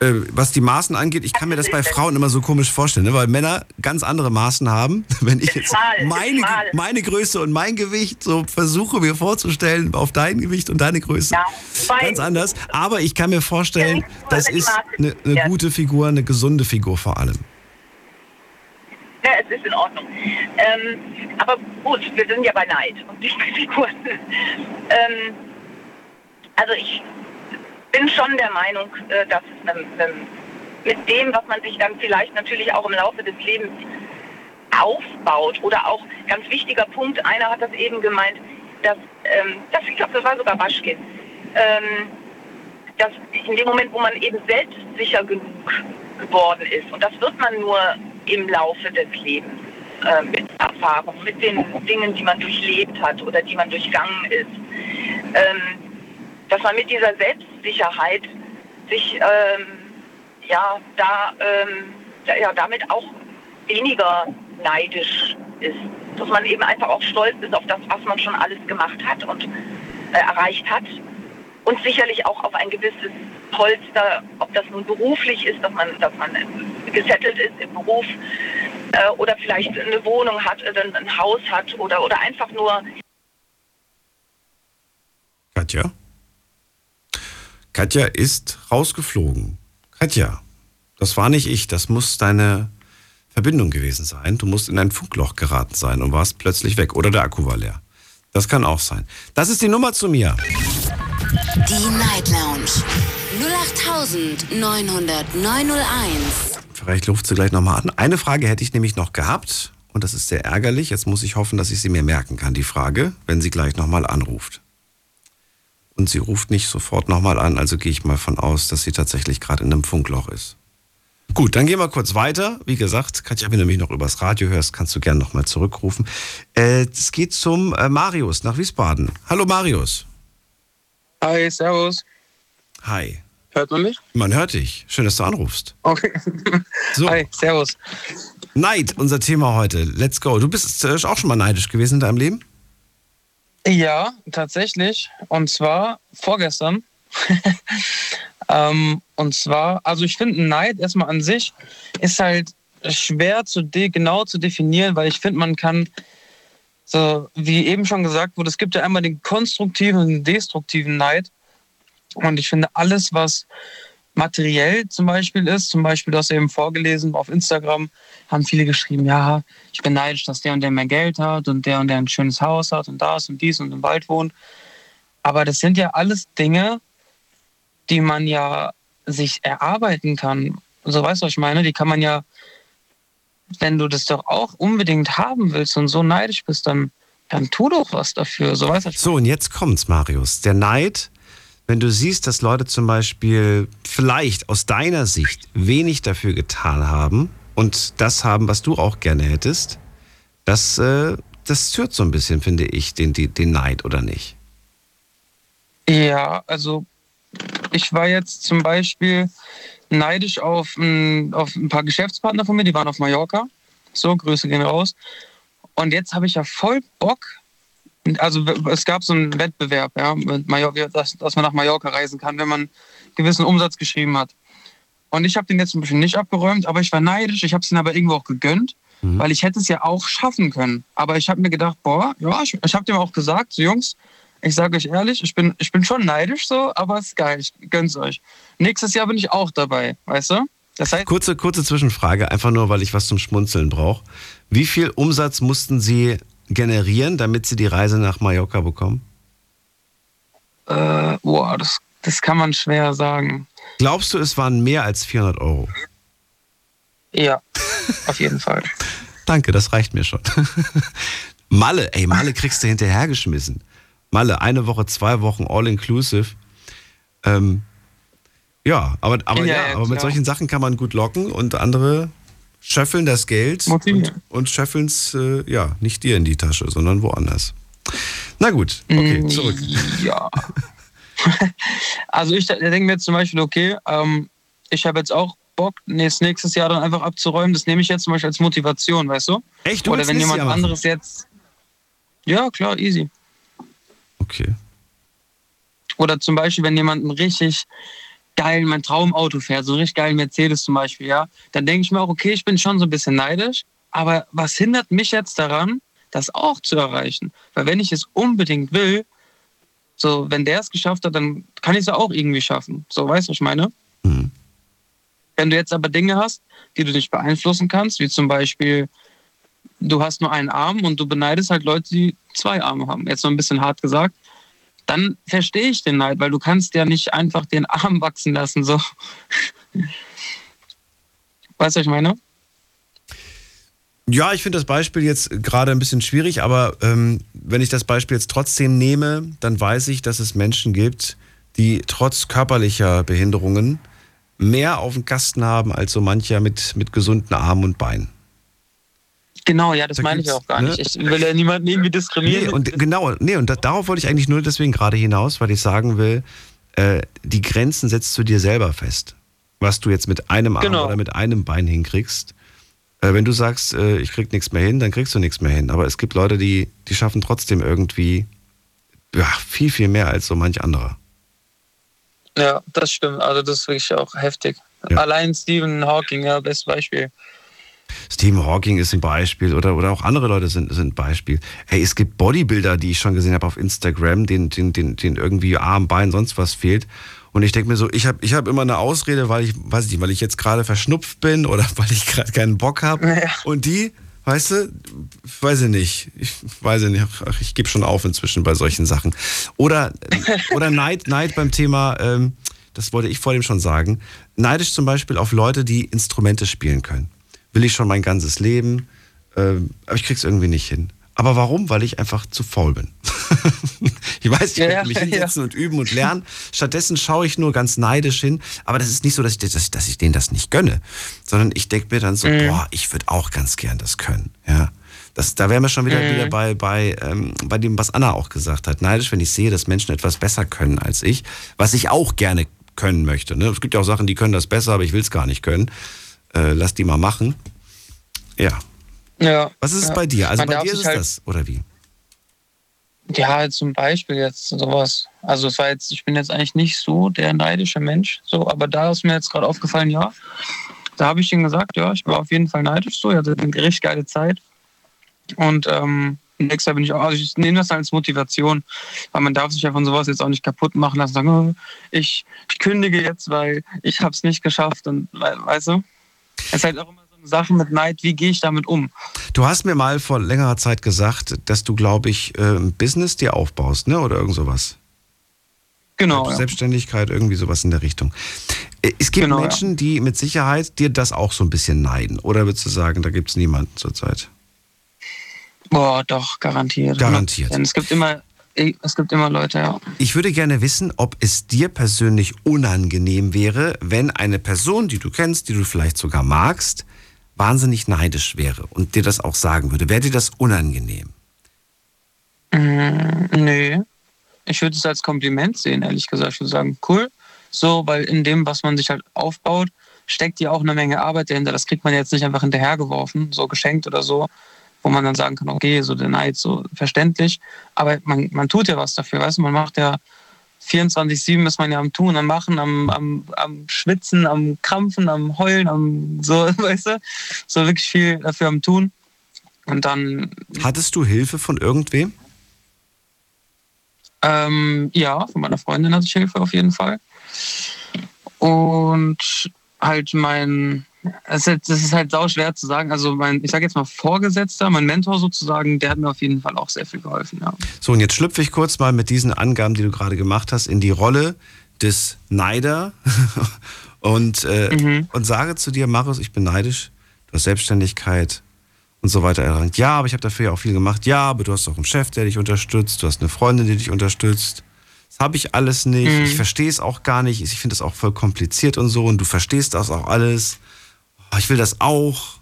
Äh, was die Maßen angeht, ich kann mir das bei Frauen immer so komisch vorstellen, ne? weil Männer ganz andere Maßen haben. Wenn ich jetzt Mal, meine, meine Größe und mein Gewicht so versuche mir vorzustellen auf dein Gewicht und deine Größe, ganz anders. Aber ich kann mir vorstellen, das die ist eine, eine gute Figur, eine gesunde Figur vor allem. Ja, es ist in Ordnung. Ähm, aber gut, wir sind ja bei Neid und nicht bei Figuren. ähm, also ich bin schon der Meinung, äh, dass es mit dem, was man sich dann vielleicht natürlich auch im Laufe des Lebens aufbaut oder auch ganz wichtiger Punkt, einer hat das eben gemeint, dass, ähm, das, ich glaube, das war sogar Waschkin, ähm, dass in dem Moment, wo man eben selbstsicher genug geworden ist, und das wird man nur im Laufe des Lebens äh, mit Erfahrung, mit den Dingen, die man durchlebt hat oder die man durchgangen ist, ähm, dass man mit dieser Selbstsicherheit sich ähm, ja, da, ähm, ja, damit auch weniger neidisch ist. Dass man eben einfach auch stolz ist auf das, was man schon alles gemacht hat und äh, erreicht hat. Und sicherlich auch auf ein gewisses Polster, ob das nun beruflich ist, dass man, dass man gesettelt ist im Beruf äh, oder vielleicht eine Wohnung hat, oder ein Haus hat oder, oder einfach nur Katja? Katja ist rausgeflogen. Katja, das war nicht ich, das muss deine Verbindung gewesen sein. Du musst in ein Funkloch geraten sein und warst plötzlich weg oder der Akku war leer. Das kann auch sein. Das ist die Nummer zu mir. Die Night Lounge 0890901. Vielleicht ruft sie gleich nochmal an. Eine Frage hätte ich nämlich noch gehabt und das ist sehr ärgerlich. Jetzt muss ich hoffen, dass ich sie mir merken kann, die Frage, wenn sie gleich nochmal anruft. Und sie ruft nicht sofort nochmal an, also gehe ich mal von aus, dass sie tatsächlich gerade in einem Funkloch ist. Gut, dann gehen wir kurz weiter. Wie gesagt, Katja, wenn du mich noch übers Radio hörst, kannst du gerne nochmal zurückrufen. Äh, es geht zum äh, Marius nach Wiesbaden. Hallo Marius. Hi, servus. Hi. Hört man mich? Man hört dich. Schön, dass du anrufst. Okay. So. Hi, servus. Neid, unser Thema heute. Let's go. Du bist äh, auch schon mal neidisch gewesen in deinem Leben? Ja, tatsächlich. Und zwar vorgestern. ähm, und zwar, also ich finde, Neid erstmal an sich ist halt schwer zu genau zu definieren, weil ich finde, man kann, so wie eben schon gesagt wurde, es gibt ja einmal den konstruktiven und den destruktiven Neid. Und ich finde, alles, was materiell zum Beispiel ist, zum Beispiel, du hast eben vorgelesen auf Instagram, haben viele geschrieben, ja, ich bin neidisch, dass der und der mehr Geld hat und der und der ein schönes Haus hat und das und dies und im Wald wohnt. Aber das sind ja alles Dinge, die man ja sich erarbeiten kann. So weißt du, was ich meine? Die kann man ja, wenn du das doch auch unbedingt haben willst und so neidisch bist, dann, dann tu doch was dafür. So weißt du, So, und jetzt kommt's, Marius. Der Neid, wenn du siehst, dass Leute zum Beispiel vielleicht aus deiner Sicht wenig dafür getan haben und das haben, was du auch gerne hättest, das, äh, das zürt so ein bisschen, finde ich, den, den, Neid, oder nicht? Ja, also ich war jetzt zum Beispiel neidisch auf ein, auf ein paar Geschäftspartner von mir, die waren auf Mallorca. So, Grüße gehen raus. Und jetzt habe ich ja voll Bock. Also es gab so einen Wettbewerb, ja, Mallorca, dass, dass man nach Mallorca reisen kann, wenn man einen gewissen Umsatz geschrieben hat. Und ich habe den jetzt ein bisschen nicht abgeräumt, aber ich war neidisch. Ich habe es ihnen aber irgendwo auch gegönnt, Mhm. weil ich hätte es ja auch schaffen können. Aber ich habe mir gedacht, boah, ja, ich, ich habe dem auch gesagt, so Jungs, ich sage euch ehrlich, ich bin, ich bin schon neidisch so, aber es ist geil, ich gönn's euch. Nächstes Jahr bin ich auch dabei, weißt du? Das heißt, Kurze, kurze Zwischenfrage, einfach nur, weil ich was zum Schmunzeln brauche. Wie viel Umsatz mussten Sie generieren, damit Sie die Reise nach Mallorca bekommen? äh, boah, das, das kann man schwer sagen. Glaubst du, es waren mehr als 400 Euro? Ja, auf jeden Fall. Danke, das reicht mir schon. Malle, ey, Malle kriegst du hinterhergeschmissen. Malle, eine Woche, zwei Wochen, all inclusive. Ähm, ja, aber, aber, Ja, ja, ja, aber mit solchen Sachen kann man gut locken und andere schöffeln das Geld und, und schöffeln es, äh, ja, nicht dir in die Tasche, sondern woanders. Na gut, okay, Mm, zurück. Ja. also ich denke mir jetzt zum Beispiel, okay, ähm, ich habe jetzt auch Bock, nächstes, Jahr dann einfach abzuräumen. Das nehme ich jetzt zum Beispiel als Motivation, weißt du? Echt? Du Oder wenn jemand Jahr machen? anderes jetzt. Ja, klar, easy. Okay. Oder zum Beispiel, wenn jemand einen richtig geilen, mein Traumauto fährt, so einen richtig geilen Mercedes zum Beispiel, ja, dann denke ich mir auch, okay, ich bin schon so ein bisschen neidisch, aber was hindert mich jetzt daran, das auch zu erreichen? Weil wenn ich es unbedingt will, so, wenn der es geschafft hat, dann kann ich es ja auch irgendwie schaffen. So, weißt du, was ich meine? Wenn du jetzt aber Dinge hast, die du nicht beeinflussen kannst, wie zum Beispiel, du hast nur einen Arm und du beneidest halt Leute, die zwei Arme haben. Jetzt so ein bisschen hart gesagt. Dann verstehe ich den Neid, weil du kannst ja nicht einfach den Arm wachsen lassen. So. Weißt du, was ich meine? Ja, ich finde das Beispiel jetzt gerade ein bisschen schwierig, aber ähm, wenn ich das Beispiel jetzt trotzdem nehme, dann weiß ich, dass es Menschen gibt, die trotz körperlicher Behinderungen mehr auf dem Kasten haben als so mancher mit, mit gesunden Armen und Beinen. Genau, ja, das Da meine ich auch gar ne? nicht. Ich will ja niemanden irgendwie diskriminieren. Nee, und genau, nee, und da, darauf wollte ich eigentlich nur deswegen gerade hinaus, weil ich sagen will, äh, die Grenzen setzt du dir selber fest. Was du jetzt mit einem Arm Genau. oder mit einem Bein hinkriegst. Äh, wenn du sagst, äh, ich krieg nichts mehr hin, dann kriegst du nichts mehr hin. Aber es gibt Leute, die, die schaffen trotzdem irgendwie ja, viel, viel mehr als so manch anderer. Ja, das stimmt. Also das ist wirklich auch heftig. Allein Stephen Hawking, ja, bestes Beispiel. Stephen Hawking ist ein Beispiel oder, oder auch andere Leute sind, sind ein Beispiel. Hey, es gibt Bodybuilder, die ich schon gesehen habe auf Instagram, denen, denen, denen, denen irgendwie Arm, Bein, sonst was fehlt. Und ich denke mir so, ich habe ich hab immer eine Ausrede, weil ich, weiß ich nicht, weil ich jetzt gerade verschnupft bin oder weil ich gerade keinen Bock habe. Und die, weißt du, weiß ich nicht. Ich weiß ich nicht. Ach, ich gebe schon auf inzwischen bei solchen Sachen. Oder, oder Neid, Neid beim Thema, ähm, das wollte ich vor dem schon sagen, neidisch zum Beispiel auf Leute, die Instrumente spielen können. Will ich schon mein ganzes Leben, ähm, aber ich krieg's irgendwie nicht hin. Aber warum? Weil ich einfach zu faul bin. ich weiß, ich Ja, könnte ja, mich ja. hinsetzen und üben und lernen. Stattdessen schaue ich nur ganz neidisch hin. Aber das ist nicht so, dass ich, dass ich, dass ich denen das nicht gönne. Sondern ich denke mir dann so, Mhm. boah, ich würde auch ganz gern das können. Ja. Das, da wären wir schon wieder, Mhm. wieder bei, bei, ähm, bei dem, was Anna auch gesagt hat. Neidisch, wenn ich sehe, dass Menschen etwas besser können als ich, was ich auch gerne können möchte. Ne? Es gibt ja auch Sachen, die können das besser, aber ich will es gar nicht können. Äh, lass die mal machen. Ja. Ja. Was ist es ja. bei dir? Also Man bei dir ist es halt- das, oder wie? Ja, zum Beispiel jetzt sowas. Also es war jetzt, ich bin jetzt eigentlich nicht so der neidische Mensch, so, aber da ist mir jetzt gerade aufgefallen, ja. Da habe ich ihm gesagt, ja, ich war auf jeden Fall neidisch so, ich hatte eine richtig geile Zeit. Und ähm, nächstes Jahr bin ich auch, also ich nehme das als Motivation, weil man darf sich ja von sowas jetzt auch nicht kaputt machen lassen, sagen, oh, ich, ich kündige jetzt, weil ich habe es nicht geschafft und we- weißt du? Es ist halt auch immer so eine Sache mit Neid, wie gehe ich damit um? Du hast mir mal vor längerer Zeit gesagt, dass du, glaube ich, äh, ein Business dir aufbaust, ne? Oder irgend sowas. Genau. Ja. Selbstständigkeit, irgendwie sowas in der Richtung. Äh, Es gibt Genau, ja. Menschen, die mit Sicherheit dir das auch so ein bisschen neiden. Oder würdest du sagen, da gibt es niemanden zurzeit? Boah, doch, garantiert. Garantiert. Denn es gibt immer, es gibt immer Leute, ja. Ich würde gerne wissen, ob es dir persönlich unangenehm wäre, wenn eine Person, die du kennst, die du vielleicht sogar magst, wahnsinnig neidisch wäre und dir das auch sagen würde. Wäre dir das unangenehm? Mm, nee. Ich würde es als Kompliment sehen, ehrlich gesagt. Ich würde sagen, cool, So, weil in dem, was man sich halt aufbaut, steckt ja auch eine Menge Arbeit dahinter. Das kriegt man jetzt nicht einfach hinterhergeworfen, so geschenkt oder so, wo man dann sagen kann, okay, so der Neid, so verständlich. Aber man, man tut ja was dafür, weißt du, man macht ja 24-7 ist man ja am Tun, am Machen, am, am, am Schwitzen, am Krampfen, am Heulen, am so, weißt du, so wirklich viel dafür am Tun. Und dann. Hattest du Hilfe von irgendwem? Ähm, ja, von meiner Freundin hatte ich Hilfe auf jeden Fall. Und halt mein, es ist, halt, das ist halt sau schwer zu sagen. Also mein, ich sage jetzt mal Vorgesetzter, mein Mentor sozusagen, der hat mir auf jeden Fall auch sehr viel geholfen. Ja. So, und jetzt schlüpfe ich kurz mal mit diesen Angaben, die du gerade gemacht hast, in die Rolle des Neider und, äh, mhm. und sage zu dir, Marius, ich bin neidisch, du hast Selbstständigkeit und so weiter erlangt. Ja, aber ich habe dafür ja auch viel gemacht. Ja, aber du hast auch einen Chef, der dich unterstützt, du hast eine Freundin, die dich unterstützt. Das habe ich alles nicht. Mhm. Ich verstehe es auch gar nicht. Ich finde es auch voll kompliziert und so. Und du verstehst das auch alles. Oh, ich will das auch.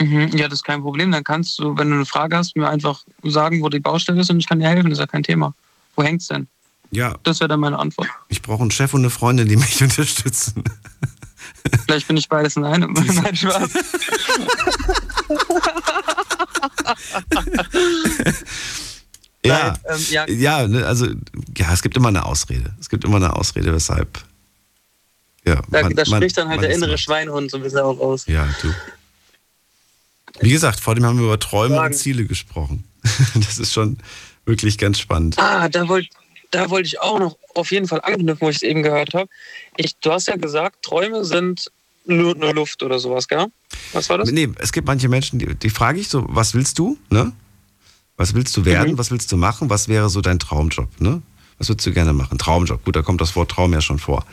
Mhm, ja, das ist kein Problem. Dann kannst du, wenn du eine Frage hast, mir einfach sagen, wo die Baustelle ist und ich kann dir helfen. Das ist ja kein Thema. Wo hängt es denn? Ja. Das wäre dann meine Antwort. Ich brauche einen Chef und eine Freundin, die mich unterstützen. Vielleicht bin ich beides in einem. Nein, Spaß. Ja, Nein, ähm, ja. ja, ne, also ja, es gibt immer eine Ausrede. Es gibt immer eine Ausrede, weshalb. Ja, da, man, da spricht dann halt der innere Schweinehund so ein bisschen auch aus. Ja, du. Wie gesagt, vor dem haben wir über Träume Fragen. und Ziele gesprochen. Das ist schon wirklich ganz spannend. Ah, da wollte da wollt ich auch noch auf jeden Fall anknüpfen, wo ich es eben gehört habe. du hast ja gesagt, Träume sind nur, nur Luft oder sowas, gell? Was war das? Nee, es gibt manche Menschen, die, die frage ich so, was willst du? Ne? Was willst du werden? Mhm. Was willst du machen? Was wäre so dein Traumjob? Ne? Was würdest du gerne machen? Traumjob. Gut, da kommt das Wort Traum ja schon vor.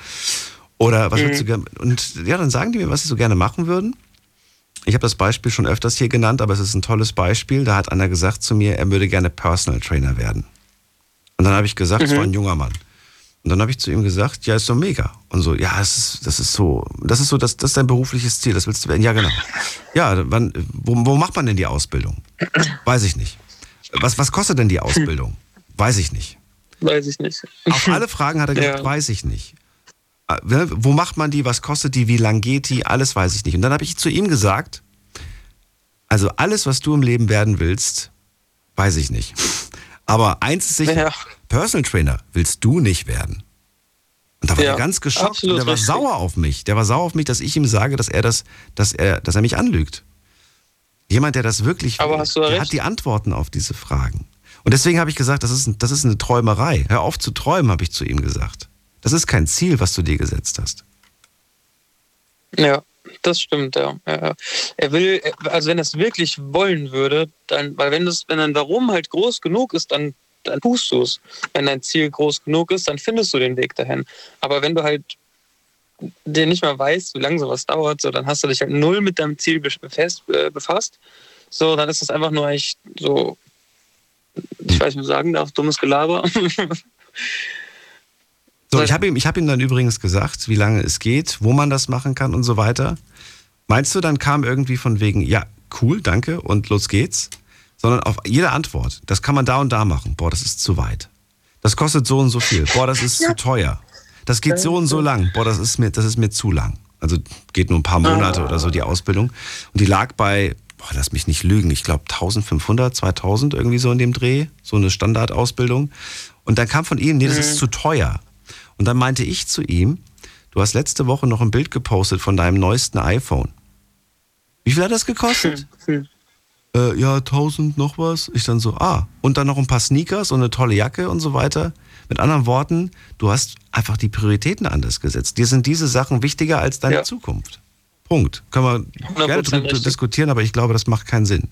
Oder was mhm. würdest du gerne. Und ja, dann sagen die mir, was sie so gerne machen würden. Ich habe das Beispiel schon öfters hier genannt, aber es ist ein tolles Beispiel. Da hat einer gesagt zu mir, er würde gerne Personal Trainer werden. Und dann habe ich gesagt, es mhm. war ein junger Mann. Und dann habe ich zu ihm gesagt, ja, ist doch mega. Und so, ja, das ist, das ist so, das ist so, das, das ist dein berufliches Ziel, das willst du werden. Ja, genau. Ja, wann, wo, wo macht man denn die Ausbildung? Weiß ich nicht. Was, was kostet denn die Ausbildung? Weiß ich nicht. Weiß ich nicht. Auf alle Fragen hat er gesagt, ja. weiß ich nicht. Äh, wo macht man die? Was kostet die? Wie lang geht die? Alles weiß ich nicht. Und dann habe ich zu ihm gesagt, also alles, was du im Leben werden willst, weiß ich nicht. Aber eins ist sicher, ja. Personal Trainer willst du nicht werden. Und da war ja, er ganz geschockt und der war richtig. sauer auf mich. Der war sauer auf mich, dass ich ihm sage, dass er das, dass er, dass er mich anlügt. Jemand, der das wirklich will, der recht. hat die Antworten auf diese Fragen. Und deswegen habe ich gesagt, das ist, das ist eine Träumerei. Hör auf zu träumen, habe ich zu ihm gesagt. Das ist kein Ziel, was du dir gesetzt hast. Ja, das stimmt, ja. Er will, also wenn er es wirklich wollen würde, dann, weil wenn das, wenn dein Warum halt groß genug ist, dann, dann tust du es. Wenn dein Ziel groß genug ist, dann findest du den Weg dahin. Aber wenn du halt dir nicht mal weißt, wie lange sowas dauert, so, dann hast du dich halt null mit deinem Ziel befasst, äh, befasst. So, dann ist das einfach nur eigentlich so, ich weiß nicht, wie sagen darf, dummes Gelaber. so, ich habe ihm, hab ihm dann übrigens gesagt, wie lange es geht, wo man das machen kann und so weiter. Meinst du, dann kam irgendwie von wegen, ja, cool, danke und los geht's? Sondern auf jede Antwort, das kann man da und da machen. Boah, das ist zu weit. Das kostet so und so viel. Boah, das ist ja. zu teuer. Das geht so und so lang. Boah, das ist mir, das ist mir zu lang. Also geht nur ein paar Monate oder so die Ausbildung. Und die lag bei, boah, lass mich nicht lügen, ich glaube 1500, 2000 irgendwie so in dem Dreh. So eine Standardausbildung. Und dann kam von ihm, nee, das ist mhm. zu teuer. Und dann meinte ich zu ihm, du hast letzte Woche noch ein Bild gepostet von deinem neuesten iPhone. Wie viel hat das gekostet? Äh, ja, 1000 noch was. Ich dann so, ah, und dann noch ein paar Sneakers und eine tolle Jacke und so weiter. Mit anderen Worten, du hast einfach die Prioritäten anders gesetzt. Dir sind diese Sachen wichtiger als deine ja. Zukunft. Punkt. Können wir gerne drüber diskutieren, aber ich glaube, das macht keinen Sinn.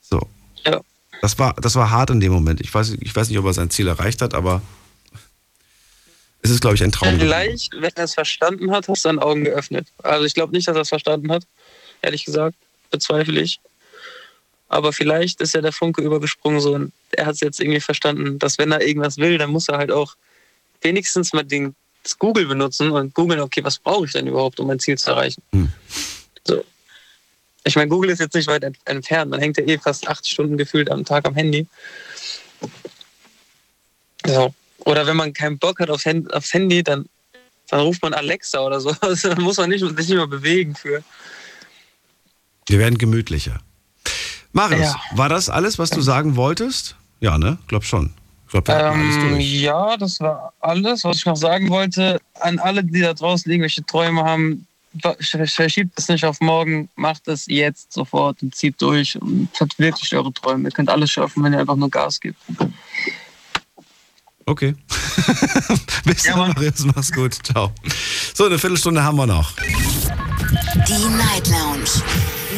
So. Ja. Das war, das war hart in dem Moment. Ich weiß, ich weiß nicht, ob er sein Ziel erreicht hat, aber es ist, glaube ich, ein Traum. Vielleicht, wenn er es verstanden hat, hast du seine Augen geöffnet. Also ich glaube nicht, dass er es verstanden hat. Ehrlich gesagt, bezweifle ich. Aber vielleicht ist ja der Funke übergesprungen so und er hat es jetzt irgendwie verstanden, dass wenn er irgendwas will, dann muss er halt auch wenigstens mal den, das Google benutzen und googeln, okay, was brauche ich denn überhaupt, um mein Ziel zu erreichen. Hm. So. Ich meine, Google ist jetzt nicht weit entfernt. Man hängt ja eh fast acht Stunden gefühlt am Tag am Handy. So. Oder wenn man keinen Bock hat aufs Handy, aufs Handy dann, dann ruft man Alexa oder so. Also, dann muss man nicht, sich nicht mehr bewegen für. Wir werden gemütlicher. Marius, Ja. war das alles, was du sagen wolltest? Ja, ne? Glaub schon. Ich glaub, Ähm, ja, das war alles, was ich noch sagen wollte. An alle, die da draußen irgendwelche Träume haben, verschiebt es nicht auf morgen, macht es jetzt sofort und zieht durch und verwirklicht eure Träume. Ihr könnt alles schaffen, wenn ihr einfach nur Gas gebt. Okay. Bis dann, Marius, mach's gut. Ciao. So, eine Viertelstunde haben wir noch. Die Night Lounge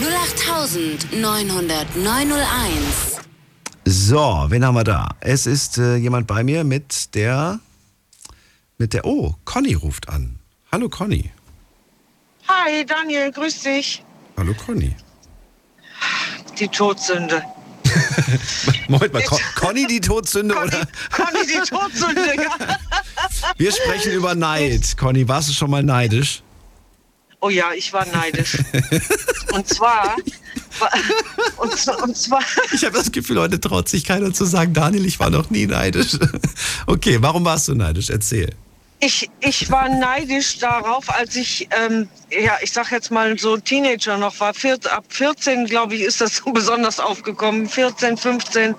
0890901. So, wen haben wir da? Es ist äh, jemand bei mir mit der. Mit der. Oh, Conny ruft an. Hallo, Conny. Hi, Daniel, grüß dich. Hallo, Conny. Die Todsünde. Moment mal, Con Conny die Todsünde oder? Conny, die Todsünde, ja. Wir sprechen über Neid. Conny, warst du schon mal neidisch? Oh ja, ich war neidisch. Und zwar. Und, und zwar. Ich habe das Gefühl, heute traut sich keiner zu sagen, Daniel, ich war noch nie neidisch. Okay, warum warst du neidisch? Erzähl. Ich, ich war neidisch darauf, als ich, ähm, ja, ich sag jetzt mal so Teenager noch war. Vier, ab 14, glaube ich, ist das so besonders aufgekommen. 14, 15.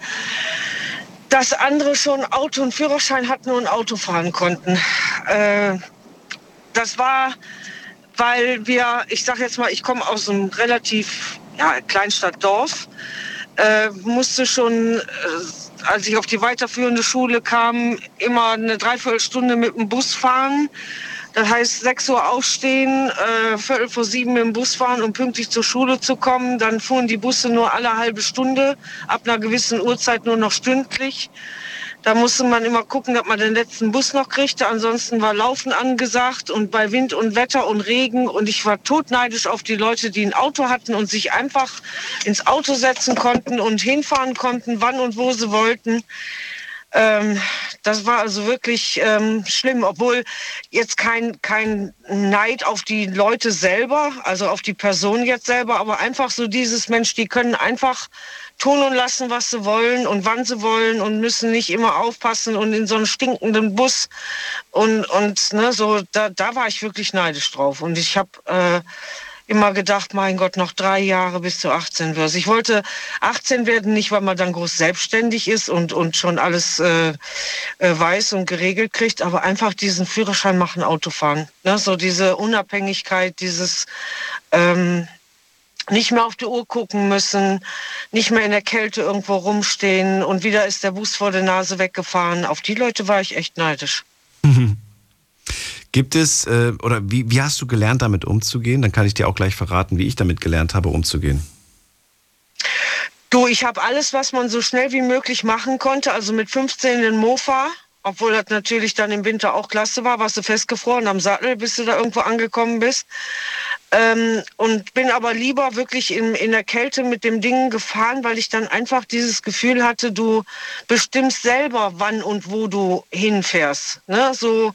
Dass andere schon Auto und Führerschein hatten und Auto fahren konnten. Äh, das war, weil wir, ich sag jetzt mal, ich komme aus einem relativ ja, Kleinstadtdorf, äh, musste schon, äh, als ich auf die weiterführende Schule kam, immer eine Dreiviertelstunde mit dem Bus fahren. Das heißt, 6 Uhr aufstehen, äh, Viertel vor sieben dem Bus fahren, um pünktlich zur Schule zu kommen. Dann fuhren die Busse nur alle halbe Stunde, ab einer gewissen Uhrzeit nur noch stündlich. Da musste man immer gucken, dass man den letzten Bus noch kriegte. Ansonsten war Laufen angesagt und bei Wind und Wetter und Regen. Und ich war totneidisch auf die Leute, die ein Auto hatten und sich einfach ins Auto setzen konnten und hinfahren konnten, wann und wo sie wollten. Ähm, das war also wirklich ähm, schlimm, obwohl jetzt kein, kein Neid auf die Leute selber, also auf die Person jetzt selber, aber einfach so dieses Mensch, die können einfach tun und lassen, was sie wollen und wann sie wollen und müssen nicht immer aufpassen und in so einen stinkenden Bus und, und ne, so, da, da war ich wirklich neidisch drauf. Und ich habe äh, immer gedacht, mein Gott, noch drei Jahre bis du 18 wirst. Ich wollte 18 werden, nicht weil man dann groß selbstständig ist und, und schon alles äh, äh, weiß und geregelt kriegt, aber einfach diesen Führerschein machen, Auto fahren. Ne? So diese Unabhängigkeit, dieses ähm, nicht mehr auf die Uhr gucken müssen, nicht mehr in der Kälte irgendwo rumstehen und wieder ist der Bus vor der Nase weggefahren. Auf die Leute war ich echt neidisch. Gibt es, äh, oder wie, wie hast du gelernt, damit umzugehen? Dann kann ich dir auch gleich verraten, wie ich damit gelernt habe, umzugehen. Du, ich habe alles, was man so schnell wie möglich machen konnte. Also mit 15 in Mofa, obwohl das natürlich dann im Winter auch klasse war, warst du festgefroren am Sattel, bis du da irgendwo angekommen bist. Ähm, und bin aber lieber wirklich in, in der Kälte mit dem Ding gefahren, weil ich dann einfach dieses Gefühl hatte, du bestimmst selber, wann und wo du hinfährst. Ne? So,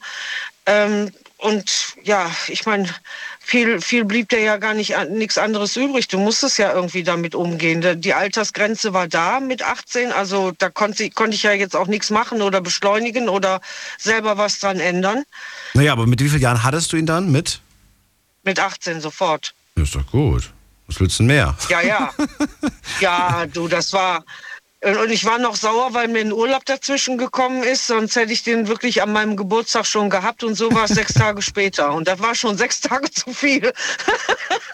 ähm, und ja, ich meine, viel, viel blieb dir ja gar nicht nichts anderes übrig. Du musstest ja irgendwie damit umgehen. Die Altersgrenze war da mit 18, also da konnte, konnte ich ja jetzt auch nichts machen oder beschleunigen oder selber was dran ändern. Naja, aber mit wie vielen Jahren hattest du ihn dann? Mit? Mit 18 sofort. Ist doch gut. Was willst du denn mehr? Ja, ja. Ja, du, das war. Und ich war noch sauer, weil mir ein Urlaub dazwischen gekommen ist. Sonst hätte ich den wirklich an meinem Geburtstag schon gehabt. Und so war es sechs Tage später. Und das war schon sechs Tage zu viel.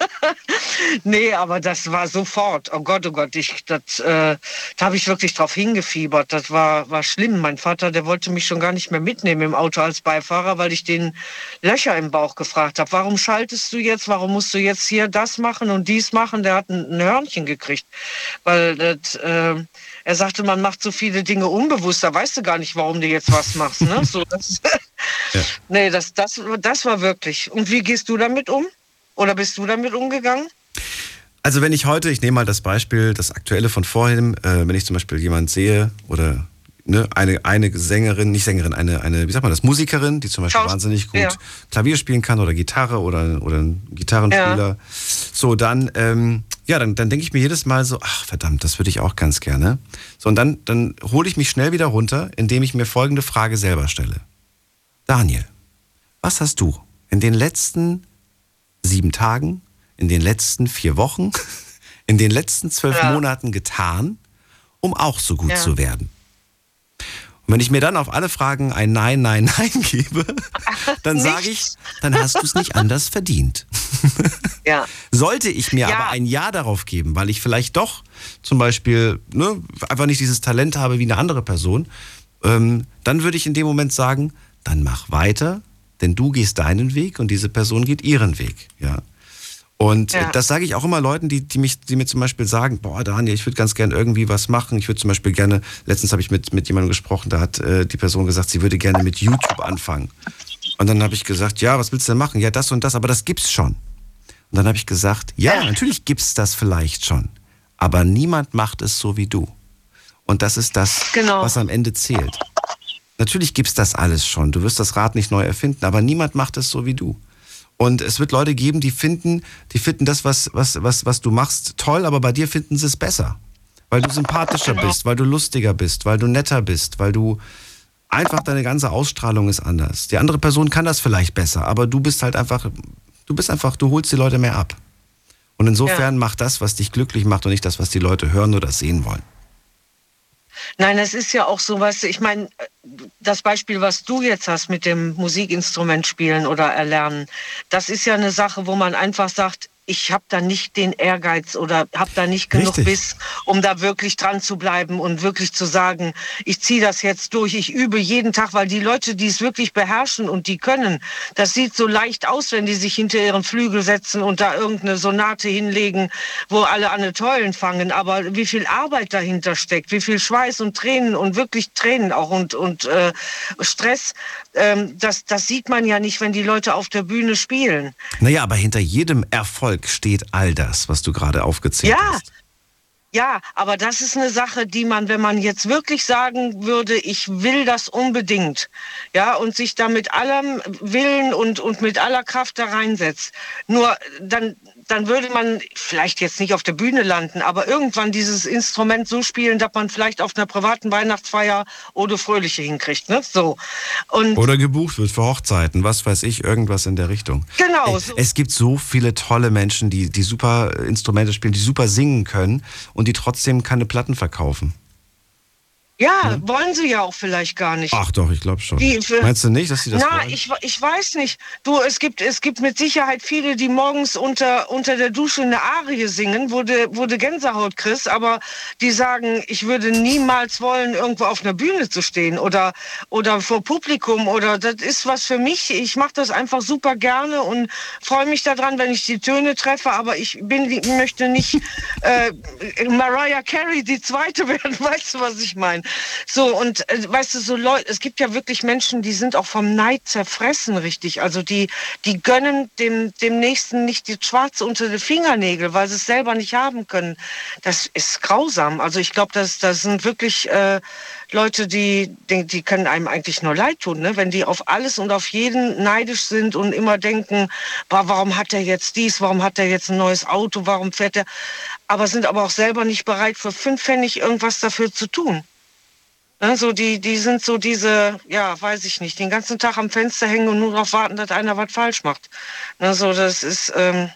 nee, aber das war sofort. Oh Gott, oh Gott, ich, das, äh, da habe ich wirklich drauf hingefiebert. Das war, war schlimm. Mein Vater, der wollte mich schon gar nicht mehr mitnehmen im Auto als Beifahrer, weil ich den Löcher im Bauch gefragt habe. Warum schaltest du jetzt? Warum musst du jetzt hier das machen und dies machen? Der hat ein, ein Hörnchen gekriegt. Weil das, äh, er sagte, man macht so viele Dinge unbewusst, da weißt du gar nicht, warum du jetzt was machst. Ne? So, das, Nee, das, das, das war wirklich. Und wie gehst du damit um? Oder bist du damit umgegangen? Also wenn ich heute, ich nehme mal das Beispiel, das aktuelle von vorhin, äh, wenn ich zum Beispiel jemand sehe oder ne, eine, eine Sängerin, nicht Sängerin, eine, eine, wie sagt man das, Musikerin, die zum Beispiel Schaust- wahnsinnig gut ja. Klavier spielen kann oder Gitarre oder, oder ein Gitarrenspieler. So, dann ähm, ja, dann, dann denke ich mir jedes Mal so, ach verdammt, das würde ich auch ganz gerne. So, und dann, dann hole ich mich schnell wieder runter, indem ich mir folgende Frage selber stelle. Daniel, was hast du in den letzten sieben Tagen, in den letzten vier Wochen, in den letzten zwölf Ja. Monaten getan, um auch so gut Ja. zu werden? Und wenn ich mir dann auf alle Fragen ein Nein, Nein, Nein gebe, dann sage ich, dann hast du es nicht anders verdient. Ja. Sollte ich mir Ja. aber ein Ja darauf geben, weil ich vielleicht doch zum Beispiel ne, einfach nicht dieses Talent habe wie eine andere Person, ähm, dann würde ich in dem Moment sagen, dann mach weiter, denn du gehst deinen Weg und diese Person geht ihren Weg. Ja. Und Ja. das sage ich auch immer Leuten, die, die, mich, die mir zum Beispiel sagen, boah Daniel, ich würde ganz gern irgendwie was machen. Ich würde zum Beispiel gerne, letztens habe ich mit, mit jemandem gesprochen, da hat äh, die Person gesagt, sie würde gerne mit YouTube anfangen. Und dann habe ich gesagt, ja, was willst du denn machen? Ja, das und das, aber das gibt's schon. Und dann habe ich gesagt, ja, natürlich gibt's das vielleicht schon, aber niemand macht es so wie du. Und das ist das, Genau. was am Ende zählt. Natürlich gibt's das alles schon. Du wirst das Rad nicht neu erfinden, aber niemand macht es so wie du. Und es wird Leute geben, die finden, die finden das, was, was, was, was du machst, toll, aber bei dir finden sie es besser. Weil du sympathischer Genau. bist, weil du lustiger bist, weil du netter bist, weil du einfach deine ganze Ausstrahlung ist anders. Die andere Person kann das vielleicht besser, aber du bist halt einfach, du bist einfach, du holst die Leute mehr ab. Und insofern mach das, was dich glücklich macht und nicht das, was die Leute hören oder sehen wollen. Nein, es ist ja auch so, du, ich meine, das Beispiel, was du jetzt hast mit dem Musikinstrument spielen oder erlernen, das ist ja eine Sache, wo man einfach sagt, ich habe da nicht den Ehrgeiz oder habe da nicht genug Richtig. Biss, um da wirklich dran zu bleiben und wirklich zu sagen, ich ziehe das jetzt durch, ich übe jeden Tag, weil die Leute, die es wirklich beherrschen und die können, das sieht so leicht aus, wenn die sich hinter ihren Flügel setzen und da irgendeine Sonate hinlegen, wo alle an den Tollen fangen. Aber wie viel Arbeit dahinter steckt, wie viel Schweiß und Tränen und wirklich Tränen auch und, und äh, Stress, ähm, das, das sieht man ja nicht, wenn die Leute auf der Bühne spielen. Naja, aber hinter jedem Erfolg steht all das, was du gerade aufgezählt Ja. hast. Ja, aber das ist eine Sache, die man, wenn man jetzt wirklich sagen würde, ich will das unbedingt, ja, und sich da mit allem Willen und, und mit aller Kraft da reinsetzt, nur dann, dann würde man vielleicht jetzt nicht auf der Bühne landen, aber irgendwann dieses Instrument so spielen, dass man vielleicht auf einer privaten Weihnachtsfeier oder Fröhliche hinkriegt, ne? So. Und Oder gebucht wird für Hochzeiten, was weiß ich, irgendwas in der Richtung. Genau, so. Es gibt so viele tolle Menschen, die, die super Instrumente spielen, die super singen können und die trotzdem keine Platten verkaufen. Ja, wollen sie ja auch vielleicht gar nicht. Ach doch, ich glaube schon. Die für- Meinst du nicht, dass sie das Na, wollen? ich, ich weiß nicht. Du, es gibt, es gibt mit Sicherheit viele, die morgens unter, unter der Dusche eine Arie singen, wo du, wo du Gänsehaut kriegst, aber die sagen, ich würde niemals wollen, irgendwo auf einer Bühne zu stehen oder, oder vor Publikum oder das ist was für mich. Ich mache das einfach super gerne und freue mich daran, wenn ich die Töne treffe, aber ich bin, möchte nicht äh, Mariah Carey die zweite werden, weißt du, was ich meine? So, und äh, weißt du, so Leute, es gibt ja wirklich Menschen, die sind auch vom Neid zerfressen, richtig. Also die, die gönnen dem, dem Nächsten nicht die Schwarze unter die Fingernägel, weil sie es selber nicht haben können. Das ist grausam. Also ich glaube, das, das sind wirklich äh, Leute, die, die, die können einem eigentlich nur leid tun, ne? wenn die auf alles und auf jeden neidisch sind und immer denken, "Boah, warum hat er jetzt dies, warum hat er jetzt ein neues Auto, warum fährt er, aber sind aber auch selber nicht bereit, für fünf Pfennig irgendwas dafür zu tun. Ne, so die, die sind so diese, ja, weiß ich nicht, den ganzen Tag am Fenster hängen und nur darauf warten, dass einer was falsch macht. Ne, so das ist, ähm,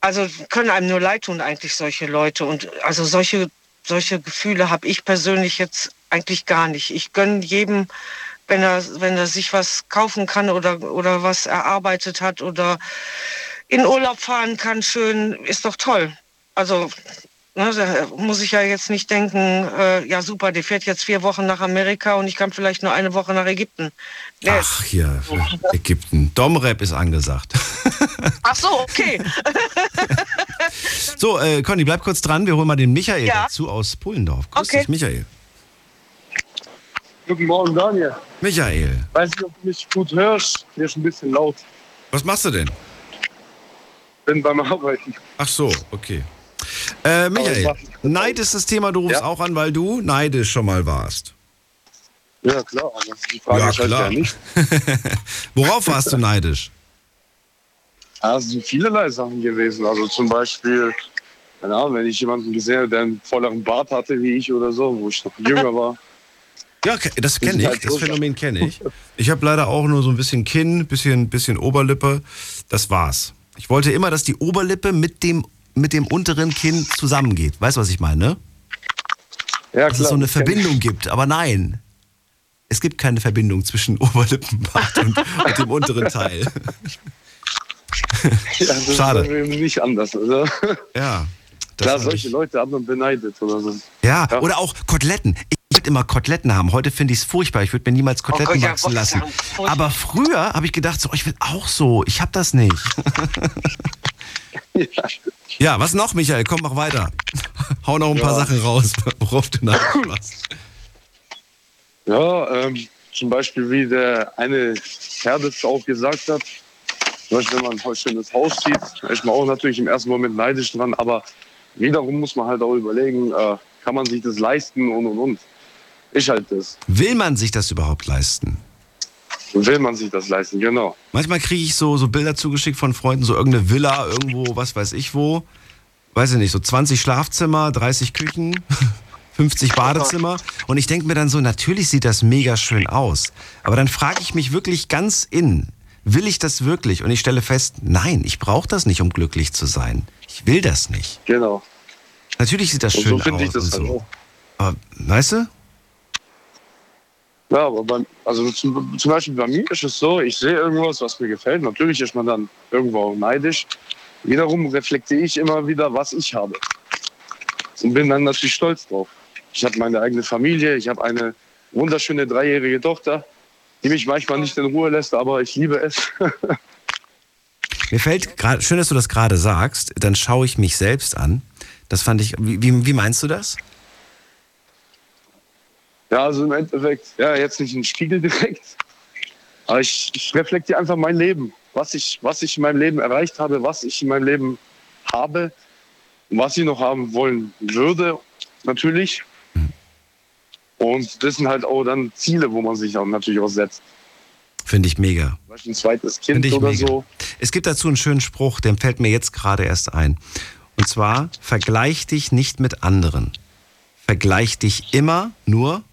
also können einem nur leid tun eigentlich solche Leute und also solche solche Gefühle habe ich persönlich jetzt eigentlich gar nicht. Ich gönne jedem, wenn er wenn er sich was kaufen kann oder oder was erarbeitet hat oder in Urlaub fahren kann, schön, ist doch toll. Also Ne, da muss ich ja jetzt nicht denken, äh, ja super, der fährt jetzt vier Wochen nach Amerika und ich kann vielleicht nur eine Woche nach Ägypten. Nee. Ach, hier, für Ägypten. Domrep ist angesagt. Ach so, okay. So, äh, Conny, bleib kurz dran. Wir holen mal den Michael Ja. dazu aus Pullendorf. Grüß Okay. dich, Michael. Guten Morgen, Daniel. Michael, Weiß nicht, ob du mich gut hörst. Mir ist ein bisschen laut. was machst du denn? Bin beim Arbeiten. Ach so, okay. Äh, Michael, Neid ist das Thema, du rufst auch an, weil du neidisch schon mal warst. Ja, klar. Die Frage Ja, halt klar. ja nicht. Worauf warst du neidisch? Ja, es sind vielerlei Sachen gewesen. Also zum Beispiel, keine Ahnung, wenn ich jemanden gesehen habe, der einen volleren Bart hatte wie ich oder so, wo ich noch jünger war. Ja, das kenne sind ich, halt das Phänomen kenne ich. Ich habe leider auch nur so ein bisschen Kinn, bisschen, bisschen Oberlippe. Das war's. Ich wollte immer, dass die Oberlippe mit dem, mit dem unteren Kinn zusammengeht. Weißt du, was ich meine? ne? Ja, dass es klar, so eine kenn ich. Verbindung gibt. Aber nein, es gibt keine Verbindung zwischen Oberlippenbart und, und dem unteren Teil. Ja, das Schade. ist nicht anders. Also. Ja. das Klar, solche Leute hat man beneidet oder so. Ja, oder auch Koteletten. Ich würde immer Koteletten haben. Heute finde ich es furchtbar. Ich würde mir niemals Koteletten Gott, ja, wachsen ich lassen. Aber früher habe ich gedacht, so, ich will auch so. Ich habe das nicht. ja, was noch, Michael? Komm, mach weiter. Hau noch ein paar Ja. Sachen raus, worauf du nachschaust. Ja, ähm, zum Beispiel wie der eine Herr das auch gesagt hat, zum Beispiel, wenn man ein schönes Haus sieht, ist man auch natürlich im ersten Moment neidisch dran, aber wiederum muss man halt auch überlegen, äh, kann man sich das leisten und und und. Ich halt das. Will man sich das überhaupt leisten? Will man sich das leisten, genau. Manchmal kriege ich so, so Bilder zugeschickt von Freunden, so irgendeine Villa irgendwo, was weiß ich wo. Weiß ich nicht, so 20 Schlafzimmer, 30 Küchen, 50 Badezimmer. Und ich denke mir dann so, natürlich sieht das mega schön aus. Aber dann frage ich mich wirklich ganz in, will ich das wirklich? Und ich stelle fest, nein, ich brauche das nicht, um glücklich zu sein. Ich will das nicht. Genau. Natürlich sieht das Und schön so finde ich aus das und halt so. auch. Aber, weißt du? Ja, aber beim, also zum, zum Beispiel bei mir ist es so, ich sehe irgendwas, was mir gefällt. Natürlich ist man dann irgendwo auch neidisch. Wiederum reflektiere ich immer wieder, was ich habe. Und bin dann natürlich stolz drauf. Ich habe meine eigene Familie, ich habe eine wunderschöne dreijährige Tochter, die mich manchmal nicht in Ruhe lässt, aber ich liebe es. Mir fällt gerade, schön, dass du das gerade sagst, dann schaue ich mich selbst an. Das fand ich, wie, wie meinst du das? Ja, also im Endeffekt, ja, jetzt nicht ein Spiegel direkt, aber ich, ich reflektiere einfach mein Leben, was ich, was ich in meinem Leben erreicht habe, was ich in meinem Leben habe und was ich noch haben wollen würde, natürlich. Und das sind halt auch dann Ziele, wo man sich auch natürlich auch setzt. Finde ich mega. Zum Beispiel ein zweites Kind oder mega. so. Es gibt dazu einen schönen Spruch, der fällt mir jetzt gerade erst ein. Und zwar, vergleich dich nicht mit anderen. Vergleich dich immer nur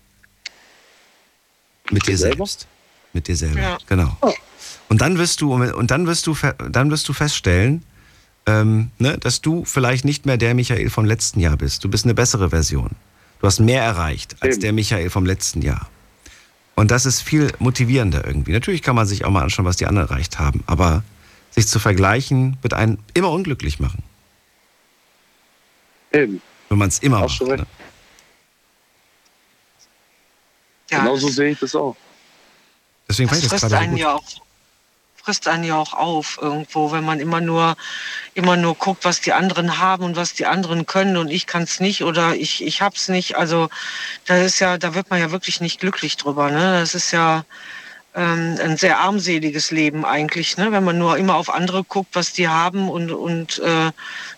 mit dir selbst. Mit dir selber. Ja. Genau. Und dann wirst du, und dann wirst du, dann wirst du feststellen, ähm, ne, dass du vielleicht nicht mehr der Michael vom letzten Jahr bist. Du bist eine bessere Version. Du hast mehr erreicht als der Michael vom letzten Jahr. Und das ist viel motivierender irgendwie. Natürlich kann man sich auch mal anschauen, was die anderen erreicht haben, aber sich zu vergleichen wird einen immer unglücklich machen. Eben. Wenn man es immer Hast macht. Ne? Ja. Genauso sehe ich das auch. Deswegen fand Das ich das frisst einen gut. ja auch frisst einen ja auch auf irgendwo, wenn man immer nur immer nur guckt, was die anderen haben und was die anderen können und ich kann es nicht oder ich ich hab's nicht. Also da ist ja, da wird man ja wirklich nicht glücklich drüber. Ne? Das ist ja ähm, ein sehr armseliges Leben eigentlich, ne? wenn man nur immer auf andere guckt, was die haben und und äh,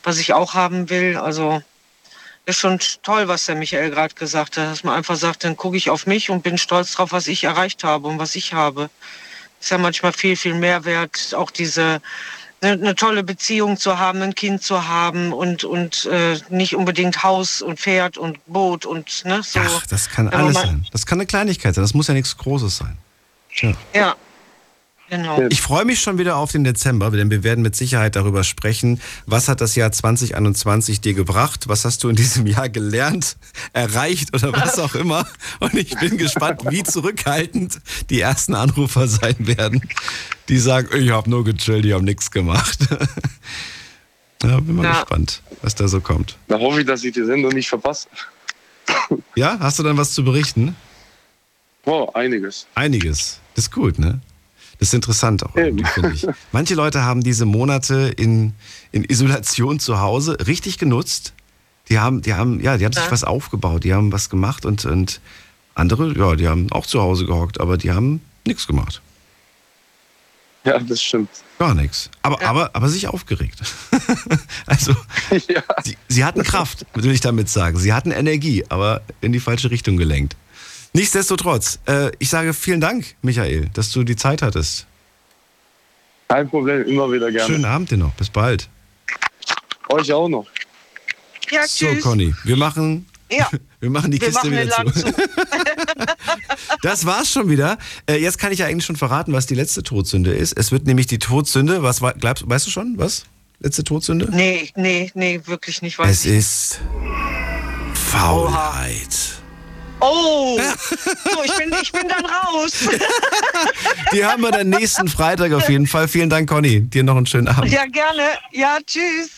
was ich auch haben will. Also ist schon toll, was der Michael gerade gesagt hat, dass man einfach sagt, dann gucke ich auf mich und bin stolz drauf, was ich erreicht habe und was ich habe. Ist ja manchmal viel, viel mehr wert, auch diese eine, eine tolle Beziehung zu haben, ein Kind zu haben und, und äh, nicht unbedingt Haus und Pferd und Boot und ne, so. Ach, das kann alles sein. Das kann eine Kleinigkeit sein. Das muss ja nichts Großes sein. Ja. Ja, genau. Ich freue mich schon wieder auf den Dezember, denn wir werden mit Sicherheit darüber sprechen, was hat das Jahr 2021 dir gebracht, was hast du in diesem Jahr gelernt, erreicht oder was auch immer. Und ich bin gespannt, wie zurückhaltend die ersten Anrufer sein werden, die sagen, ich habe nur gechillt, die haben nichts gemacht. Ja, bin mal Ja. gespannt, was da so kommt. Da hoffe ich, dass ich die Sendung nicht verpasse. Ja, hast du dann was zu berichten? Oh, einiges. Einiges. Das ist gut, ne? Das ist interessant auch, finde ich. Manche Leute haben diese Monate in, in Isolation zu Hause richtig genutzt. Die haben, die haben, ja, die haben sich Ja. was aufgebaut, die haben was gemacht und, und andere, ja, die haben auch zu Hause gehockt, aber die haben nichts gemacht. Ja, das stimmt. Gar nichts. Aber, aber, aber sich aufgeregt. also, sie, sie hatten Kraft, will ich damit sagen. Sie hatten Energie, aber in die falsche Richtung gelenkt. Nichtsdestotrotz, äh, ich sage vielen Dank, Michael, dass du die Zeit hattest. Kein Problem, immer wieder gerne. Schönen Abend dir noch. Bis bald. Euch auch noch. Ja, So, tschüss. Conny, wir machen, Ja. wir machen die Wir Kiste machen wieder zu. Das war's schon wieder. Äh, jetzt kann ich ja eigentlich schon verraten, was die letzte Todsünde ist. Es wird nämlich die Todsünde, was war, glaubst, weißt du schon, was? Letzte Todsünde? Nee, nee, nee, wirklich nicht. Weiß Es ist Faulheit. Oh, so, ich bin, ich bin dann raus. Die haben wir dann nächsten Freitag auf jeden Fall. Vielen Dank, Conny. Dir noch einen schönen Abend. Ja, gerne. Ja, tschüss.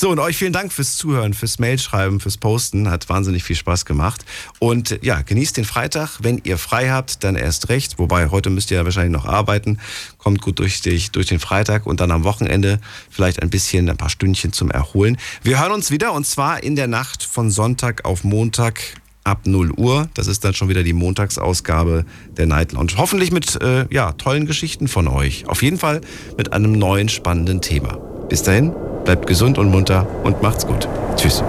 So, und euch vielen Dank fürs Zuhören, fürs Mailschreiben, fürs Posten. Hat wahnsinnig viel Spaß gemacht. Und ja, genießt den Freitag. Wenn ihr frei habt, dann erst recht. Wobei, heute müsst ihr ja wahrscheinlich noch arbeiten. Kommt gut durch, die, durch den Freitag und dann am Wochenende vielleicht ein bisschen, ein paar Stündchen zum Erholen. Wir hören uns wieder und zwar in der Nacht von Sonntag auf Montag ab 0 Uhr. Das ist dann schon wieder die Montagsausgabe der Night Lounge. Hoffentlich mit äh, ja, tollen Geschichten von euch. Auf jeden Fall mit einem neuen spannenden Thema. Bis dahin, bleibt gesund und munter und macht's gut. Tschüss.